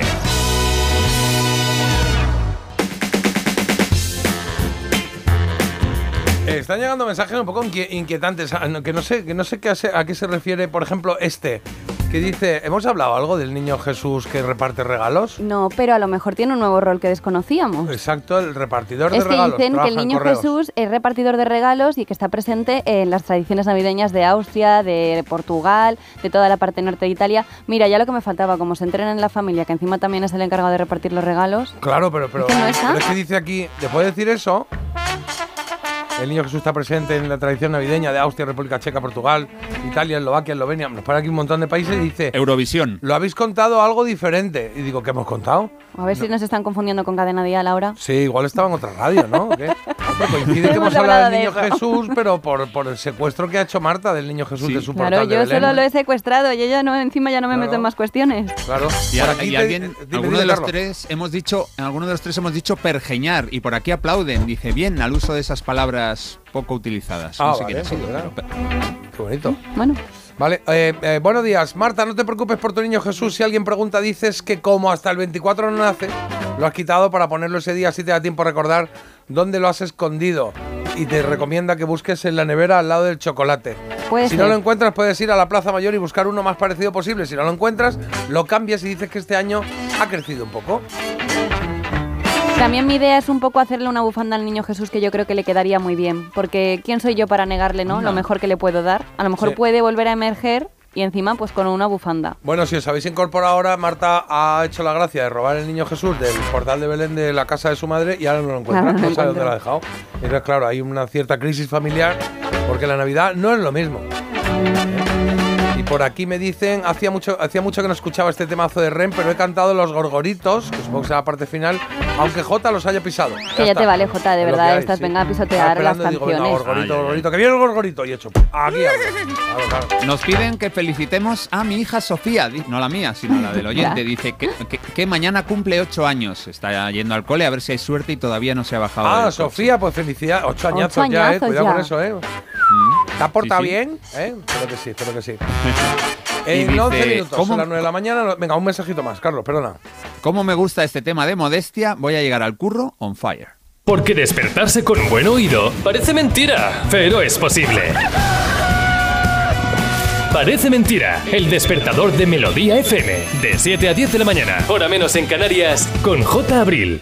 Están llegando mensajes un poco inquie- inquietantes, ah, que no sé, que no sé a qué se refiere, por ejemplo, este, que dice, ¿hemos hablado algo del niño Jesús que reparte regalos? No, pero a lo mejor tiene un nuevo rol que desconocíamos. Exacto, el repartidor de Es que regalos. dicen que el niño. Jesús es repartidor de regalos y que está presente en las tradiciones navideñas de Austria, de Portugal, de toda la parte norte de Italia. Mira, ya lo que me faltaba, como se entrena en la familia, que encima también es el encargado de repartir los regalos. Claro, pero, pero, ¿Es que no pero es que dice aquí, después de decir eso, el niño Jesús está presente en la tradición navideña de Austria, República Checa, Portugal, Italia, Eslovaquia, Eslovenia, nos pone aquí un montón de países y dice, Eurovisión. lo habéis contado algo diferente. Y digo, ¿qué hemos contado? A ver si nos están confundiendo con Cadena Dial ahora. Sí, igual estaba en otra radio, ¿no? ¿O qué? Hombre, coincide que Hemos hablado del de niño eso. Jesús, pero por, por el secuestro que ha hecho Marta del niño Jesús de su Claro, de yo Belén. solo lo he secuestrado y ella no, encima ya no me Claro. meto en más cuestiones. Claro. Y, Por aquí y te- alguien, dime, alguno dime, de los Carlos. tres hemos dicho, alguno de los tres hemos dicho pergeñar y por aquí aplauden. Dice bien al uso de esas palabras poco utilizadas. Ah, no sé vale, quién ha sido, pero- Qué bonito. Bueno. Vale, eh, eh, buenos días. Marta, no te preocupes por tu niño Jesús. Si alguien pregunta, dices que como hasta el 24 no nace, lo has quitado para ponerlo ese día, así te da tiempo a recordar dónde lo has escondido. Y te recomienda que busques en la nevera al lado del chocolate. Puede si ser. no lo encuentras, puedes ir a la Plaza Mayor y buscar uno más parecido posible. Si no lo encuentras, lo cambias y dices que este año ha crecido un poco. También mi idea es un poco hacerle una bufanda al niño Jesús que yo creo que le quedaría muy bien. Porque ¿quién soy yo para negarle, no? Lo mejor que le puedo dar. A lo mejor Sí. puede volver a emerger y encima pues con una bufanda. Bueno, si os habéis incorporado ahora, Marta ha hecho la gracia de robar el niño Jesús del portal de Belén de la casa de su madre y ahora no lo encuentra. No no sabe dónde lo ha dejado. Entonces, claro, hay una cierta crisis familiar porque la Navidad no es lo mismo. Por aquí me dicen, hacía mucho, hacía mucho que no escuchaba este temazo de Ren, pero he cantado los gorgoritos, que supongo que será la parte final, aunque Jota los haya pisado. Que ya te vale, Jota, de verdad, hay, estás sí. venga a pisotear las digo, venga, canciones. gorgorito, gorgorito, que viene el gorgorito y he hecho. Aquí. Claro, claro. Nos piden que felicitemos a mi hija Sofía, no la mía, sino la del oyente. Dice que, que- que mañana cumple ocho años. Está yendo al cole a ver si hay suerte y todavía no se ha bajado. Ah, Sofía, pues felicidad. Ocho añazos Ocho ya, eh. Cuidado ya. con eso, eh. coche. ¿Te ha portado Sí, sí. bien? ¿Eh? Espero que sí, espero que sí. En dice, 11 minutos, ¿cómo- son las 9 de la mañana. Venga, un mensajito más, Carlos, perdona. ¿Cómo me gusta este tema de modestia? Voy a llegar al curro on fire. Porque despertarse con buen oído parece mentira, pero es posible. Parece mentira, el despertador de Melodía FM, de 7 a 10 de la mañana, hora menos en Canarias, con J. Abril.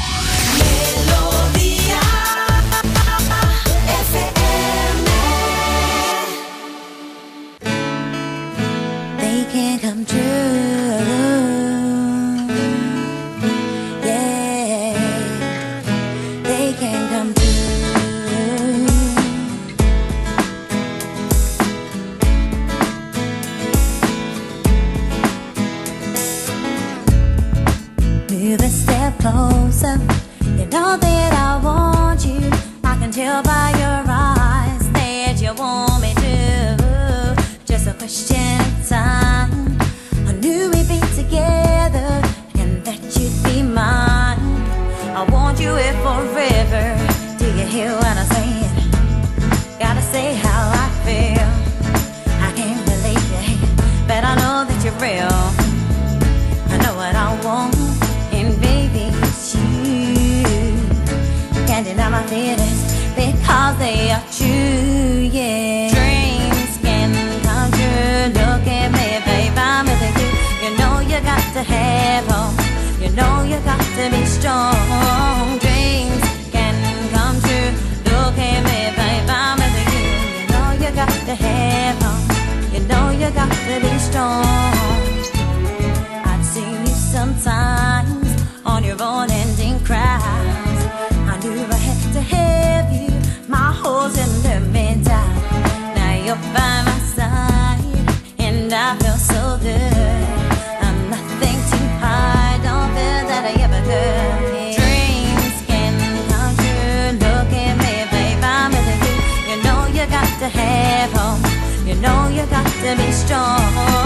come true. Yeah, they can come true. Move a step closer. You know that I want you. I can tell by your it forever. Do you hear what I'm saying? Gotta say how I feel. I can't believe it, but I know that you're real. I know what I want, and baby, it's you. Can't deny my feelings because they are true, yeah. Dreams can come true. Look at me, baby, I'm with you. You know you got to have hope. You know you got to be strong. You know you got to be strong.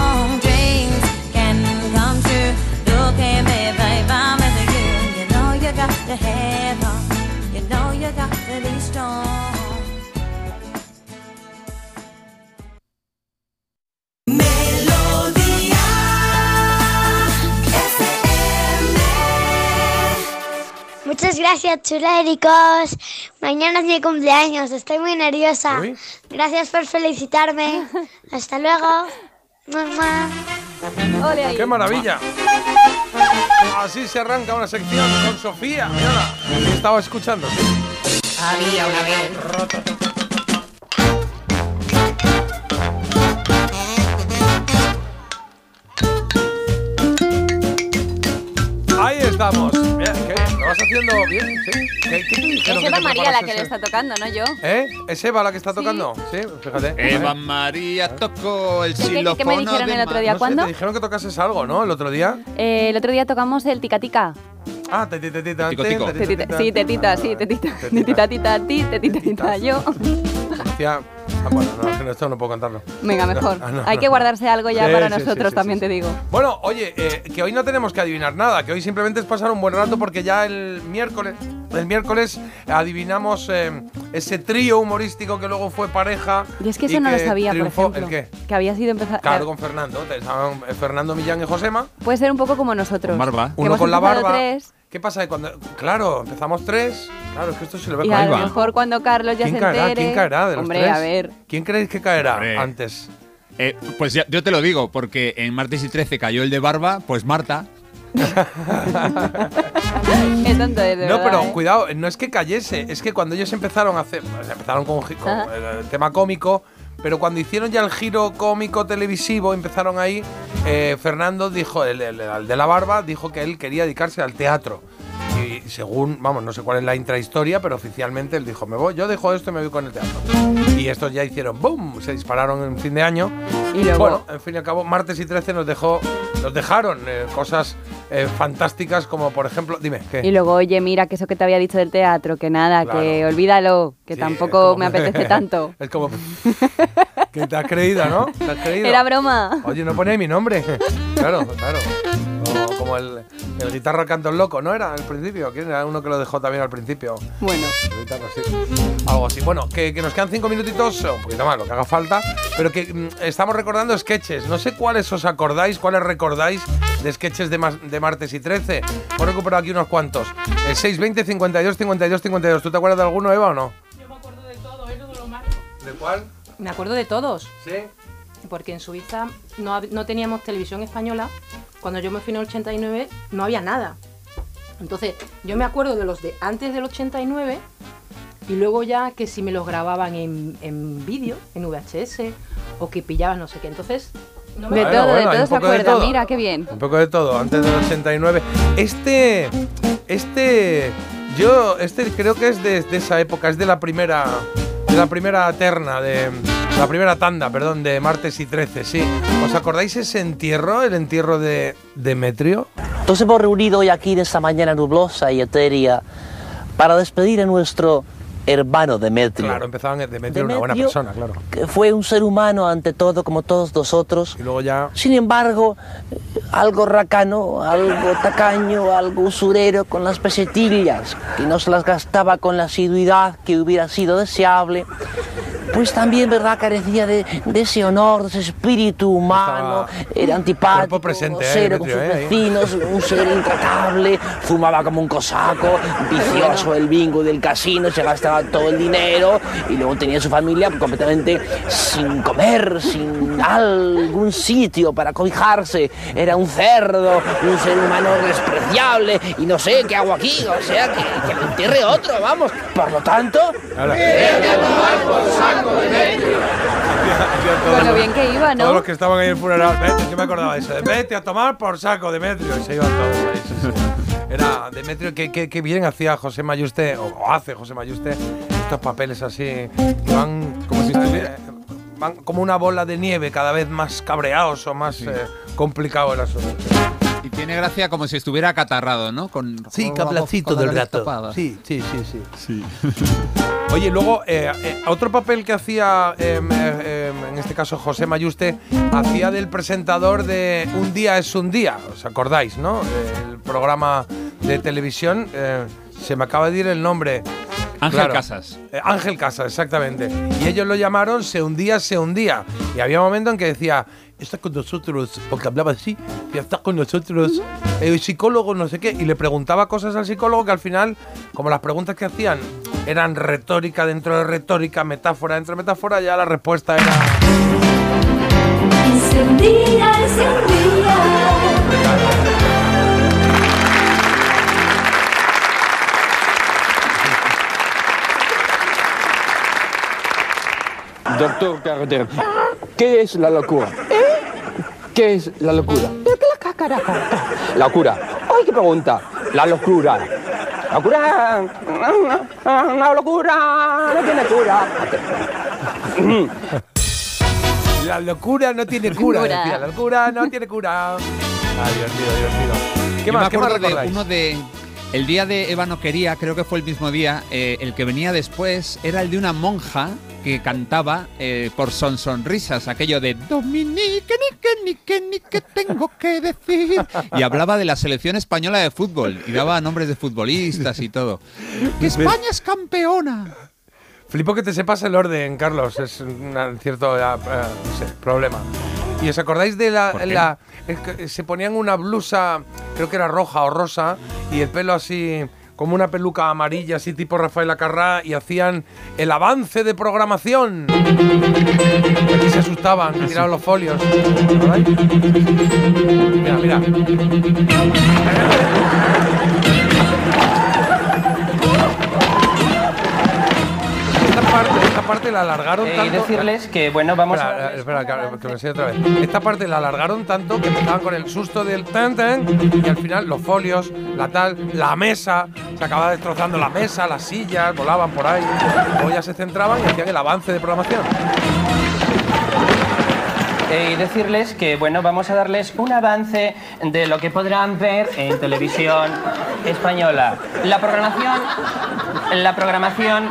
Gracias, chuléricos. Mañana es mi cumpleaños, estoy muy nerviosa. Uy. Gracias por felicitarme. Hasta luego. Mamá. ¡Qué maravilla! Así se arranca una sección con Sofía. Mira, estaba escuchando. Había una vez. Ahí estamos. Mira, ¿qué? ¿Lo vas haciendo bien? ¿Sí? ¿Qué, qué te dijeron Es que Eva te María la que le está tocando, no yo. ¿Eh? ¿Es Eva la que está tocando? Sí, fíjate. Eva María tocó el ¿Qué- qué- xilófono qué me dijeron el otro día? No sé, ¿Cuándo? te dijeron que tocases algo, ¿no? El otro día. Eh, el otro día tocamos el tica tica. Ah, Tetita- te, Sí, te, tetita, sí, tetita. Tetita, tita, ti, tetita, tita, yo. Decía- Ah, bueno, no, esto no puedo cantarlo. Venga, mejor. Ah, no, Hay no. que guardarse algo ya Sí, para sí, nosotros, sí, también sí, te digo. Bueno, oye, eh, que hoy no tenemos que adivinar nada, que hoy simplemente es pasar un buen rato porque ya el miércoles, el miércoles adivinamos eh, ese trío humorístico que luego fue pareja. Y es que eso no lo sabía, por triunfó- ejemplo. ¿El qué? Que había sido empezar. Claro, con Fernando. Estaban eh, Fernando Millán y Josema. Puede ser un poco como nosotros. Con barba. Uno con la empezado barba. tres, ¿Qué pasa? que Cuando, claro, empezamos tres. Claro, es que esto se le ve y con a lo va. mejor cuando Carlos ya ¿Quién se caerá? entere. ¿Quién caerá de los Hombre, tres? a ver. ¿Quién creéis que caerá Hombre. antes? Eh, pues ya- yo te lo digo, porque en martes y 13 cayó el de barba, pues Marta. Qué tonto es, de No, verdad, pero ¿eh? cuidado, no es que cayese, es que cuando ellos empezaron a hacer, pues, empezaron con, con el tema cómico, pero cuando hicieron ya el giro cómico televisivo, empezaron ahí, eh, Fernando dijo, el, de la barba, dijo que él quería dedicarse al teatro. Y según, vamos, no sé cuál es la intrahistoria, pero oficialmente él dijo, me voy, yo dejo esto y me voy con el teatro. Y estos ya hicieron, ¡boom! Se dispararon en fin de año. Y luego- Bueno, en fin y al cabo, martes y 13 nos dejó, nos dejaron eh, cosas eh, fantásticas como, por ejemplo, dime, ¿qué? Y luego, oye, mira, que eso que te había dicho del teatro, que nada, que olvídalo, que Sí, tampoco como- me apetece tanto. es como que te has creído, ¿no? ¿Te has creído? Era broma. Oye, no pone mi nombre. claro, claro. O como el, el guitarra canto el loco, ¿no era al principio? ¿Quién era uno que lo dejó también al principio? Bueno. El guitarra, sí. Algo así. Bueno, que, que nos quedan cinco minutitos, un poquito más, lo que haga falta, pero que mm, estamos recordando sketches. No sé cuáles os acordáis, cuáles recordáis de sketches de, mas- de martes y 13. Hemos recuperado aquí unos cuantos. El 620 52 52 52. ¿Tú te acuerdas de alguno, Eva, o no? ¿De cuál? Me acuerdo de todos. Sí. Porque en Suiza no, no teníamos televisión española. Cuando yo me fui en el 89 no había nada. Entonces, yo me acuerdo de los de antes del 89 y luego ya que si me los grababan en, en vídeo, en VHS, o que pillaban no sé qué. Entonces, no me De Bueno, todo, bueno, de todo se acuerda. todo. Mira, qué bien. Un poco de todo, antes del 89. Este, este, yo, este creo que es de, de esa época, es de la primera, la primera terna, de la primera tanda, perdón, de martes y 13, sí. ¿Os acordáis ese entierro, el entierro de Demetrio? Nos hemos reunido hoy aquí en esta mañana nublosa y etérea para despedir a nuestro hermano Demetrio, Claro, empezaban Demetrio, era una buena Demetrio, persona, claro. que fue un ser humano ante todo como todos nosotros. Y luego ya... Sin embargo, eh, algo racano, algo tacaño, algo usurero con las pesetillas, que no se las gastaba con la asiduidad que hubiera sido deseable. Pues también, ¿verdad?, carecía de, de ese honor, de ese espíritu humano, era antipático, presente, eh, grosero con sus Demetrio, eh, vecinos, un ser intratable, fumaba como un cosaco, vicioso del bingo del casino, se gastaba todo el dinero y luego tenía su familia completamente sin comer, sin algún sitio para cobijarse. Era un cerdo, un ser humano despreciable y no sé qué hago aquí, o sea, que, que me entierre otro, vamos. Por lo tanto, Con lo bien que iba, Todos ¿no? los que estaban ahí en el funeral, vete, yo me acordaba de eso, de vete a tomar por saco, Demetrio, y se iban todos ahí. Sí, sí. Era Demetrio, que, que, que bien hacía José Mayuste, o, o hace José Mayuste, estos papeles así, que van como si estuviera- van como una bola de nieve, cada vez más cabreados o más eh, complicado el asunto. Y tiene gracia como si estuviera acatarrado, ¿no? Con, Sí, cablacito del gato. tapada. Sí, sí, sí, sí. Oye, luego, eh, eh, otro papel que hacía eh, eh, eh, en este caso José Mayuste, hacía del presentador de Un día es un día. ¿Os acordáis, no? El programa de televisión. se me acaba de ir el nombre. Ángel Casas. Ángel Casas, exactamente. Y ellos lo llamaron Se hundía, se hundía. Y había un momento en que decía, está con nosotros, porque hablaba así, ya está con nosotros, el psicólogo, no sé qué. Y le preguntaba cosas al psicólogo que al final, como las preguntas que hacían eran retórica dentro de retórica, metáfora dentro de metáfora, ya la respuesta era. Doctor Carter, ¿qué es la locura? ¿Qué es la locura? La locura. ¡Ay, qué pregunta! La locura. La locura. La locura no tiene cura. La locura no tiene cura, Cura. decía. La locura no tiene cura. Ah, divertido, divertido. ¿Qué Yo más? me ¿Qué más acuerdo de uno de el día de Eva no quería, creo que fue el mismo día, eh, el que venía después era el de una monja que cantaba eh, por son sonrisas, aquello de Dominique, ni que, ni que, ni que tengo que decir. Y hablaba de la selección española de fútbol y daba nombres de futbolistas y todo. Que España es campeona. Flipo que te sepas el orden, Carlos. Es un cierto eh, eh, no sé, problema. ¿Y os acordáis de la, la- que se ponían una blusa, creo que era roja o rosa, y el pelo así como una peluca amarilla, así tipo Rafael Acarrá, y hacían el avance de programación? Y aquí se asustaban, que tiraban los folios. Mira, mira. Parte, esta parte la alargaron Eh, y decirles que, bueno, vamos espera, a- Espera, que, que me enseñe otra vez. Esta parte la alargaron tanto que empezaban con el susto del tan tan y al final los folios, la tal, la mesa, se acababa destrozando la mesa, las sillas, volaban por ahí. Luego ya se centraban y hacían el avance de programación. Eh, y decirles que, bueno, vamos a darles un avance de lo que podrán ver en televisión española. La programación, la programación,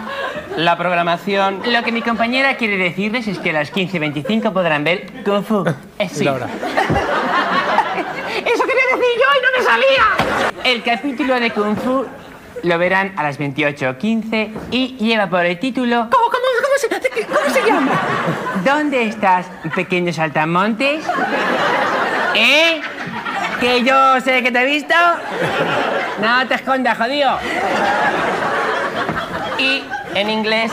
la programación. Lo que mi compañera quiere decirles es que a las 15.25 podrán ver Kung Fu. Eh, sí. Laura. ¡Eso quería decir yo y no me salía! El capítulo de Kung Fu lo verán a las 28.15 y lleva por el título... ¿Cómo, cómo, cómo, se, cómo se llama? ¿Dónde estás, pequeño saltamontes? ¿Eh? ¿Que yo sé que te he visto? No te escondas, jodido. Y en inglés,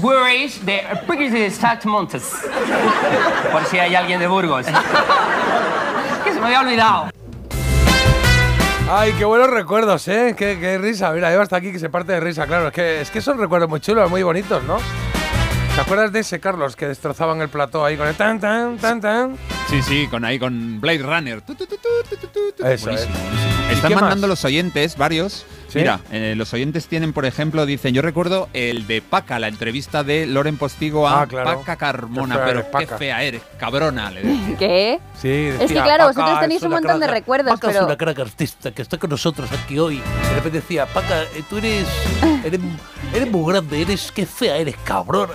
where is the Pegasus Saltamontes? Por si hay alguien de Burgos. que se me había olvidado. Ay, qué buenos recuerdos, ¿eh? Qué, qué risa. Mira, Eva está aquí que se parte de risa, claro. Es que, es que son recuerdos muy chulos, muy bonitos, ¿no? ¿Te acuerdas de ese, Carlos, que destrozaban el plató ahí con el tan, tan, tan, tan? Sí, sí, con ahí con Blade Runner. Tu, tu, tu. Eso Buenísimo, es. buenísimo. ¿Y Están más? mandando los oyentes, varios. ¿Sí? Mira, eh, los oyentes tienen, por ejemplo, dicen, yo recuerdo el de Paca, la entrevista de Loren Postigo a Ah, claro. Paca Carmona, Qué pero eres, qué fea eres, cabrona, le decía. ¿Qué? Sí, Es que claro, vosotros tenéis un montón de recuerdos, Paca pero... es una crack artista que está con nosotros aquí hoy. De repente decía, Paca, eh, tú eres, eres, eres muy grande, eres, qué fea eres, cabrona.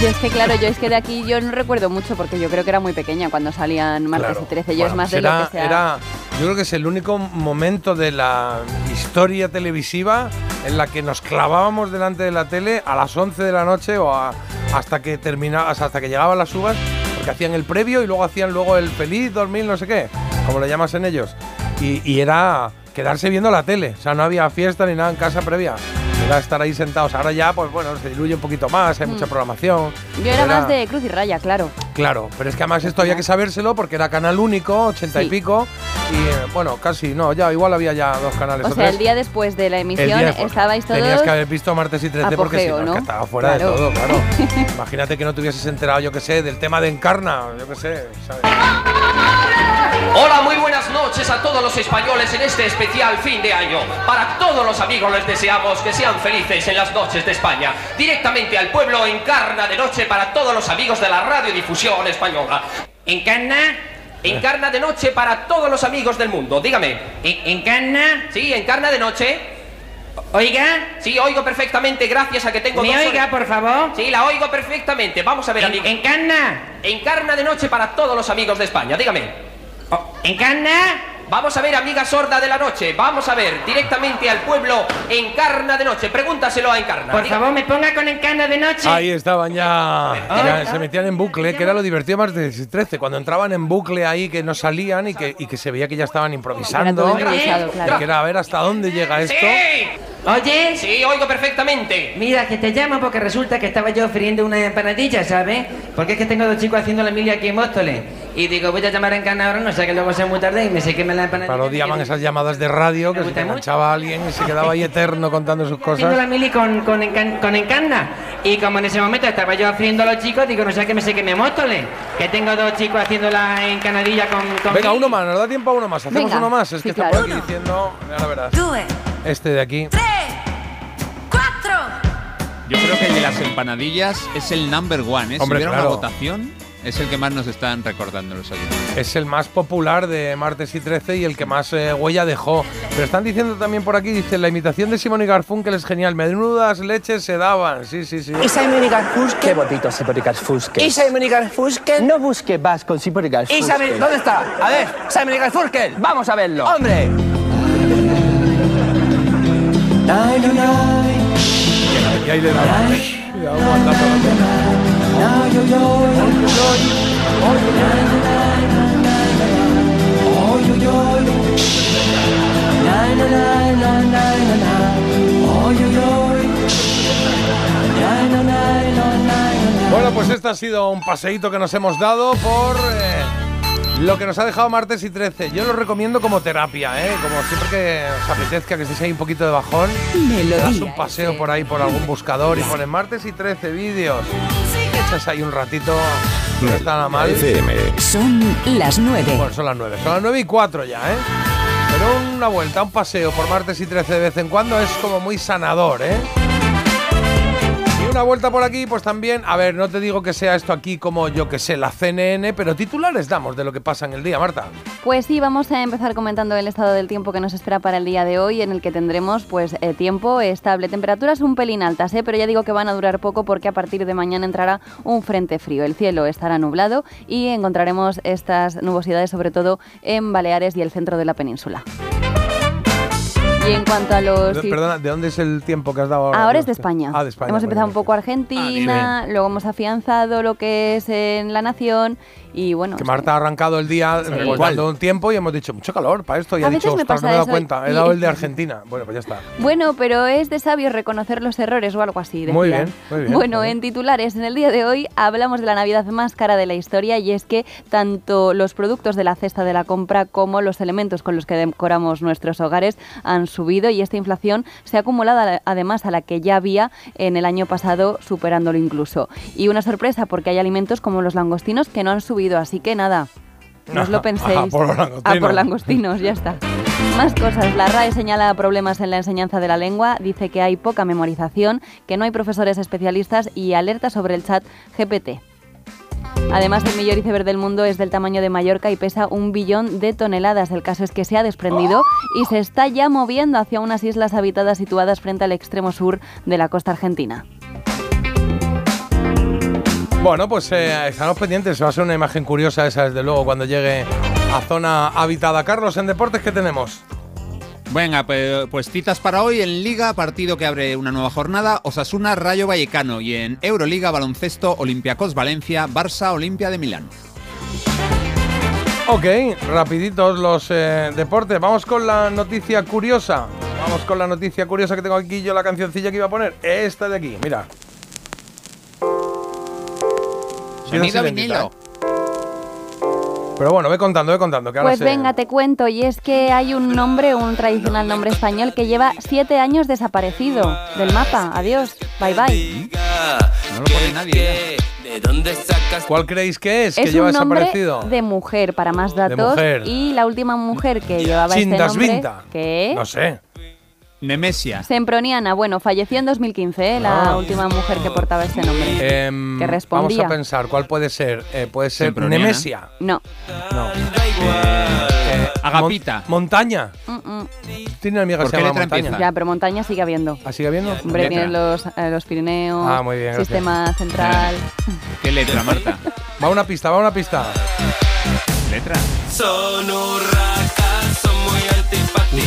Yo es que claro, yo es que de aquí yo no recuerdo mucho porque yo creo que era muy pequeña cuando salían martes Claro. y 13. Yo es más pues de era, lo que sea. era- yo creo que es el único momento de la historia televisiva en la que nos clavábamos delante de la tele a las 11 de la noche o a- hasta que terminaba, hasta que llegaban las uvas, porque hacían el previo y luego hacían luego el feliz 2000 no sé qué, como le llamasen ellos. Y, y era quedarse viendo la tele, o sea, no había fiesta ni nada en casa previa. Era estar ahí sentados. Ahora ya, pues bueno, se diluye un poquito más, hay mucha Mm. programación. Yo era más de Cruz y Raya, claro. Claro, pero es que además esto había que sabérselo porque era canal único, 80 y Sí. pico, y eh, bueno, casi, no, ya igual había ya dos canales. O o sea, tres. el día después de la emisión después. estabais todos... Tenías que haber visto martes y 13 porque si apogeo, no, es ¿no? que estaba fuera Claro. de todo, claro. Imagínate que no te hubieses enterado, yo qué sé, del tema de Encarna, yo qué sé, ¿sabes? Hola, muy buenas noches a todos los españoles en este especial fin de año. Para todos los amigos les deseamos que sean felices en las noches de España. Directamente al pueblo Encarna de noche para todos los amigos de la radiodifusión española. ¿Encarna? Encarna de noche para todos los amigos del mundo. Dígame. ¿Encarna? Sí, encarna de noche. Oiga. Sí, oigo perfectamente, gracias a que tengo ¿Me dos oiga, por favor? Sí, la oigo perfectamente. Vamos a ver, En- amigo. ¿Encarna? Encarna de noche para todos los amigos de España, dígame. ¿Encarna? Vamos a ver, amiga sorda de la noche. Vamos a ver, directamente al pueblo Encarna de noche. Pregúntaselo a Encarna. Por Diga- favor, me ponga con Encarna de noche. Ahí estaban ya, Ah. ya se metían en bucle, que era lo divertido más de 13, cuando entraban en bucle ahí que no salían y que, y que se veía que ya estaban improvisando. Era claro. Que era a ver hasta dónde llega esto. Oye. Sí, oigo perfectamente. Mira, que te llamo porque resulta que estaba yo friendo una empanadilla, ¿sabes? Porque es que tengo dos chicos haciendo la milia aquí en Móstoles. Y digo, voy a llamar a Encarna ahora, no sé que luego sea muy tarde y me se queme la empanadilla. Parodiaban esas llamadas de radio que se te enganchaba alguien y se quedaba ahí eterno contando sus haciendo la cosas. mili con, con, Encan- con Encarna. Y como en ese momento estaba yo friendo a los chicos, digo, no sé que me se queme Móstoles. Que tengo dos chicos haciendo la encanadilla con, con Venga, mili. uno más, nos da tiempo a uno más. Hacemos Venga. uno más. Es Sí, que está claro. por aquí diciendo. La. Do it. Este de aquí. ¡Cuatro! Yo creo que el de las empanadillas es el number one. ¿eh? Hombre, si hubiera claro. una votación, es el que más nos están recordando los oyentes. Es el más popular de Martes y 13 y el que más eh, huella dejó. Pero están diciendo también por aquí, dice, la imitación de Simon y Garfunkel es genial. Menudas leches se daban. Sí, sí, sí. ¿Y Simon y Garfunkel? Qué bonito Simon y Garfunkel. ¿Y Simon y Garfunkel? No busque más con Simon y Garfunkel. ¿Y Simon- dónde está? A ver, Simon y Garfunkel. Vamos a verlo. ¡Hombre! Y ahí le da. Bueno, pues este ha sido un paseíto que nos hemos dado por eh, lo que nos ha dejado martes y 13. Yo lo recomiendo como terapia, ¿eh? Como siempre que os apetezca, que estéis ahí un poquito de bajón. das un paseo por ahí por algún buscador y pones martes y 13 vídeos. Echas ahí un ratito, no está nada mal. Son las 9. Bueno, son las 9. Son las 9 y 4 ya, ¿eh? Pero una vuelta, un paseo por martes y 13 de vez en cuando es como muy sanador, ¿eh? Una vuelta por aquí, pues también, a ver, no te digo que sea esto aquí como yo que sé, la CNN, pero titulares damos de lo que pasa en el día, Marta. Pues sí, vamos a empezar comentando el estado del tiempo que nos espera para el día de hoy, en el que tendremos pues eh, tiempo estable, temperaturas un pelín altas, ¿eh? pero ya digo que van a durar poco porque a partir de mañana entrará un frente frío. El cielo estará nublado y encontraremos estas nubosidades sobre todo en Baleares y el centro de la península. Y en cuanto a los... De- Perdona, ¿de dónde es el tiempo que has dado ahora? Ahora es de España. Ah, de España. Hemos empezado un poco Argentina, luego hemos afianzado lo que es en la nación y bueno... Que Marta ha arrancado el día Sí. dando un tiempo y hemos dicho, mucho calor para esto. Y A ha dicho, veces me no me he dado cuenta. He dado el de Argentina. Bueno, pues ya está. Bueno, pero es de sabios reconocer los errores o algo así. Muy bien, muy bien, Bueno, muy bien. en titulares, en el día de hoy hablamos de la Navidad más cara de la historia y es que tanto los productos de la cesta de la compra como los elementos con los que decoramos nuestros hogares han subido y esta inflación se ha acumulado además a la que ya había en el año pasado, superándolo incluso. Y una sorpresa porque hay alimentos como los langostinos que no han subido, así que nada. No os lo penséis. Ah, por los Ah, por langostinos, ya está. Más cosas. La RAE señala problemas en la enseñanza de la lengua, dice que hay poca memorización, que no hay profesores especialistas y alerta sobre el chat GPT. Además, el mayor iceberg del mundo es del tamaño de Mallorca y pesa un billón de toneladas. El caso es que se ha desprendido y se está ya moviendo hacia unas islas habitadas situadas frente al extremo sur de la costa argentina. Bueno, pues eh, estamos pendientes. Va a ser una imagen curiosa esa, desde luego, cuando llegue a zona habitada. Carlos, en deportes, ¿qué tenemos? Venga, pues, pues citas para hoy en Liga, partido que abre una nueva jornada, Osasuna Rayo Vallecano y en Euroliga Baloncesto Olympiacos Valencia, Barça Olimpia de Milán. Ok, rapiditos los eh, deportes. Vamos con la noticia curiosa. Vamos con la noticia curiosa que tengo aquí yo, la cancioncilla que iba a poner. Esta de aquí, mira. Sonido vinilo. Pero bueno, ve contando, ve contando. Que ahora Pues se- venga, te cuento, y es que hay un nombre, un tradicional nombre español que lleva siete años desaparecido del mapa. Adiós, bye bye. No lo pone nadie. ¿De dónde sacas? ¿Cuál creéis que es, que Es lleva un nombre desaparecido? de mujer, para más datos. mujer. Y la última mujer que llevaba este nombre... Chindasvinta. ¿Qué? No sé. Nemesia. Semproniana, bueno, falleció en 2015, ¿eh? la Ah. última mujer que portaba este nombre. Em, que respondía. Vamos a pensar, ¿cuál puede ser? Eh, puede ser Semproniana. Nemesia. No. No. Eh, Agapita. Mon- montaña. Mm, mm. tiene una amiga que ¿Por se llama Montaña. empieza? Ya, pero montaña sigue habiendo. ¿Ah, sigue habiendo? Hombre, tienen los, eh, los Pirineos, Ah, muy bien, gracias. sistema central. ¿Qué letra, Marta? Va una pista, va una pista. ¿Letra? Son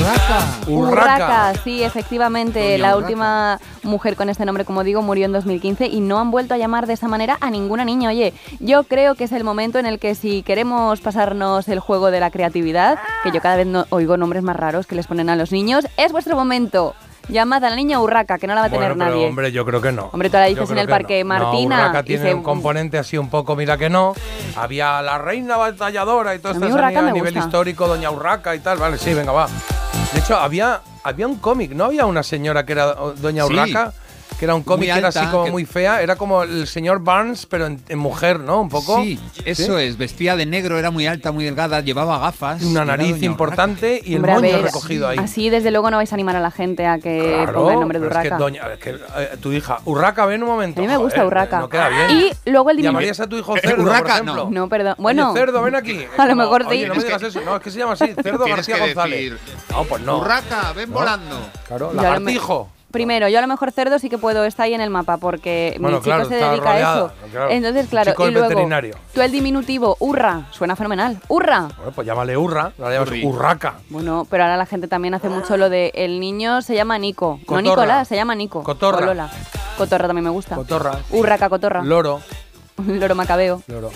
antipáticas. Urraca, sí, efectivamente. Doña la Urraca. última mujer con este nombre, como digo, murió en 2015 y no han vuelto a llamar de esa manera a ninguna niña. Oye, yo creo que es el momento en el que si queremos pasarnos el juego de la creatividad, que yo cada vez no, oigo nombres más raros que les ponen a los niños, es vuestro momento. Llamad a la niña Urraca, que no la va a tener Bueno, pero, nadie. hombre, yo creo que no. Hombre, tú la dices en el que parque no. Martina No, Urraca tiene se- un componente así un poco, mira que no. Había la reina batalladora y todo A esto a Urraca me nivel gusta. histórico, Doña Urraca y tal. Vale, sí, venga, va. De hecho, había, había un cómic, ¿no? Había una señora que era Doña. Urraca. Que era un cómic que era así como que- muy fea. Era como el señor Barnes, pero en, en mujer, ¿no? Un poco. Sí, eso es. Vestía de negro, era muy alta, muy delgada, llevaba gafas. Una nariz importante y el Hombre, a moño ver, recogido ahí. Así, desde luego, no vais a animar a la gente a que Claro, ponga el nombre de pero es que Urraca. doña- es que, eh, tu hija, Urraca, ven un momento. A mí me gusta Joder, Urraca. No queda bien. Y luego el diminutivo. ¿Llamarías a tu hijo Eh, cerdo, Urraca, por ejemplo? No, perdón. Bueno, Oye, cerdo, ven aquí. A lo mejor sí. no me Es digas que- eso. No, es que se llama así, cerdo García González. No, pues no. Urraca, ven volando. Claro, lagartijo. Primero, yo a lo mejor cerdo sí que puedo, está ahí en el mapa, porque Bueno, mi chico claro, se dedica rodeada, a eso. claro. Entonces, claro, chico y es luego, veterinario. tú el diminutivo, urra, suena fenomenal. Urra. Bueno, pues llámale Urra, no la llamas Urri. Urraca. Bueno, pero ahora la gente también hace mucho lo de el niño se llama Nico. Cotorra. No Nicolás, se llama Nico. Cotorra. O Lola. Cotorra también me gusta. Cotorra. Urraca, cotorra. Loro. Loro macabeo. Loro.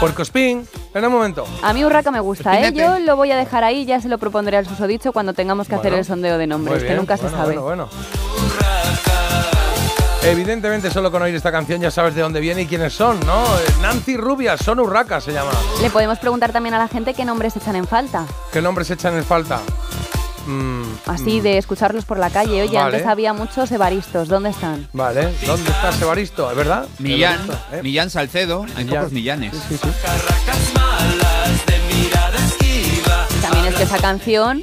Puercospín. Ven un momento. A mí Urraca me gusta, ¿eh? Espinete. Yo lo voy a dejar ahí, ya se lo propondré al susodicho cuando tengamos que hacer el sondeo de nombres, que nunca bueno, se sabe. Bueno. Evidentemente, solo con oír esta canción ya sabes de dónde viene y quiénes son, ¿no? Eh, Nancy Rubias, son Urraca se llama. Le podemos preguntar también a la gente qué nombres echan en falta. ¿Qué nombres echan en falta? Mm, Así de escucharlos por la calle. Oye, Vale. antes había muchos evaristos. ¿Dónde están? Vale, ¿dónde está Sebaristo? ¿Es verdad? Millán, Evaristo, ¿eh? Millán Salcedo, hay Millán. pocos Millanes. También es que esa canción.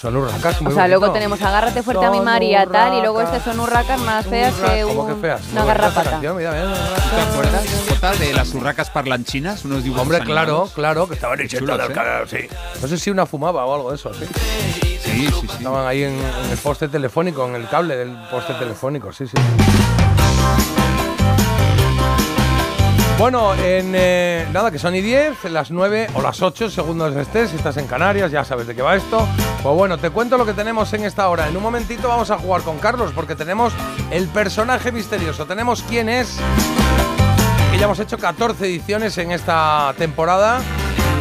Son urracas, muy O sea, luego tenemos Agárrate fuerte a mi María tal. Y luego estas son urracas más feas que ¿Cómo que un- feas? una garrapata. canción, mira, mira, mira. ¿Tú te acuerdas, Jota, de las urracas parlanchinas? Unos dibujos Hombre, claro, animados? claro, que estaban del ¿eh? sí. No sé si una fumaba o algo de eso, sí. Sí, sí, sí. Estaban ahí en, el poste telefónico, en el cable del poste telefónico, sí, sí. Bueno, en eh, nada, que son y 10, las 9 o las 8, según donde estés, si estás en Canarias, ya sabes de qué va esto. Pues bueno, te cuento lo que tenemos en esta hora. En un momentito vamos a jugar con Carlos, porque tenemos el personaje misterioso, tenemos quién es, que ya hemos hecho 14 ediciones en esta temporada.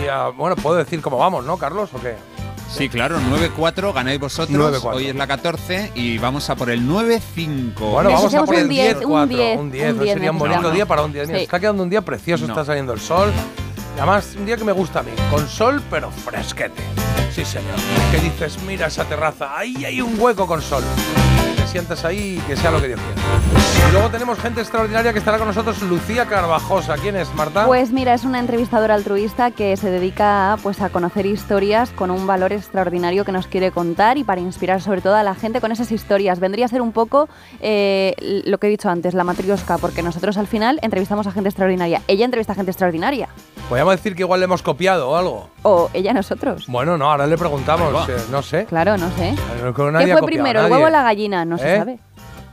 Y ah, bueno, puedo decir cómo vamos, ¿no, Carlos? ¿O qué? Sí, claro, 9-4 ganáis vosotros. 9-4. Hoy es la 14 y vamos a por el 9-5. Bueno, vamos a por un el 10, 10, un 10, un 10. un Hoy 10 sería un bonito necesitamos. día para un 10. Mira, Sí. Está quedando un día precioso, No. está saliendo el sol. Además, un día que me gusta a mí, con sol pero fresquete. Sí, señor. Que dices, mira esa terraza, ahí hay un hueco con sol. Sientas ahí y que sea lo que Dios quiera. Y luego tenemos gente extraordinaria que estará con nosotros, Lucía Carvajosa. ¿Quién es, Marta? Pues mira, es una entrevistadora altruista que se dedica a, pues, a conocer historias con un valor extraordinario que nos quiere contar y para inspirar sobre todo a la gente con esas historias. Vendría a ser un poco eh, lo que he dicho antes, la matriosca, porque nosotros al final entrevistamos a gente extraordinaria. Ella entrevista a gente extraordinaria. Podríamos decir que igual le hemos copiado o algo. O ella a nosotros. Bueno, no, ahora le preguntamos. Eh, no sé. Claro, no sé. No creo que ¿Qué nadie ha fue copiado primero, el nadie. huevo o la gallina? No se ¿Eh? sabe.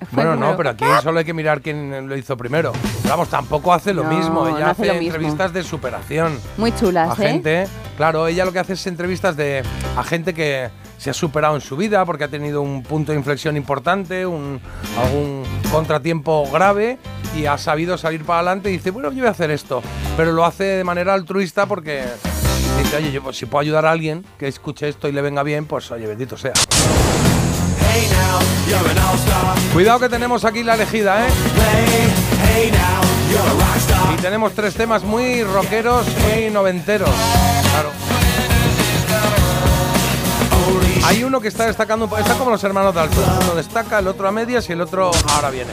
Fue Bueno, no, primero. pero aquí solo hay que mirar quién lo hizo primero. Vamos, tampoco hace lo No, mismo. no Ella hace hace, lo mismo. entrevistas de superación. Muy chulas, a ¿eh? gente, claro, ella lo que hace es entrevistas de a gente que se ha superado en su vida porque ha tenido un punto de inflexión importante, un, algún contratiempo grave y ha sabido salir para adelante y dice, bueno, yo voy a hacer esto, pero lo hace de manera altruista porque oye, yo, pues, si puedo ayudar a alguien que escuche esto y le venga bien, pues oye, bendito sea. Cuidado que tenemos aquí la elegida, ¿eh? Y tenemos tres temas muy rockeros, muy noventeros. Claro. Hay uno que está destacando, está como los hermanos Dalton. Uno destaca, el otro a medias y el otro ahora viene.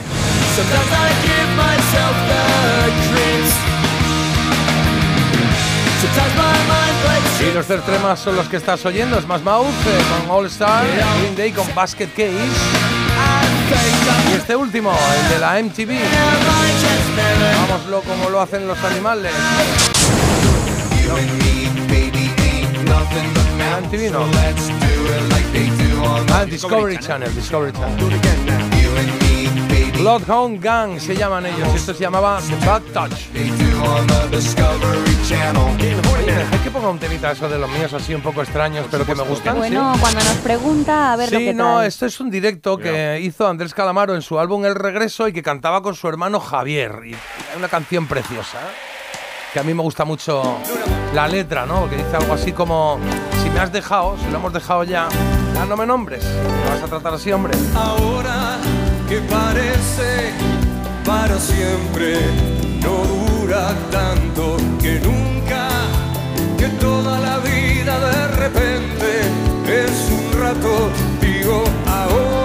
Y los tres temas son los que estás oyendo. Es más Mouth eh, con All Star, Green Day con Basket Case. Y este último, el de la MTV. Vámoslo como lo hacen los animales. Ah, en TV no. Ah, Discovery Channel, Discovery Channel. Bloodhound Gang se llaman ellos. Esto se llamaba The Bad Touch. Hay que ponga un temita eso de los míos así un poco extraños, pero que me gustan. Bueno, ¿sí? cuando nos pregunta, a ver lo Sí, que no, trae. esto es un directo que hizo Andrés Calamaro en su álbum El Regreso y que cantaba con su hermano Javier. Y hay una canción preciosa, que a mí me gusta mucho la letra, ¿no? Que dice algo así como, si me has dejado, si lo hemos dejado ya, ya no me nombres, me vas a tratar así, hombre. Ahora que parece para siempre, no dura tanto que nunca, que toda la vida de repente es un rato, digo ahora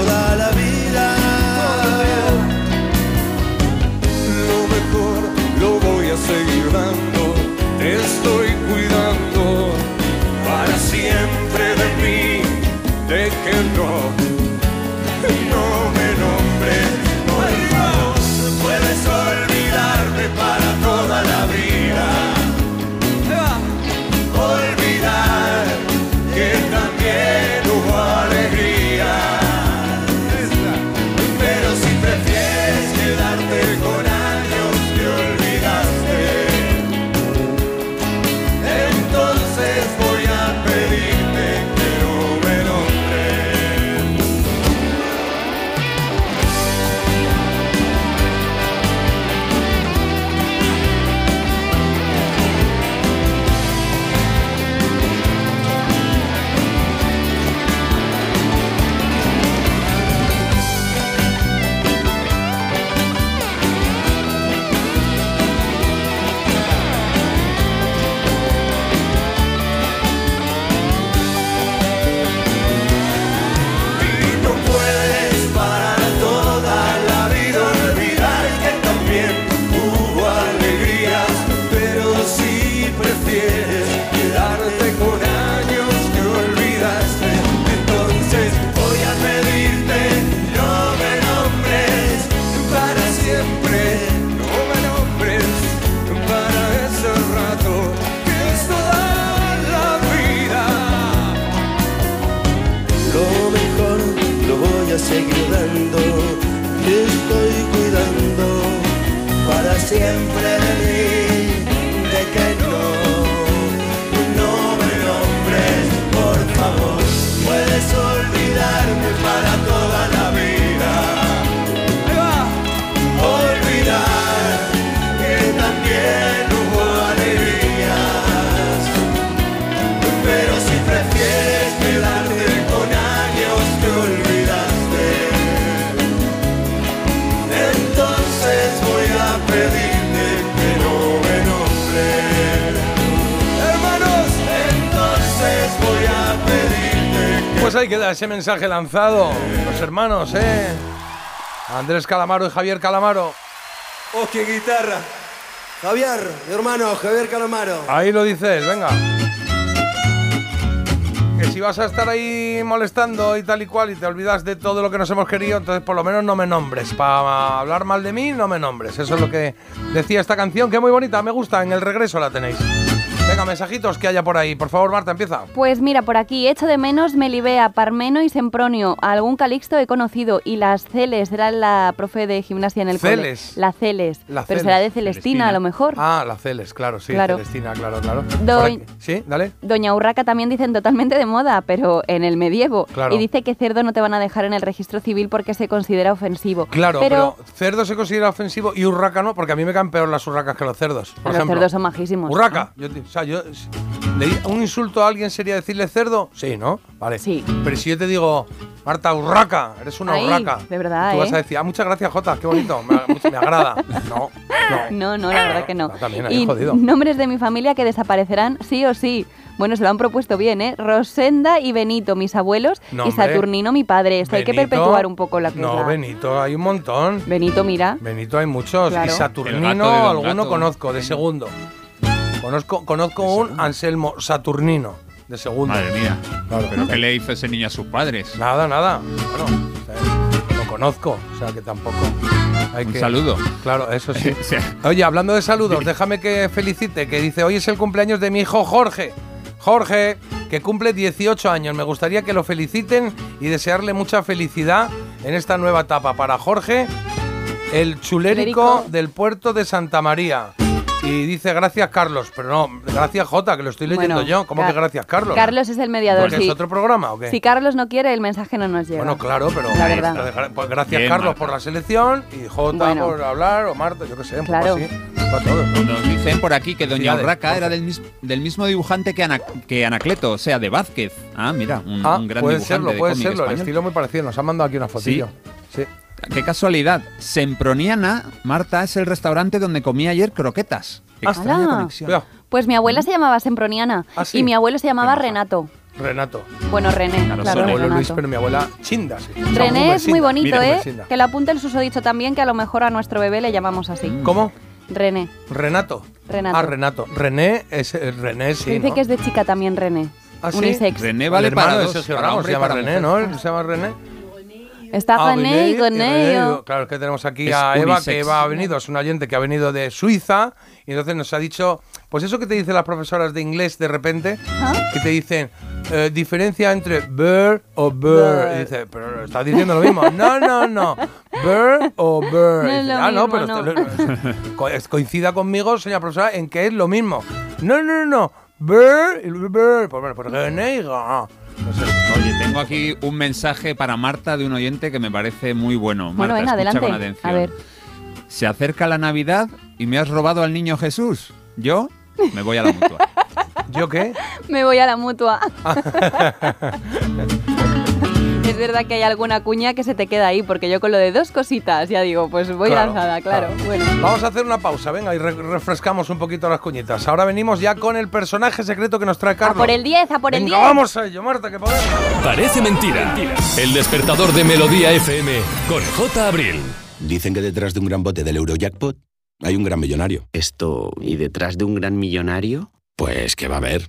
toda la vida. Ahí queda ese mensaje lanzado. Los hermanos, ¿eh? Andrés Calamaro y Javier Calamaro. Hostia, guitarra. Javier, mi hermano, Javier Calamaro. Ahí lo dice él, venga. Que si vas a estar ahí molestando y tal y cual y te olvidas de todo lo que nos hemos querido, entonces por lo menos no me nombres. Para hablar mal de mí, no me nombres. Eso es lo que decía esta canción, que es muy bonita, me gusta. En el regreso la tenéis. Venga, mensajitos que haya por ahí. Por favor, Marta, empieza. Pues mira, por aquí, echo de menos Melibea, Parmeno y Sempronio. Algún Calixto he conocido. Y las Celes, era la profe de gimnasia en el Celes. cole. La Celes. La Pero Celes. será de Celestina, a lo mejor. Ah, la Celes, claro, sí, Claro. Celestina, claro, claro. Sí, dale. Doña Urraca también dicen totalmente de moda, pero en el medievo. Claro. Y dice que cerdo no te van a dejar en el registro civil porque se considera ofensivo. Claro, pero, pero, cerdo se considera ofensivo y urraca no, porque a mí me caen peor las urracas que los cerdos. Por los ejemplo, cerdos son majísimos. Urraca. Yo, o sea, yo, le- un insulto a alguien sería decirle cerdo. Sí, ¿no? Vale. Sí. Pero si yo te digo, Marta, urraca, eres una Ay, urraca. de verdad, Tú vas ¿eh? a decir, ah, muchas gracias, Jota, qué bonito, me, me agrada. No, no. No, no, la verdad que no. también y jodido. nombres de mi familia que desaparecerán sí o sí. Bueno, se lo han propuesto bien, ¿eh? Rosenda y Benito, mis abuelos, No, y. Saturnino, mi padre. Esto hay que perpetuar un poco la es No, Benito, hay un montón. Benito, mira. Benito hay muchos. Claro. Y Saturnino, alguno Gato. conozco, de segundo. Conozco, conozco un Anselmo Saturnino, de segundo. Madre mía. Claro. ¿Pero qué le hizo ese niño a sus padres? Nada, nada. Bueno, o sea, lo conozco, o sea que tampoco. Hay Un que- saludo. Claro, eso sí. O sea, Oye, hablando de saludos, déjame que felicite, que dice, hoy es el cumpleaños de mi hijo Jorge. Jorge, que cumple 18 años. Me gustaría que lo feliciten y desearle mucha felicidad en esta nueva etapa. Para Jorge, el chulérico Chulérico. del puerto de Santa María. Y dice gracias Carlos, pero no, gracias Jota, que lo estoy leyendo Bueno, yo. ¿Cómo Car- que gracias Carlos? Carlos es el mediador. ¿Porque sí. es otro programa o qué? Si Carlos no quiere, el mensaje no nos llega. Bueno, claro, pero La verdad. pues gracias Bien, Carlos Marta. por la selección y Jota Bueno. por hablar o Marta, yo qué sé, un Claro. poco así. Para todos, ¿no? Nos dicen por aquí que Doña Urraca era del, mis- del mismo dibujante que, Ana- que Anacleto, o sea, de Vázquez. Ah, mira, un, Ah, un gran puede dibujante serlo, de puede serlo. El estilo muy parecido. Nos han mandado aquí una fotillo. Sí. Qué casualidad. Semproniana, Marta, es el restaurante donde comí ayer croquetas. Extraña ¡Hala! conexión. Cuidado. Pues mi abuela se llamaba Semproniana Ah, sí. y mi abuelo se llamaba Renato. Renato. Bueno, René, Claro, claro, mi abuelo Renato. Luis, pero mi abuela Chinda. sí. René es muy bonito, Mira, ¿eh? Que lo apunte el susodicho también, que a lo mejor a nuestro bebé le llamamos así. ¿Cómo? René. Renato. Renato. Ah, Renato. René es eh, René, sí. Se dice ¿no? que es de chica también, René. ¿Ah, sí? Unisex. René El vale hermano para de dos, Sergio para Ramos hombre se y llama para René, mujer. ¿no? Se llama René. Está Ah, René y René, Goneo. Claro, es que tenemos aquí Es a Eva, unisex. que Eva ha venido, es una oyente que ha venido de Suiza, y entonces nos ha dicho, pues eso que te dicen las profesoras de inglés de repente, ¿Ah? que te dicen, eh, diferencia entre bird o bird. Y dice, pero estás diciendo lo mismo. No, no, no. Bird o bird. No Y dice, ah, no, mismo, pero no. coincida conmigo, señora profesora, en que es lo mismo. No, no, no. Bird y bird. Pues bueno, pues René y Ga- no sé. Oye, tengo aquí un mensaje para Marta de un oyente que me parece muy bueno. Bueno, Marta, venga, escucha adelante. con atención. A ver. Se acerca la Navidad y me has robado al niño Jesús. Yo me voy a la mutua. ¿Yo qué? Me voy a la mutua. es verdad que hay alguna cuña que se te queda ahí, porque yo con lo de dos cositas ya digo, pues voy Claro, lanzada, claro. claro. Bueno. Vamos a hacer una pausa, venga, y re- refrescamos un poquito las cuñitas. Ahora venimos ya con el personaje secreto que nos trae A Carlos. por el 10, a por el Venga, 10. vamos a ello, Marta, que podemos. Parece mentira. El despertador de Melodía FM con J. Abril. Dicen que detrás de un gran bote del Eurojackpot hay un gran millonario. Esto, ¿y detrás de un gran millonario? Pues que va a haber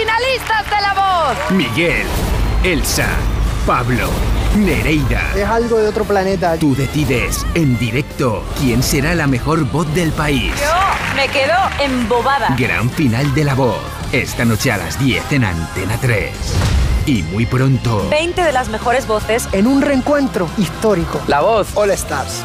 finalistas de La Voz. Miguel, Elsa, Pablo, Nereida. Es algo de otro planeta. Tú decides en directo quién será la mejor voz del país. Yo me quedo embobada. Gran final de la voz. Esta noche a las 10 en Antena 3. Y muy pronto. 20 de las mejores voces En un reencuentro histórico. La voz. All Stars.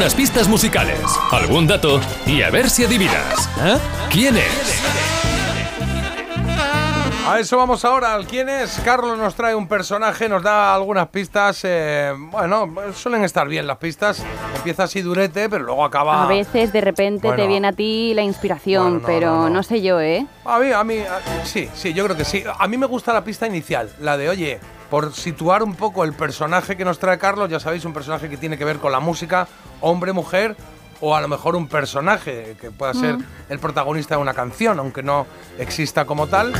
Unas pistas musicales, algún dato y a ver si adivinas. ¿Eh? ¿Quién es? A eso vamos ahora. ¿Al ¿Quién es? Carlos nos trae un personaje, nos da algunas pistas. eh, bueno, suelen estar bien las pistas. Empieza así durete, pero luego acaba. A veces de repente Bueno. te viene a ti la inspiración, Bueno, no, pero no, no, no. sé yo, ¿eh? A mí, a mí, a- sí, sí, yo creo que sí. A mí me gusta la pista inicial, la de, oye, por situar un poco el personaje que nos trae Carlos, ya sabéis, un personaje que tiene que ver con la música, hombre, mujer, o a lo mejor un personaje que pueda ser Mm. el protagonista de una canción, aunque no exista como tal.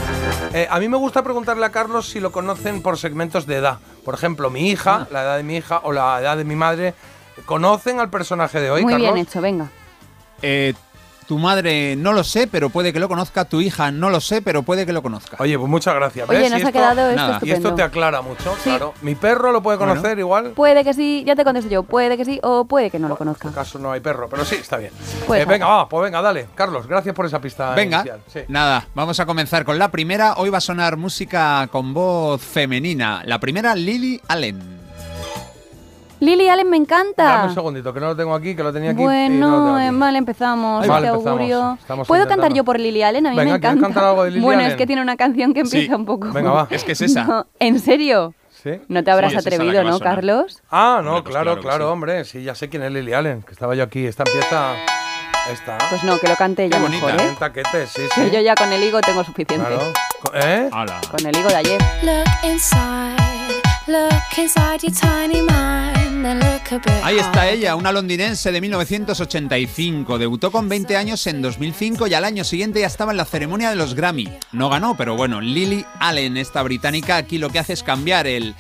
Eh, a mí me gusta preguntarle a Carlos si lo conocen por segmentos de edad. Por ejemplo, mi hija, la edad de mi hija o la edad de mi madre, ¿conocen al personaje de hoy, Muy Carlos? bien hecho, venga. Eh, tu madre no lo sé, pero puede que lo conozca. Tu hija no lo sé, pero puede que lo conozca. Oye, pues muchas gracias. Oye, ¿Ves? nos Y ha esto- quedado esto Nada. Y esto te aclara mucho, claro. Mi perro lo puede conocer igual. Puede que sí, ya te contesto yo, puede que sí o puede que no lo conozca. En caso no hay perro, pero sí, está bien. Pues Eh, venga, va, pues venga, dale. Carlos, gracias por esa pista Venga, inicial. Sí. nada, vamos a comenzar con la primera. Hoy va a sonar música con voz femenina. La primera, Lily Allen. Lily Allen me Dame encanta. un segundito, que no lo tengo aquí, que lo tenía aquí. no Bueno, tengo aquí. eh, mal empezamos. Mal este empezamos. augurio. Estamos ¿Puedo intentando. cantar yo por Lily Allen? A mí Venga, me ¿quieres encanta. cantar algo de Lily bueno, Allen? es que tiene una canción que Sí. empieza un poco. Venga, va. Es que es esa. No, ¿En serio? ¿Sí? No te habrás Sí, atrevido, ¿no. Carlos? Ah, no, pues claro, claro claro, que sí. hombre. Sí, ya sé quién es Lily Allen, que estaba yo aquí. Esta empieza. Esta. Pues no, que lo cante ella Qué mejor, ¿eh? En taquete, sí, Que yo ya con el higo tengo suficiente. Claro. ¿Eh? Hala. Con el higo de ayer. Look inside, look inside your tiny mind Ahí está ella, una londinense de 1985. Debutó con 20 años en 2005 y al año siguiente ya estaba en la ceremonia de los Grammy. No ganó, pero bueno, Lily Allen, esta británica, aquí lo que hace es cambiar el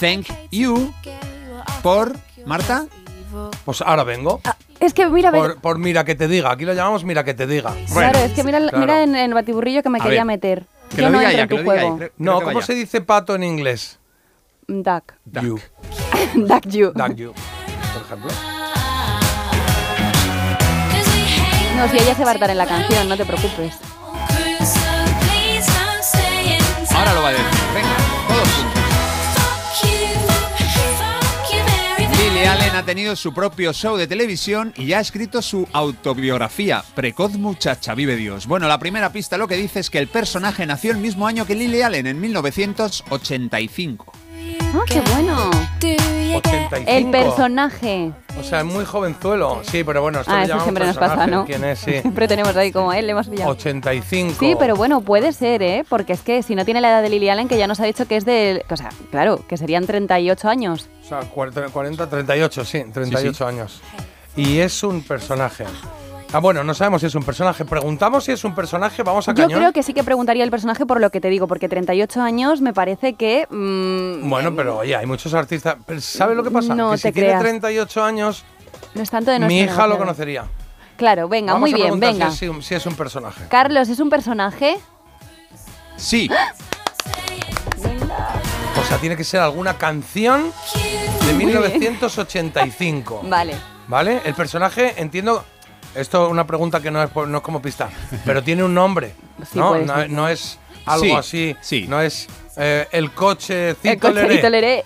Thank You por Marta. Pues ahora vengo. Es que mira, Por, por mira que te diga. Aquí lo llamamos mira que te diga. claro, es que mira, claro. mira en el batiburrillo que me A quería ver, meter. que Yo lo no diga ella, en que tu lo diga juego. ella. No, Creo ¿cómo vaya. se dice pato en inglés? Duck. You. Duck you. Duck you. Por ejemplo. No, si ella se va a hartar en la canción, no te preocupes. Ahora lo va a decir. Venga, todos juntos. Lily Allen ha tenido su propio show de televisión y ha escrito su autobiografía, Precoz Muchacha, vive Dios. Bueno, la primera pista lo que dice es que el personaje nació el mismo año que Lily Allen, en 1985. Ah, qué bueno. 85. El personaje. O sea, es muy jovenzuelo. Sí, pero bueno, esto Ah, eso siempre nos pasa. ¿no? ¿Quién es? Sí. Siempre tenemos ahí como él, le hemos pillado. 85. Sí, pero bueno, puede ser, ¿eh? Porque es que si no tiene la edad de Lily Allen, que ya nos ha dicho que es de... O sea, claro, que serían 38 años. O sea, 40, 40, 38, sí, 38 años. Y es un personaje. Ah, bueno, no sabemos si es un personaje. Preguntamos si es un personaje, vamos a Yo cañón. creo que sí que preguntaría el personaje por lo que te digo, porque 38 años me parece que... mm, Bueno, pero oye, hay muchos artistas. Pero ¿Sabes lo que pasa? No que si te tiene creas. 38 años, no es tanto de mi hija lo conocería. Claro, venga, Vamos muy a bien, preguntar venga. Si es, si es un personaje. Carlos, ¿es un personaje? Sí, O sea, tiene que ser alguna canción de Muy bien. 1985. Vale. ¿Vale? El personaje, entiendo. Esto es una pregunta que no es, por- no es como pista, pero tiene un nombre. Sí, ¿no? No, no es algo Sí, así. sí. No es eh, el coche.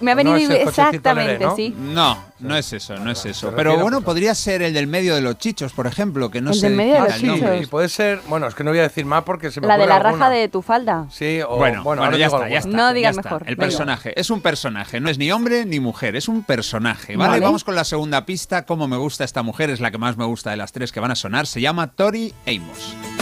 Me ha venido No exactamente, ¿no? sí. no, no es eso, no es eso. Pero bueno, podría ser el del medio de los chichos, por ejemplo, que no El sé del medio de los era el nombre. chichos. Y puede ser, bueno, es que no voy a decir más porque se me La de la raja alguna. de tu falda. Sí, o Bueno, bueno, ya está, ya está. No ya digas está. mejor, El venga. personaje es un personaje, no es ni hombre ni mujer, es un personaje. ¿vale? Vale. Vamos con la segunda pista. Cómo me gusta esta mujer, es la que más me gusta de las tres que van a sonar. Se llama Tori Amos.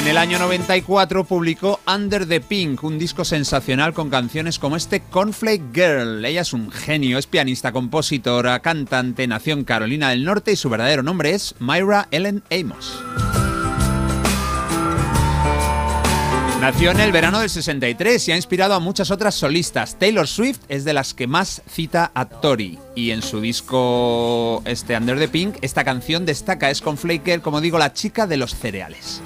En el año 94 publicó Under the Pink, un disco sensacional con canciones como este Cornflake Girl. Ella es un genio, es pianista, compositora, cantante, nació en Carolina del Norte y su verdadero nombre es Myra Ellen Amos. Nació en el verano del 63 y ha inspirado a muchas otras solistas. Taylor Swift es de las que más cita a Tori. Y en su disco este Under the Pink, esta canción destaca, es con Flaker, como digo, la chica de los cereales.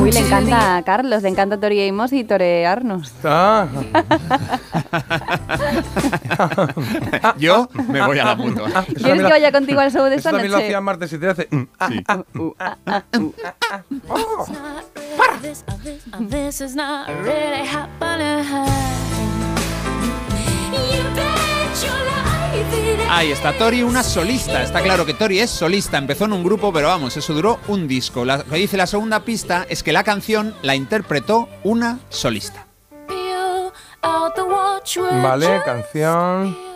Uy, le encanta a Carlos, le encanta Tori Amos y torearnos. Ah, Yo me voy a la mutua. eso ¿Quieres que vaya contigo al show de Eso esta también lo noche? hacía martes y 13. Mm, ah, ah, Uh, ah, ah, uh, ah, ah. This, uh, this, uh, this is not really happening. Ahí está Tori, una solista. Está claro que Tori es solista, empezó en un grupo, pero vamos, eso duró un disco. Lo que dice la segunda pista es que la canción la interpretó una solista. Vale, canción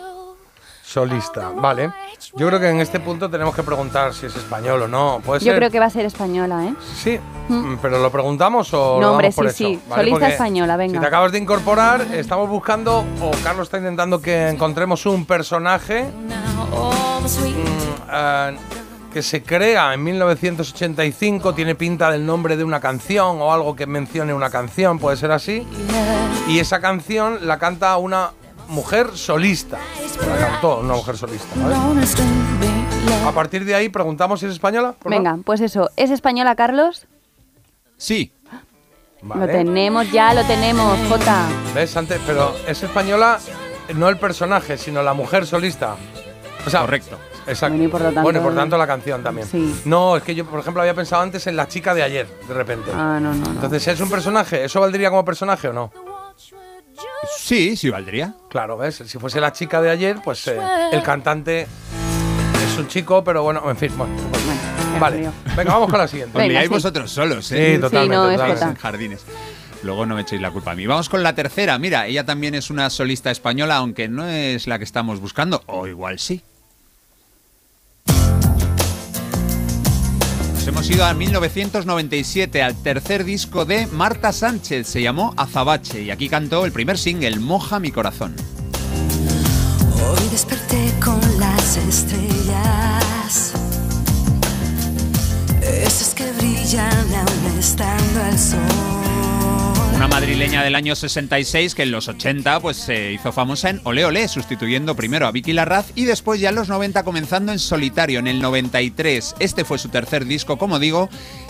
solista. Vale. Yo creo que en este punto tenemos que preguntar si es español o no. ¿Puede Yo ser? creo que va a ser española, ¿eh? Sí, Mm, pero ¿lo preguntamos o No, hombre, por sí, sí. Vale, Solista porque española, venga. Si te acabas de incorporar, estamos buscando, o Carlos está intentando que encontremos un personaje mm, eh, que se crea en 1985, tiene pinta del nombre de una canción o algo que mencione una canción, puede ser así. Y esa canción la canta una mujer solista. La cantó una mujer solista. ¿vale? A partir de ahí preguntamos si es española. por Venga, pues eso. ¿Es española, Carlos? Sí. Vale. Lo tenemos ya, lo tenemos, Jota. ¿Ves? Antes, pero es española no el personaje, sino la mujer solista. O sea, Correcto. Exacto. Bueno, y por lo tanto- Bueno, y por tanto la canción también. Sí. No, es que yo, por ejemplo, había pensado antes en la chica de ayer, de repente. Ah, no, no, no. Entonces, ¿es un personaje? ¿Eso valdría como personaje o no? Sí, sí valdría. Claro, ¿ves? Si fuese la chica de ayer, pues eh, el cantante es un chico, pero bueno, en fin, bueno. pues, vale, venga, vamos con la siguiente. Os liáis vosotros solos, ¿eh? Sí, totalmente. no, totalmente. En jardines. Luego no me echéis la culpa a mí. Vamos con la tercera. Mira, ella también es una solista española, aunque no es la que estamos buscando. O igual sí. Hemos ido a 1997, al tercer disco de Marta Sánchez. Se llamó Azabache y aquí cantó el primer single, Moja mi corazón. Hoy desperté con las estrellas, esas que brillan aún estando. Una madrileña del año 66 que en los 80 pues se hizo famosa en Ole Ole, sustituyendo primero a Vicky Larraz y después ya en los 90 comenzando en solitario en el 93. Este fue su tercer disco, como digo,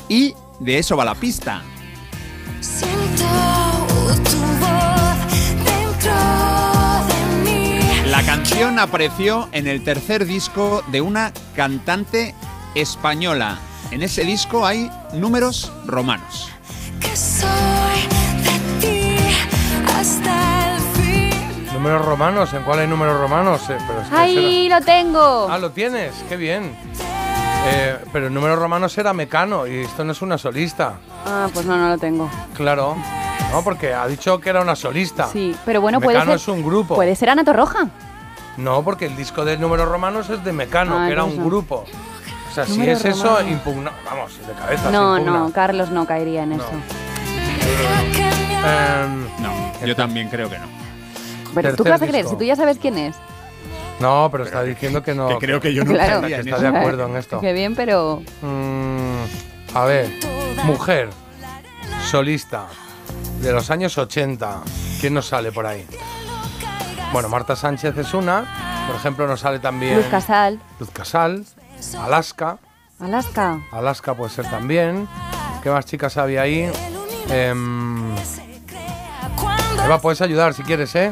y de eso va la pista. La canción apareció en el tercer disco de una cantante española. En ese disco hay números romanos. Que soy Números romanos, ¿en cuál hay números romanos? Eh, pero es que ¡Ahí lo tengo! Ah, lo tienes, qué bien. Eh, pero el número romanos era Mecano y esto no es una solista. Ah, pues no, no lo tengo. Claro. No, porque ha dicho que era una solista. Sí, pero bueno, puede Mecano ser. es un grupo. Puede ser Ana Torroja. No, porque el disco de números romanos es de Mecano, Ah, que era un no. grupo. O sea, si es eso, impugna. Vamos, de cabeza. No, no, Carlos no caería en eso. Em, No, yo también creo que no. Pero tú qué vas a creer, si tú ya sabes quién es. no, pero está diciendo que no. que creo que yo no Claro. que está de acuerdo en esto. Qué bien, pero. Mm, a ver, mujer, solista, de los años 80. ¿Quién nos sale por ahí? Bueno, Marta Sánchez es una. Por ejemplo, nos sale también Luz Casal. Luz Casal, Alaska. Alaska. Alaska puede ser también. ¿Qué más chicas había ahí? Em, Eva, puedes ayudar si quieres, ¿eh?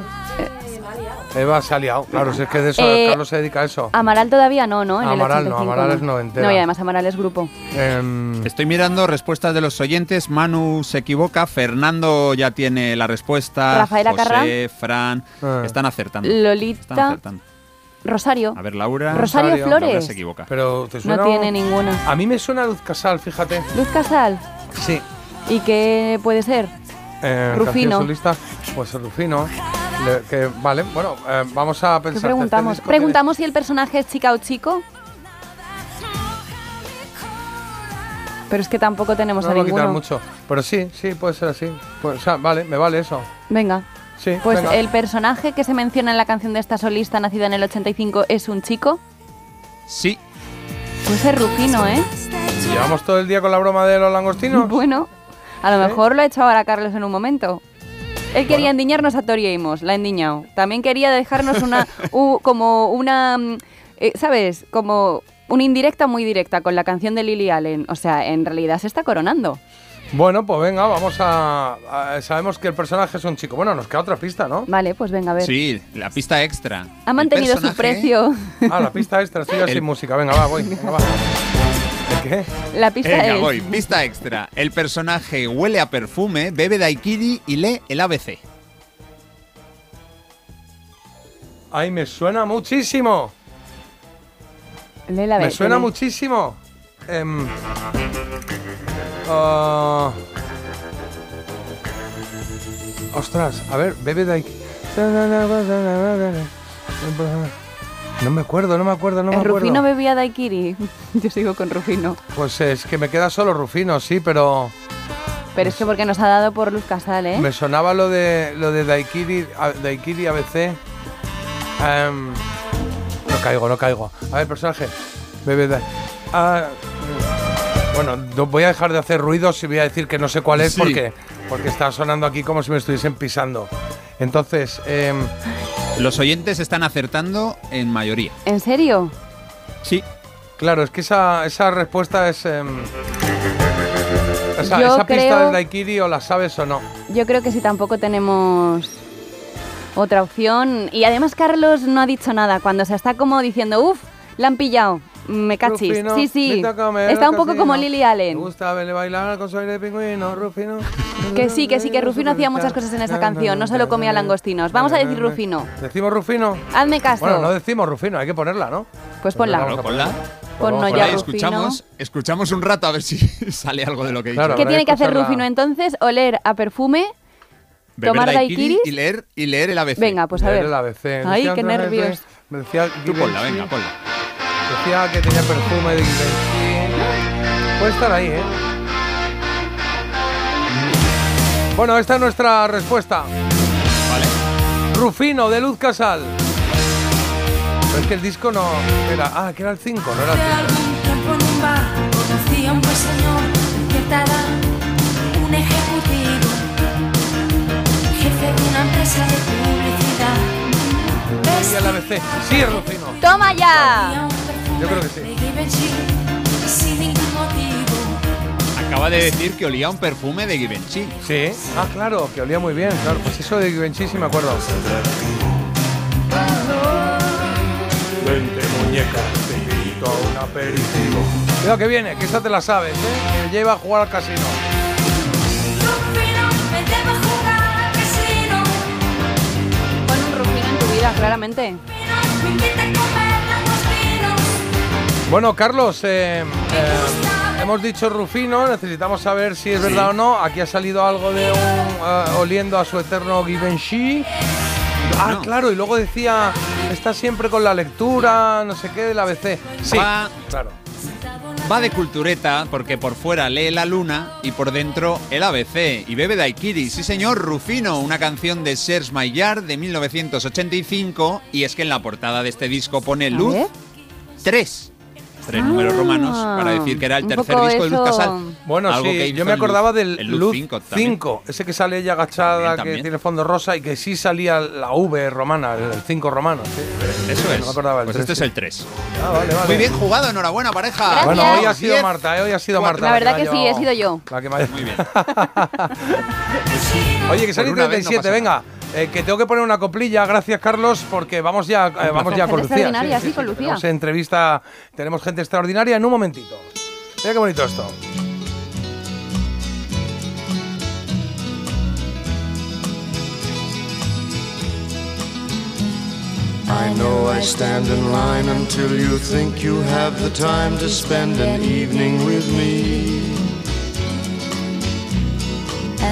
Eva se ha liado. Claro, si es que de eso Eh, Carlos se dedica a eso. Amaral todavía no, ¿no? En el Amaral no, 85, Amaral es noventera. No, y además Amaral es grupo. Em, Estoy mirando respuestas de los oyentes. Manu se equivoca, Fernando ya tiene la respuesta. Rafaela José. Fran, Ah. están acertando. Están Lolita. acertando. Rosario. A ver, Laura. Rosario Rosario, Flores. Laura se equivoca. pero ¿te No tiene ninguna. A mí me suena Luz Casal, fíjate. Luz Casal. Sí. ¿Y qué puede ser? Eh, Rufino. solista, pues Rufino. Le- que, vale, bueno, eh, vamos a ¿Qué pensar. preguntamos? este ¿Preguntamos si el personaje es chica o chico? Pero es que tampoco tenemos No a lo ninguno. quitar mucho. Pero sí, sí, puede ser así. Pues, o sea, vale, me vale eso. Venga. Sí, Pues venga. el personaje que se menciona en la canción de esta solista nacida en el 85 es un chico. Sí. Puede ser Rufino, ¿eh? ¿Llevamos todo el día con la broma de los langostinos? Bueno, a lo mejor lo ha hecho ahora Carlos en un momento. Él quería endiñarnos a Tori Amos, la ha endiñado. También quería dejarnos una, u- como una, mm, eh, ¿sabes? Como una indirecta muy directa con la canción de Lily Allen. O sea, en realidad se está coronando. Bueno, pues venga, vamos a, a- Sabemos que el personaje es un chico. Bueno, nos queda otra pista, ¿no? Vale, pues venga, a ver. Sí, la pista extra. Ha mantenido su precio. Ah, la pista extra, estoy yo El- sin música. Venga, va, voy. Venga, va. ¿De qué? La pista Venga, es... voy. Pista extra. El personaje huele a perfume, bebe daiquiri y lee el ABC. Ay, me suena muchísimo. Léela, a ver, Me suena lee. muchísimo. Em, ah, ostras, a ver, bebe aquí. No me acuerdo, no me acuerdo, no me ¿El acuerdo. Rufino bebía daiquiri? Yo sigo con Rufino. Pues es que me queda solo Rufino, sí, pero Pero es que porque nos ha dado por Luz Casal, ¿eh? me sonaba lo de lo de Daikiri, a- Daikiri ABC. Em, no caigo, no caigo. A ver, personaje. Bebe Dai- Ah, bueno, no voy a dejar de hacer ruidos y voy a decir que no sé cuál es Sí. porque, porque está sonando aquí como si me estuviesen pisando. Entonces, em, Los oyentes están acertando en mayoría. ¿En serio? Sí. claro, es que esa, esa respuesta es... em, esa, Yo esa pista creo- del Daikiri o la sabes o no. Yo creo que si tampoco tenemos otra opción. Y además Carlos no ha dicho nada. Cuando se está como diciendo, uff, la han pillado. Me cachis. Rufino, sí, sí. Está un poco como Lily Me Allen. gusta verle bailar con su aire de pingüino, Rufino. Que sí, que sí, que Rufino hacía muchas cosas en esa canción. No solo comía langostinos. Vamos a decir Rufino. ¿Decimos Rufino? Hazme caso. Bueno, no decimos Rufino, hay que ponerla, ¿no? Pues ponla. A Ponla. Ponnos vamos a ya. Escuchamos, escuchamos un rato a ver si sale algo de lo que he dicho. Claro, ¿Qué tiene que hacer. Rufino entonces? Oler a perfume. Beber tomar daiquiris. y leer, y leer el ABC. Venga, pues a Leer ver. el ABC. Ay, qué nervios. Me decía Tú ponla, venga, ponla. Decía que tenía perfume de Givenchy. Puede estar ahí, ¿eh? Bueno, esta es nuestra respuesta. Vale. Rufino, de Luz Casal. Pero es que el disco no era... Ah, que era el 5, no era el 5. algún tiempo en un ejecutivo, jefe de una empresa de publicidad. Y ABC. Sí, es Rufino. ¡Toma ya! Yo creo que sí. Acaba de decir que olía un perfume de Givenchy. Sí. Ah, claro, que olía muy bien. Claro, pues eso de Givenchy sí me acuerdo. Vente, muñeca, te invito a un aperitivo. Cuidado que viene, que esta te la sabes, ¿eh? Que lleva a jugar al casino. Rufino, Bueno, Carlos, eh, eh, hemos dicho Rufino, necesitamos saber si es verdad o no. Aquí ha salido algo de un eh, oliendo a su eterno Givenchy. Ah, No. claro, y luego decía, está siempre con la lectura, no sé qué, del ABC. Sí, Va, claro. va de cultureta porque por fuera lee la luna y por dentro el ABC. Y bebe daiquiri. Sí, señor, Rufino, una canción de Serge Maillard de 1985. Y es que en la portada de este disco pone Luz ver. 3. Tres números romanos para decir que era el tercer disco de Luz Casal. Bueno, Algo sí, yo me el Luz- acordaba del el Luz 5 5, también. ese que sale ella agachada, También, que tiene fondo rosa y que sí salía la V romana, el 5 romano. sí. Eso es. No me acordaba del pues tres, este es el 3. Ah, vale, vale. Muy bien jugado, enhorabuena, pareja. Gracias. Bueno, hoy ha sido Diez. Marta, ¿eh? hoy ha sido Cuatro. Marta. La verdad que sí, he sido yo. La que me ha- Muy bien. Oye, que sale Por una vez no 37, pasa venga. Eh, que tengo que poner una coplilla, gracias Carlos, porque vamos ya, eh, vamos ya con Lucía. extraordinaria, sí, con Lucía. Tenemos entrevista, tenemos gente extraordinaria en un momentito. Mira qué bonito esto. I know I stand in line until you think you have the time to spend an evening with me.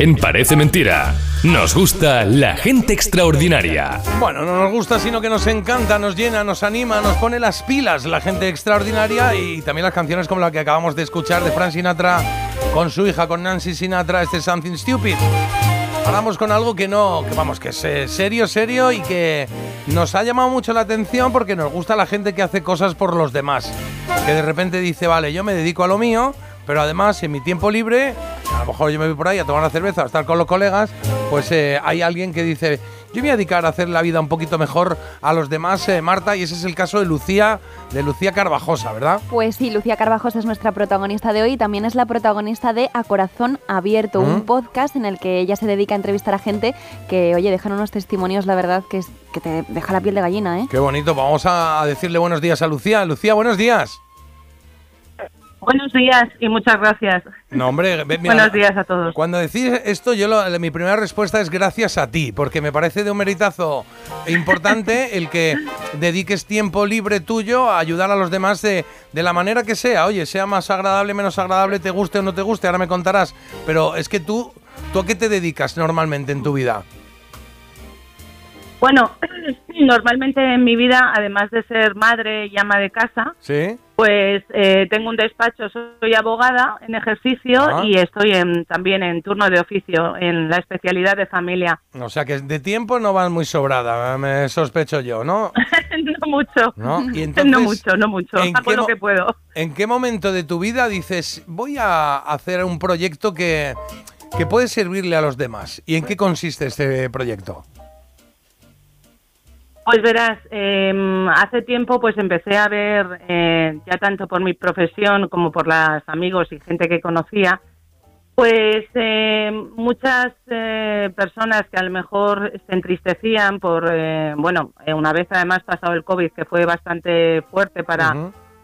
En Parece Mentira, nos gusta la gente extraordinaria. Bueno, no nos gusta, sino que nos encanta, nos llena, nos anima, nos pone las pilas la gente extraordinaria y también las canciones como la que acabamos de escuchar de Frank Sinatra con su hija, con Nancy Sinatra, este Something Stupid. Hablamos con algo que no, que vamos, que es eh, serio, serio y que nos ha llamado mucho la atención porque nos gusta la gente que hace cosas por los demás. Que de repente dice, vale, yo me dedico a lo mío, pero además en mi tiempo libre, a lo mejor yo me voy por ahí a tomar una cerveza, a estar con los colegas, pues eh, hay alguien que dice, yo me voy a dedicar a hacer la vida un poquito mejor a los demás, eh, Marta, y ese es el caso de Lucía, de Lucía Carvajosa, ¿verdad? Pues sí, Lucía Carvajos es nuestra protagonista de hoy y también es la protagonista de A Corazón Abierto, ¿Mm? un podcast en el que ella se dedica a entrevistar a gente que, oye, dejan unos testimonios, la verdad, que, es, que te deja la piel de gallina, ¿eh? Qué bonito, vamos a decirle buenos días a Lucía. Lucía, buenos días. Buenos días y muchas gracias. No, hombre, mira, Buenos días a todos. Cuando decís esto, yo lo- mi primera respuesta es gracias a ti, porque me parece de un meritazo importante el que dediques tiempo libre tuyo a ayudar a los demás de, de la manera que sea. Oye, sea más agradable, menos agradable, te guste o no te guste, ahora me contarás. Pero es que tú, ¿tú a qué te dedicas normalmente en tu vida? Bueno, normalmente en mi vida, además de ser madre y ama de casa, ¿Sí? Pues eh, tengo un despacho, soy abogada en ejercicio Ah. y estoy en- también en turno de oficio en la especialidad de familia. O sea que de tiempo no vas muy sobrada, me sospecho yo, ¿no? no mucho. ¿No? Y entonces, no mucho, no mucho. ¿en Hago qué lo que puedo. ¿En qué momento de tu vida dices, voy a hacer un proyecto que, que puede servirle a los demás? ¿Y en qué consiste este proyecto? Pues verás, eh, hace tiempo pues empecé a ver, eh, ya tanto por mi profesión como por los amigos y gente que conocía, pues eh, muchas eh, personas que a lo mejor se entristecían por, eh, bueno, eh, una vez además pasado el COVID, que fue bastante fuerte para,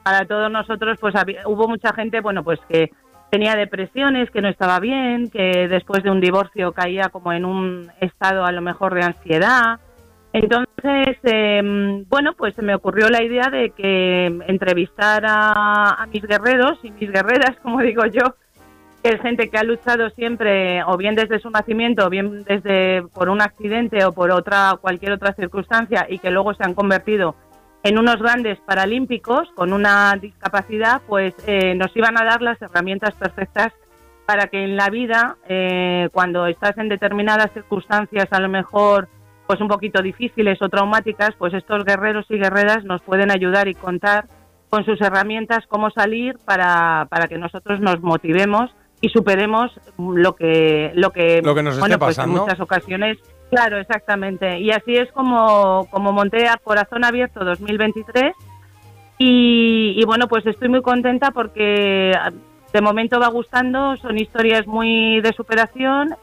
para todos nosotros, pues había- hubo mucha gente, bueno, pues que tenía depresiones, que no estaba bien, que después de un divorcio caía como en un estado a lo mejor de ansiedad. Entonces, eh, bueno, pues se me ocurrió la idea de que entrevistar a, a mis guerreros y mis guerreras, como digo yo, que es gente que ha luchado siempre, o bien desde su nacimiento, o bien desde por un accidente o por otra cualquier otra circunstancia, y que luego se han convertido en unos grandes paralímpicos con una discapacidad, pues eh, nos iban a dar las herramientas perfectas para que en la vida, eh, cuando estás en determinadas circunstancias, a lo mejor pues un poquito difíciles o traumáticas, pues estos guerreros y guerreras nos pueden ayudar y contar con sus herramientas cómo salir para, para que nosotros nos motivemos y superemos lo que lo que, Lo que nos esté bueno, pues pasando. en muchas ocasiones claro exactamente y así es como como monté a corazón abierto 2023 y, y bueno pues estoy muy contenta porque de momento va gustando son historias muy de superación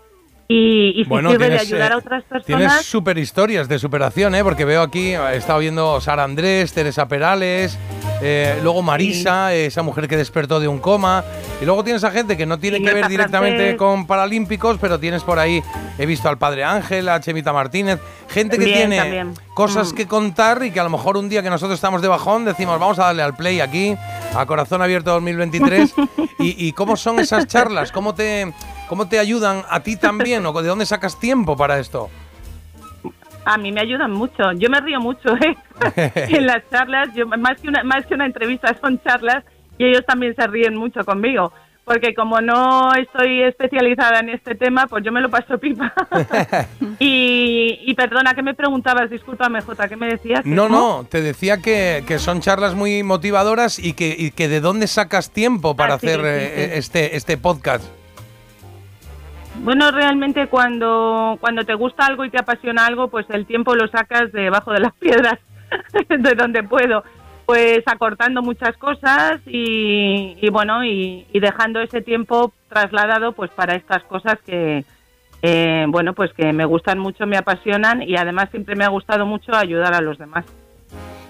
y, y si sirve de ayudar eh, a otras tienes personas super historias de superación, ¿eh? Porque veo aquí, he estado viendo Sara Andrés, Teresa Perales, eh, luego Marisa, esa mujer que despertó de un coma, y luego tienes a gente que no tiene que ver directamente Francés. con Paralímpicos, pero tienes por ahí, he visto al Padre Ángel, a Chemita Martínez, gente que tiene también. cosas Mm. que contar y que a lo mejor un día que nosotros estamos de bajón decimos, vamos a darle al play aquí, a Corazón Abierto 2023, y, y cómo son esas charlas, cómo te, cómo te ayudan a ti también, o de dónde sacas tiempo para esto. A mí me ayudan mucho. Yo me río mucho ¿eh? en las charlas. Yo, más, que una, más que una entrevista son charlas y ellos también se ríen mucho conmigo. Porque como no estoy especializada en este tema, pues yo me lo paso pipa. y, y perdona, ¿qué me preguntabas? Discúlpame, Jota, ¿qué me decías? No, ¿Cómo? no, te decía que, que son charlas muy motivadoras y que, y que de dónde sacas tiempo para Ah, sí, hacer sí, eh, sí. este este podcast. Bueno, realmente cuando, cuando te gusta algo y te apasiona algo, pues el tiempo lo sacas debajo de las piedras, de donde puedo. Pues acortando muchas cosas y, bueno, y, y dejando ese tiempo trasladado pues para estas cosas que, eh, bueno, pues que me gustan mucho, me apasionan y además siempre me ha gustado mucho ayudar a los demás.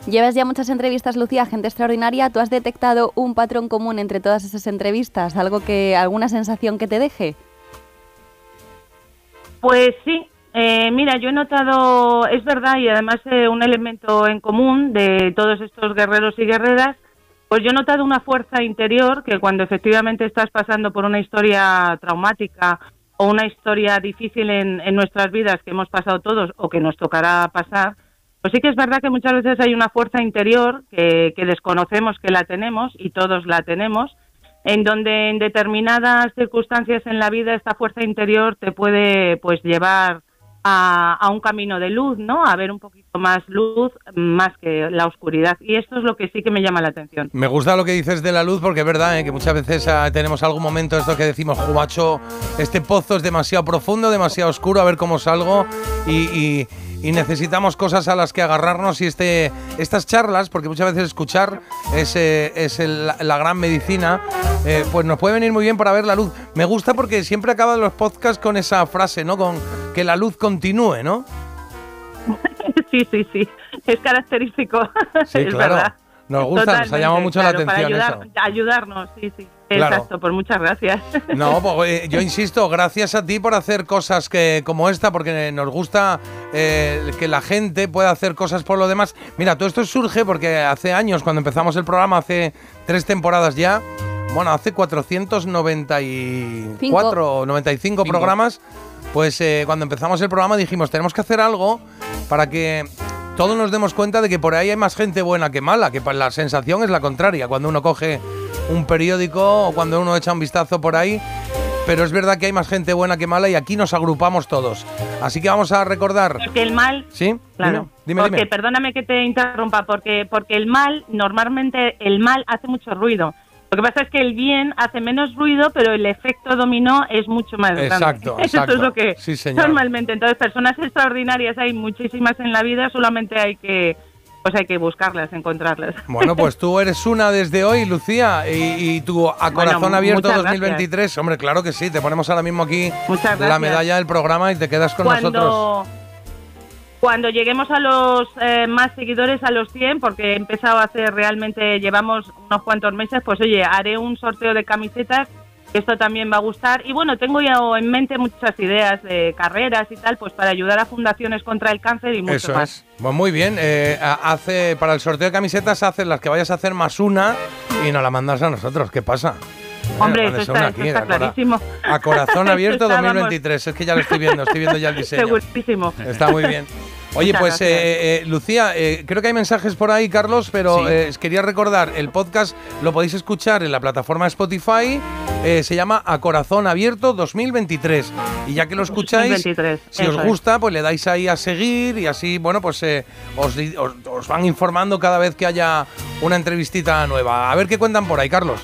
Llevas ya muchas entrevistas, Lucía, gente extraordinaria. ¿Tú has detectado un patrón común entre todas esas entrevistas? ¿Algo que, alguna sensación que te deje? Pues sí, eh, mira, yo he notado, es verdad, y además eh, un elemento en común de todos estos guerreros y guerreras, pues yo he notado una fuerza interior que cuando efectivamente estás pasando por una historia traumática o una historia difícil en, en nuestras vidas que hemos pasado todos o que nos tocará pasar, pues sí que es verdad que muchas veces hay una fuerza interior que, que desconocemos que la tenemos y todos la tenemos, en donde en determinadas circunstancias en la vida esta fuerza interior te puede pues llevar a, a un camino de luz, ¿no? A ver un poquito más luz más que la oscuridad. Y esto es lo que sí que me llama la atención. Me gusta lo que dices de la luz porque es verdad ¿eh? que muchas veces ah, tenemos algún momento esto que decimos, Jumacho, este pozo es demasiado profundo, demasiado oscuro, a ver cómo salgo y, y- y necesitamos cosas a las que agarrarnos y este, estas charlas, porque muchas veces escuchar es, eh, es el- la gran medicina, eh, pues nos puede venir muy bien para ver la luz. Me gusta porque siempre acaban los podcasts con esa frase, ¿no? Con que la luz continúe, ¿no? sí, sí, sí. Es característico. Sí, es claro. verdad. Nos gusta, nos ha Totalmente, llamado mucho claro, la para atención ayudar- eso. Ayudarnos, sí, sí. Claro. Exacto, pues muchas gracias. No, pues, yo insisto, gracias a ti por hacer cosas que como esta, porque nos gusta eh, que la gente pueda hacer cosas por lo demás. Mira, todo esto surge porque hace años, cuando empezamos el programa, hace tres temporadas ya, bueno, hace 494 o 95 programas, pues eh, cuando empezamos el programa dijimos, tenemos que hacer algo para que todos nos demos cuenta de que por ahí hay más gente buena que mala, que la sensación es la contraria. Cuando uno coge un periódico o cuando uno echa un vistazo por ahí, pero es verdad que hay más gente buena que mala y aquí nos agrupamos todos. Así que vamos a recordar. Porque el mal ¿Sí? Claro. Dime, dime. porque, dime. perdóname que te interrumpa, porque, porque el mal, normalmente el mal hace mucho ruido. Lo que pasa es que el bien hace menos ruido, pero el efecto dominó es mucho más grande. Exacto, Eso es lo que Sí, señor. normalmente. Entonces, personas extraordinarias hay muchísimas en la vida, solamente hay que pues hay que buscarlas, encontrarlas. Bueno, pues tú eres una desde hoy, Lucía, y, y tu A Corazón Bueno, Abierto muchas 2023. Hombre, claro que sí, te ponemos ahora mismo aquí la gracias. medalla del programa y te quedas con nosotros. Cuando, lleguemos a los eh, más seguidores, a los 100, porque he empezado a hacer realmente, llevamos unos cuantos meses, pues oye, haré un sorteo de camisetas, que esto también va a gustar. Y bueno, tengo ya en mente muchas ideas de carreras y tal, pues para ayudar a fundaciones contra el cáncer y mucho Eso más. es. Pues muy bien. eh, ha- hace para el sorteo de camisetas haces las que vayas a hacer más una y nos la mandas a nosotros. ¿Qué pasa? Hombre, Eh, eso pones está, eso cora- clarísimo. A corazón abierto Eso está, vamos, 2023. Es que ya lo estoy viendo, estoy viendo ya el diseño. Segurísimo. Está muy bien. Oye, Muchas pues eh, eh, Lucía, eh, creo que hay mensajes por ahí, Carlos, pero Sí. eh, os quería recordar, el podcast lo podéis escuchar en la plataforma Spotify, eh, se llama A Corazón Abierto 2023. Y ya que lo escucháis, 2023, si os gusta, pues le dais ahí a seguir y así, bueno, pues eh, os- os van informando cada vez que haya una entrevistita nueva. A ver qué cuentan por ahí, Carlos.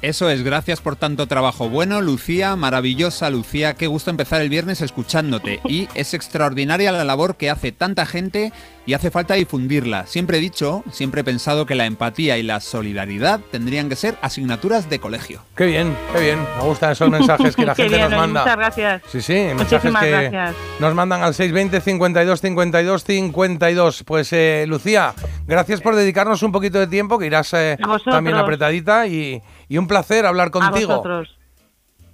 Eso es, gracias por tanto trabajo. Bueno, Lucía, maravillosa Lucía, qué gusto empezar el viernes escuchándote. Y es extraordinaria la labor que hace tanta gente y hace falta difundirla. Siempre he dicho, siempre he pensado que la empatía y la solidaridad tendrían que ser asignaturas de colegio. Qué bien, qué bien. Me gustan esos mensajes que la Qué gente bien, nos manda. Muchas gracias. Sí, sí, mensajes Muchísimas que gracias. nos mandan al 620 52 52 52. Pues eh, Lucía, gracias por dedicarnos un poquito de tiempo, que irás eh, A también apretadita y, y un placer hablar A contigo. vosotros.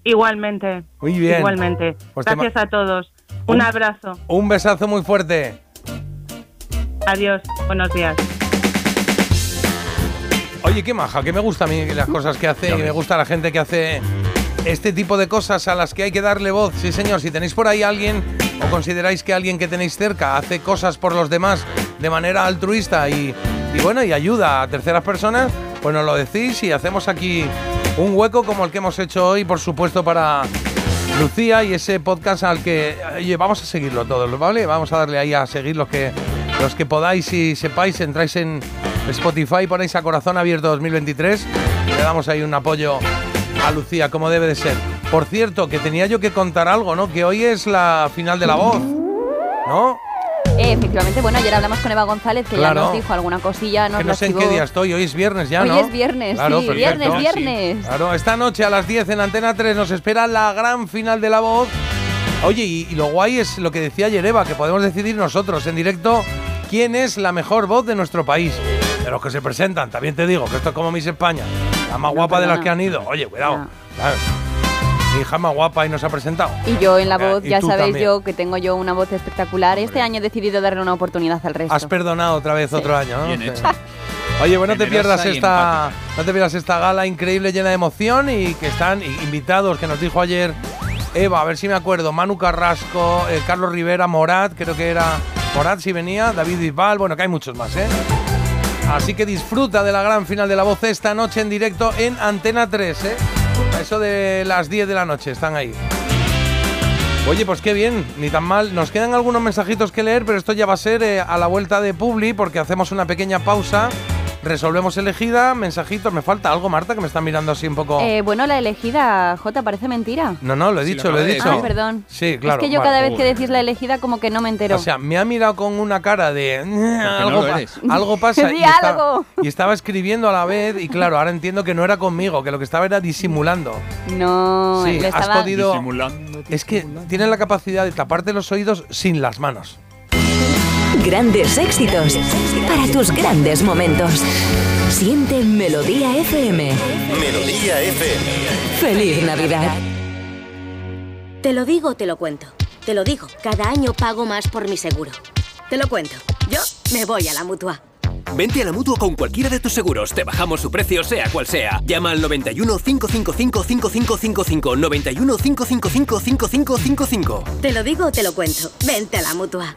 Igualmente. Muy bien. Igualmente. Pues Gracias a todos. Un, Un- abrazo. Un besazo muy fuerte. Adiós. Buenos días. Oye, qué maja, que me gusta a mí las cosas que hace y me gusta la gente que hace este tipo de cosas a las que hay que darle voz. Sí, señor, si tenéis por ahí a alguien o consideráis que alguien que tenéis cerca hace cosas por los demás de manera altruista y, y bueno, y ayuda a terceras personas, pues nos lo decís y hacemos aquí un hueco como el que hemos hecho hoy, por supuesto, para Lucía y ese podcast al que oye, vamos a seguirlo todos, ¿vale? Vamos a darle ahí a seguir los que los que podáis y sepáis, entráis en Spotify, ponéis a corazón abierto 2023, y le damos ahí un apoyo a Lucía como debe de ser. Por cierto, que tenía yo que contar algo, ¿no? Que hoy es la final de la voz, ¿no? Eh, efectivamente, bueno, ayer hablamos con Eva González, que ya nos dijo alguna cosilla. Nos que no sé en qué día estoy, hoy es viernes ya, Hoy ¿no? es viernes, Claro, sí, perfecto. viernes, viernes. Claro, esta noche a las 10 en Antena 3 nos espera la gran final de la voz. Oye, y, y lo guay es lo que decía ayer Eva, que podemos decidir nosotros en directo quién es la mejor voz de nuestro país. De los que se presentan, también te digo que esto es como Miss España. La más guapa de las que han ido. Oye, cuidado. ¿sabes? Mi hija más guapa y no se ha presentado. Y yo en la voz, y ya sabéis también. yo que tengo yo una voz espectacular. Este año he decidido darle una oportunidad al resto. Has perdonado otra vez otro año, ¿no? Bien hecho. Oye, bueno, no te pierdas esta, no te pierdas esta gala increíble llena de emoción y que están i- invitados, que nos dijo ayer Eva, a ver si me acuerdo, Manu Carrasco, eh, Carlos Rivera, Morat, creo que era Morat si venía, David Bisbal, bueno, que hay muchos más, ¿eh? Así que disfruta de la gran final de la voz esta noche en directo en Antena 3, ¿eh? Eso de las 10 de la noche, están ahí. Oye, pues qué bien, ni tan mal. Nos quedan algunos mensajitos que leer, pero esto ya va a ser eh, a la vuelta de Publi, porque hacemos una pequeña pausa. Resolvemos elegida, mensajitos. Me falta algo, Marta, que me está mirando así un poco. Eh, bueno, la elegida, J, parece mentira. no, no, lo he Sí, dicho, lo lo he dicho. Ah, perdón. Sí, claro. es que yo vale. cada vez que decís la elegida como que no me entero. O sea, me ha mirado con una cara de algo, pa- algo pasa y, estaba, algo. y estaba escribiendo a la vez y claro, ahora entiendo que no era conmigo, que lo que estaba era disimulando. no, sí, le has estaba... podido Disimulando, Es que tienes la capacidad de taparte los oídos sin las manos. Grandes éxitos para tus grandes momentos. Siente Melodía FM. Melodía FM. Feliz Navidad. Te lo digo, te lo cuento. Te lo digo, cada año pago más por mi seguro. Te lo cuento. Yo me voy a la mutua. Vente a la mutua con cualquiera de tus seguros. Te bajamos su precio, sea cual sea. Llama al 91 555 5555. 91 555 5555. Te lo digo, te lo cuento. Vente a la mutua.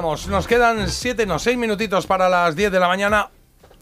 Nos quedan 7, no, 6 minutitos para las 10 de la mañana.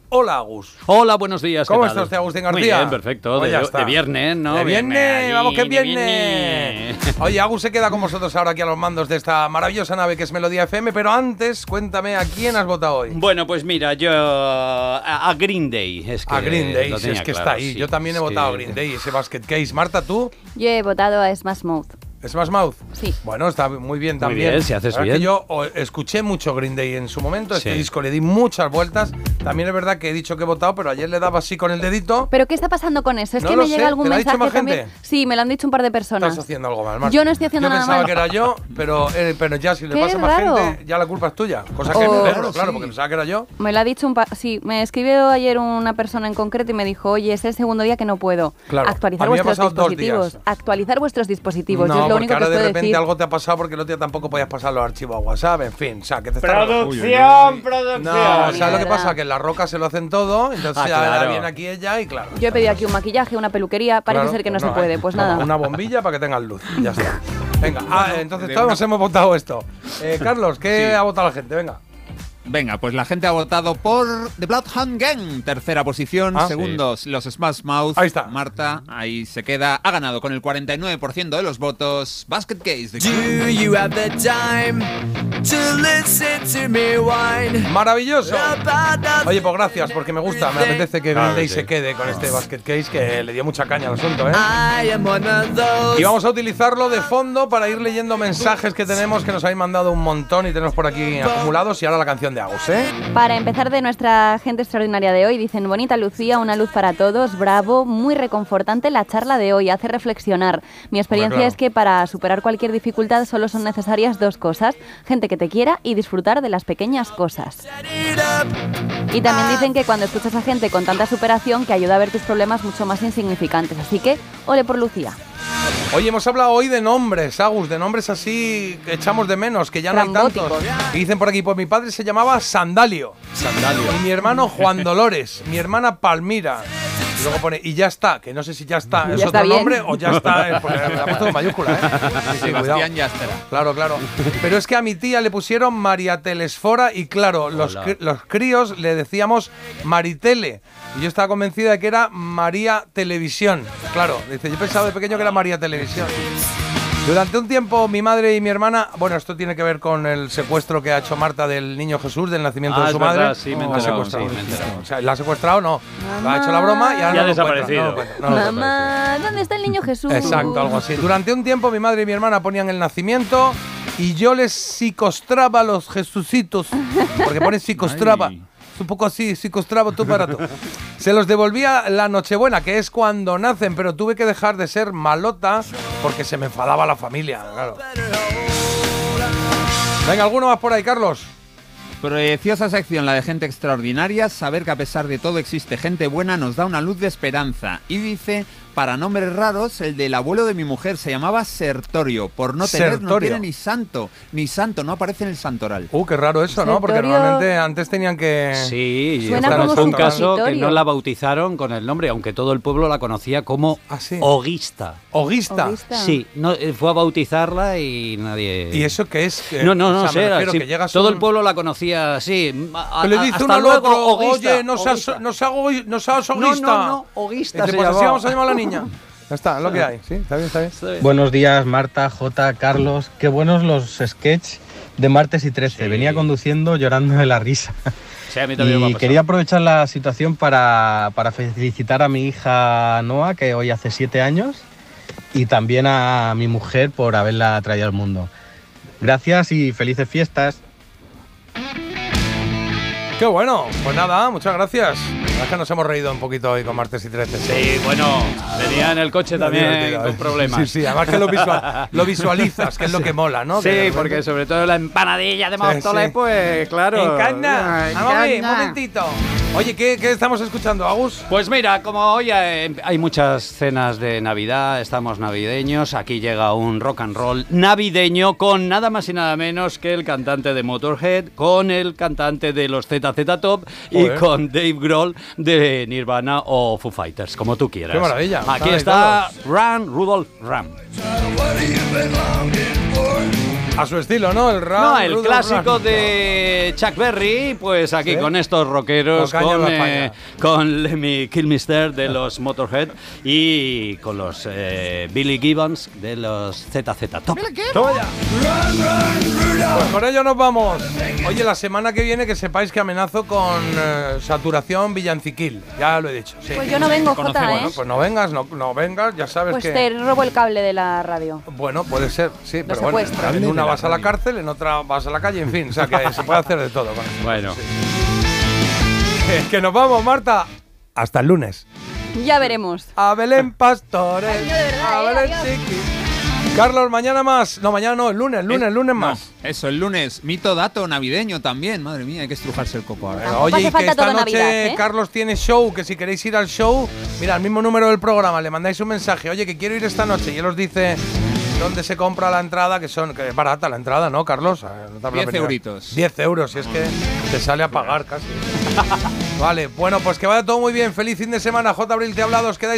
Hola, Agus. Hola, buenos días. ¿qué ¿Cómo tal? está usted, Agustín Muy García? bien, perfecto. Pues de, viernes, ¿no? De viernes, vamos que viernes. Oye, Agus se queda con vosotros ahora aquí a los mandos de esta maravillosa nave que es Melodía FM, pero antes, cuéntame a quién has votado hoy. Bueno, pues mira, yo a, a Green Day. Es que A Green Day, si es que claro, está ahí. sí. Yo también he votado a Green Day, ese basket case. Marta, ¿tú? Yo he votado a Smash Mouth. ¿Smash Mouth? Sí. Bueno, está muy bien Muy también. bien, si haces bien. que yo escuché mucho Green Day en su momento. Este Sí. disco le di muchas vueltas. También es verdad que he dicho que he votado, pero ayer le daba así con el dedito. ¿Pero qué está pasando con eso? Es No que me sé, llega algún ¿te lo ha dicho mensaje más también. gente? Sí, me lo han dicho un par de personas. Estás haciendo algo mal, Marta. Yo no estoy haciendo yo nada pensaba mal. que era yo, pero, eh, pero ya si le pasa a más raro. gente, ya la culpa es tuya. Cosa que Oh. me Claro, claro, sí. porque pensaba que era yo. Me lo ha dicho un pa- sí, me escribió ayer una persona en concreto y me dijo, oye, es el segundo día que no puedo Claro, actualizar vuestros dispositivos. Actualizar vuestros dispositivos. no, Yo lo porque único ahora de repente decir. algo te ha pasado porque el otro día tampoco podías pasar los archivos a WhatsApp, en fin, o sea, que te está Producción, producción. No, ¿sabes lo que Verdad. pasa? Que en la roca se lo hacen todo, entonces Ah, ya claro. viene aquí ella y claro. Yo he pedido aquí un maquillaje, una peluquería, parece Claro, ser que no, pues se puede. Pues nada. Una bombilla para que tengas luz. Ya está. Venga, ah, entonces todos una- hemos votado esto. Eh, Carlos, ¿qué Sí. ha votado la gente? Venga. Venga, pues la gente ha votado por The Bloodhound Gang, tercera posición, Ah, segundos los Smash Mouth. Ahí está. Marta, ahí se queda, ha ganado con el 49% de los votos. Basket Case de Do you have the time to listen to me whine? Maravilloso. Oye, pues gracias, porque me gusta, me apetece que Green Day se quede con este basket case que le dio mucha caña al asunto, ¿eh? I am one of those. Y vamos a utilizarlo de fondo para ir leyendo mensajes que tenemos, que nos habéis mandado un montón y tenemos por aquí acumulados. Y ahora la canción de Agus, ¿eh? Para empezar de nuestra gente extraordinaria de hoy, dicen, bonita Lucía, una luz para todos, bravo, muy reconfortante la charla de hoy, hace reflexionar. Mi experiencia claro. es que para superar cualquier dificultad solo son necesarias dos cosas, gente que te quiera y disfrutar de las pequeñas cosas. Y también dicen que cuando escuchas a gente con tanta superación que ayuda a ver tus problemas mucho más insignificantes. Así que, ole por Lucía. Oye, hemos hablado hoy de nombres, Agus, de nombres así que echamos de menos, que ya no hay tantos. Y dicen por aquí, pues mi padre se llamaba Sandalio. Sandalio. Y mi hermano Juan Dolores, mi hermana Palmira. Y luego pone, y ya está, que no sé si ya está, Ya es está otro bien. nombre o ya está, eh, porque la ha puesto en mayúscula, ¿eh? Sí, sí, cuidado. Sebastián Yastera. Claro, claro. Pero es que a mi tía le pusieron María Telesfora y claro, los, los críos le decíamos Maritele. Y yo estaba convencida de que era María Televisión. Claro, dice, yo pensaba de pequeño que era María Televisión. Durante un tiempo mi madre y mi hermana, bueno, esto tiene que ver con el secuestro que ha hecho Marta del niño Jesús, del nacimiento Ah, de su es madre. sí, me La ha enterado, secuestrado. sí, me. O sea, la ha secuestrado no. Ha hecho la broma y ahora Y ha no encuentra, desaparecido. no no. Mamá, ¿dónde está el niño Jesús? Exacto, algo así. Durante un tiempo mi madre y mi hermana ponían el nacimiento y yo les psicostraba a los jesucitos. Porque pone psicostraba. Ay. Un poco así, psicostraba tú para tú. Se los devolvía la Nochebuena, que es cuando nacen, pero tuve que dejar de ser malota porque se me enfadaba la familia, claro. Venga, ¿alguno más por ahí, Carlos? Preciosa sección, la de gente extraordinaria. Saber que a pesar de todo existe gente buena nos da una luz de esperanza. Y dice, para nombres raros, el del abuelo de mi mujer se llamaba Sertorio. Por no tener, no tiene ni santo. Ni santo, no aparece en el santoral. Uh, qué raro eso, ¿no? Porque normalmente antes tenían que... Sí, Suena esta como fue un caso que no la bautizaron con el nombre, aunque todo el pueblo la conocía como Ah, sí. Oguista. Oguista. Oguista. Sí, no, eh, fue a bautizarla y nadie. ¿Y eso qué es? Que- No, no, no, o sea, sé, sí, que todo un- el pueblo la conocía así. a- le dice hasta uno al luego, otro, Oguista, oye, no seas, Oguista". no seas, ogui- no seas No, oguista. no, no, Oguista se pues vamos a llamar a la niña. Ya está, es lo que hay. Sí, está bien, está bien. Buenos días, Marta, J, Carlos. Qué buenos los sketches de martes y 13. Sí. Venía conduciendo llorando de la risa. Sí, a mí también me ha Y quería aprovechar la situación para, para felicitar a mi hija Noah, que hoy hace siete años, y también a mi mujer por haberla traído al mundo. Gracias y felices fiestas. Qué bueno. Pues nada, muchas gracias. La verdad es que nos hemos reído un poquito hoy con martes y 13. Sí, bueno, venía en el coche también con ¿eh? problemas. Sí, sí, además que lo, visual- lo visualizas, que es lo que mola, ¿no? Sí, porque sobre todo la empanadilla de Sí, Móstoles, sí. pues claro. Encarna. Vamos a ver, un momentito. Oye, ¿qué, qué estamos escuchando, Agus? Pues mira, como hoy hay muchas cenas de Navidad, estamos navideños, aquí llega un rock and roll navideño con nada más y nada menos que el cantante de Motorhead, con el cantante de los ZZ Top y Joder. con Dave Grohl de Nirvana o Foo Fighters, como tú quieras. Qué maravilla, Aquí está Run, Rudolph, Run. A su estilo, ¿no? El rap. No, el clásico Rap. de Chuck Berry, pues aquí ¿Sí? con estos rockeros, Con eh, con Lemmy Kilmister de los Motorhead y con los eh, Billy Gibbons de los ZZ Top. Pues con ello nos vamos. Oye, la semana que viene que sepáis que amenazo con eh, saturación villanciquil. Ya lo he dicho. sí. Pues yo no vengo, Jota, Bueno, ¿eh? pues no vengas, no, no vengas, ya sabes Pues que. te robo el cable de la radio. Bueno, puede ser, sí, pero bueno, en una vas a la cárcel, en otra vas a la calle, en fin, o sea que se puede hacer de todo con eso. Bueno. Que, que nos vamos, Marta. Hasta el lunes. Ya veremos. A Belén Pastores. a Belén Chiqui. Carlos, mañana más. No, mañana no, el lunes, el lunes, el lunes No, más. eso, el lunes. Mito dato navideño también. Madre mía, hay que estrujarse el coco ahora. Oye, y que esta noche Navidad, ¿eh? Carlos tiene show, que si queréis ir al show, mira, al mismo número del programa, le mandáis un mensaje, oye, que quiero ir esta noche, y él os dice dónde se compra la entrada, que son que es barata la entrada, ¿no, Carlos? A ver, no te hablo 10 mentira. euritos. 10 euros, si es que te sale a pagar casi. vale, bueno, pues que vaya todo muy bien, feliz fin de semana, J. Abril te ha hablado, os quedáis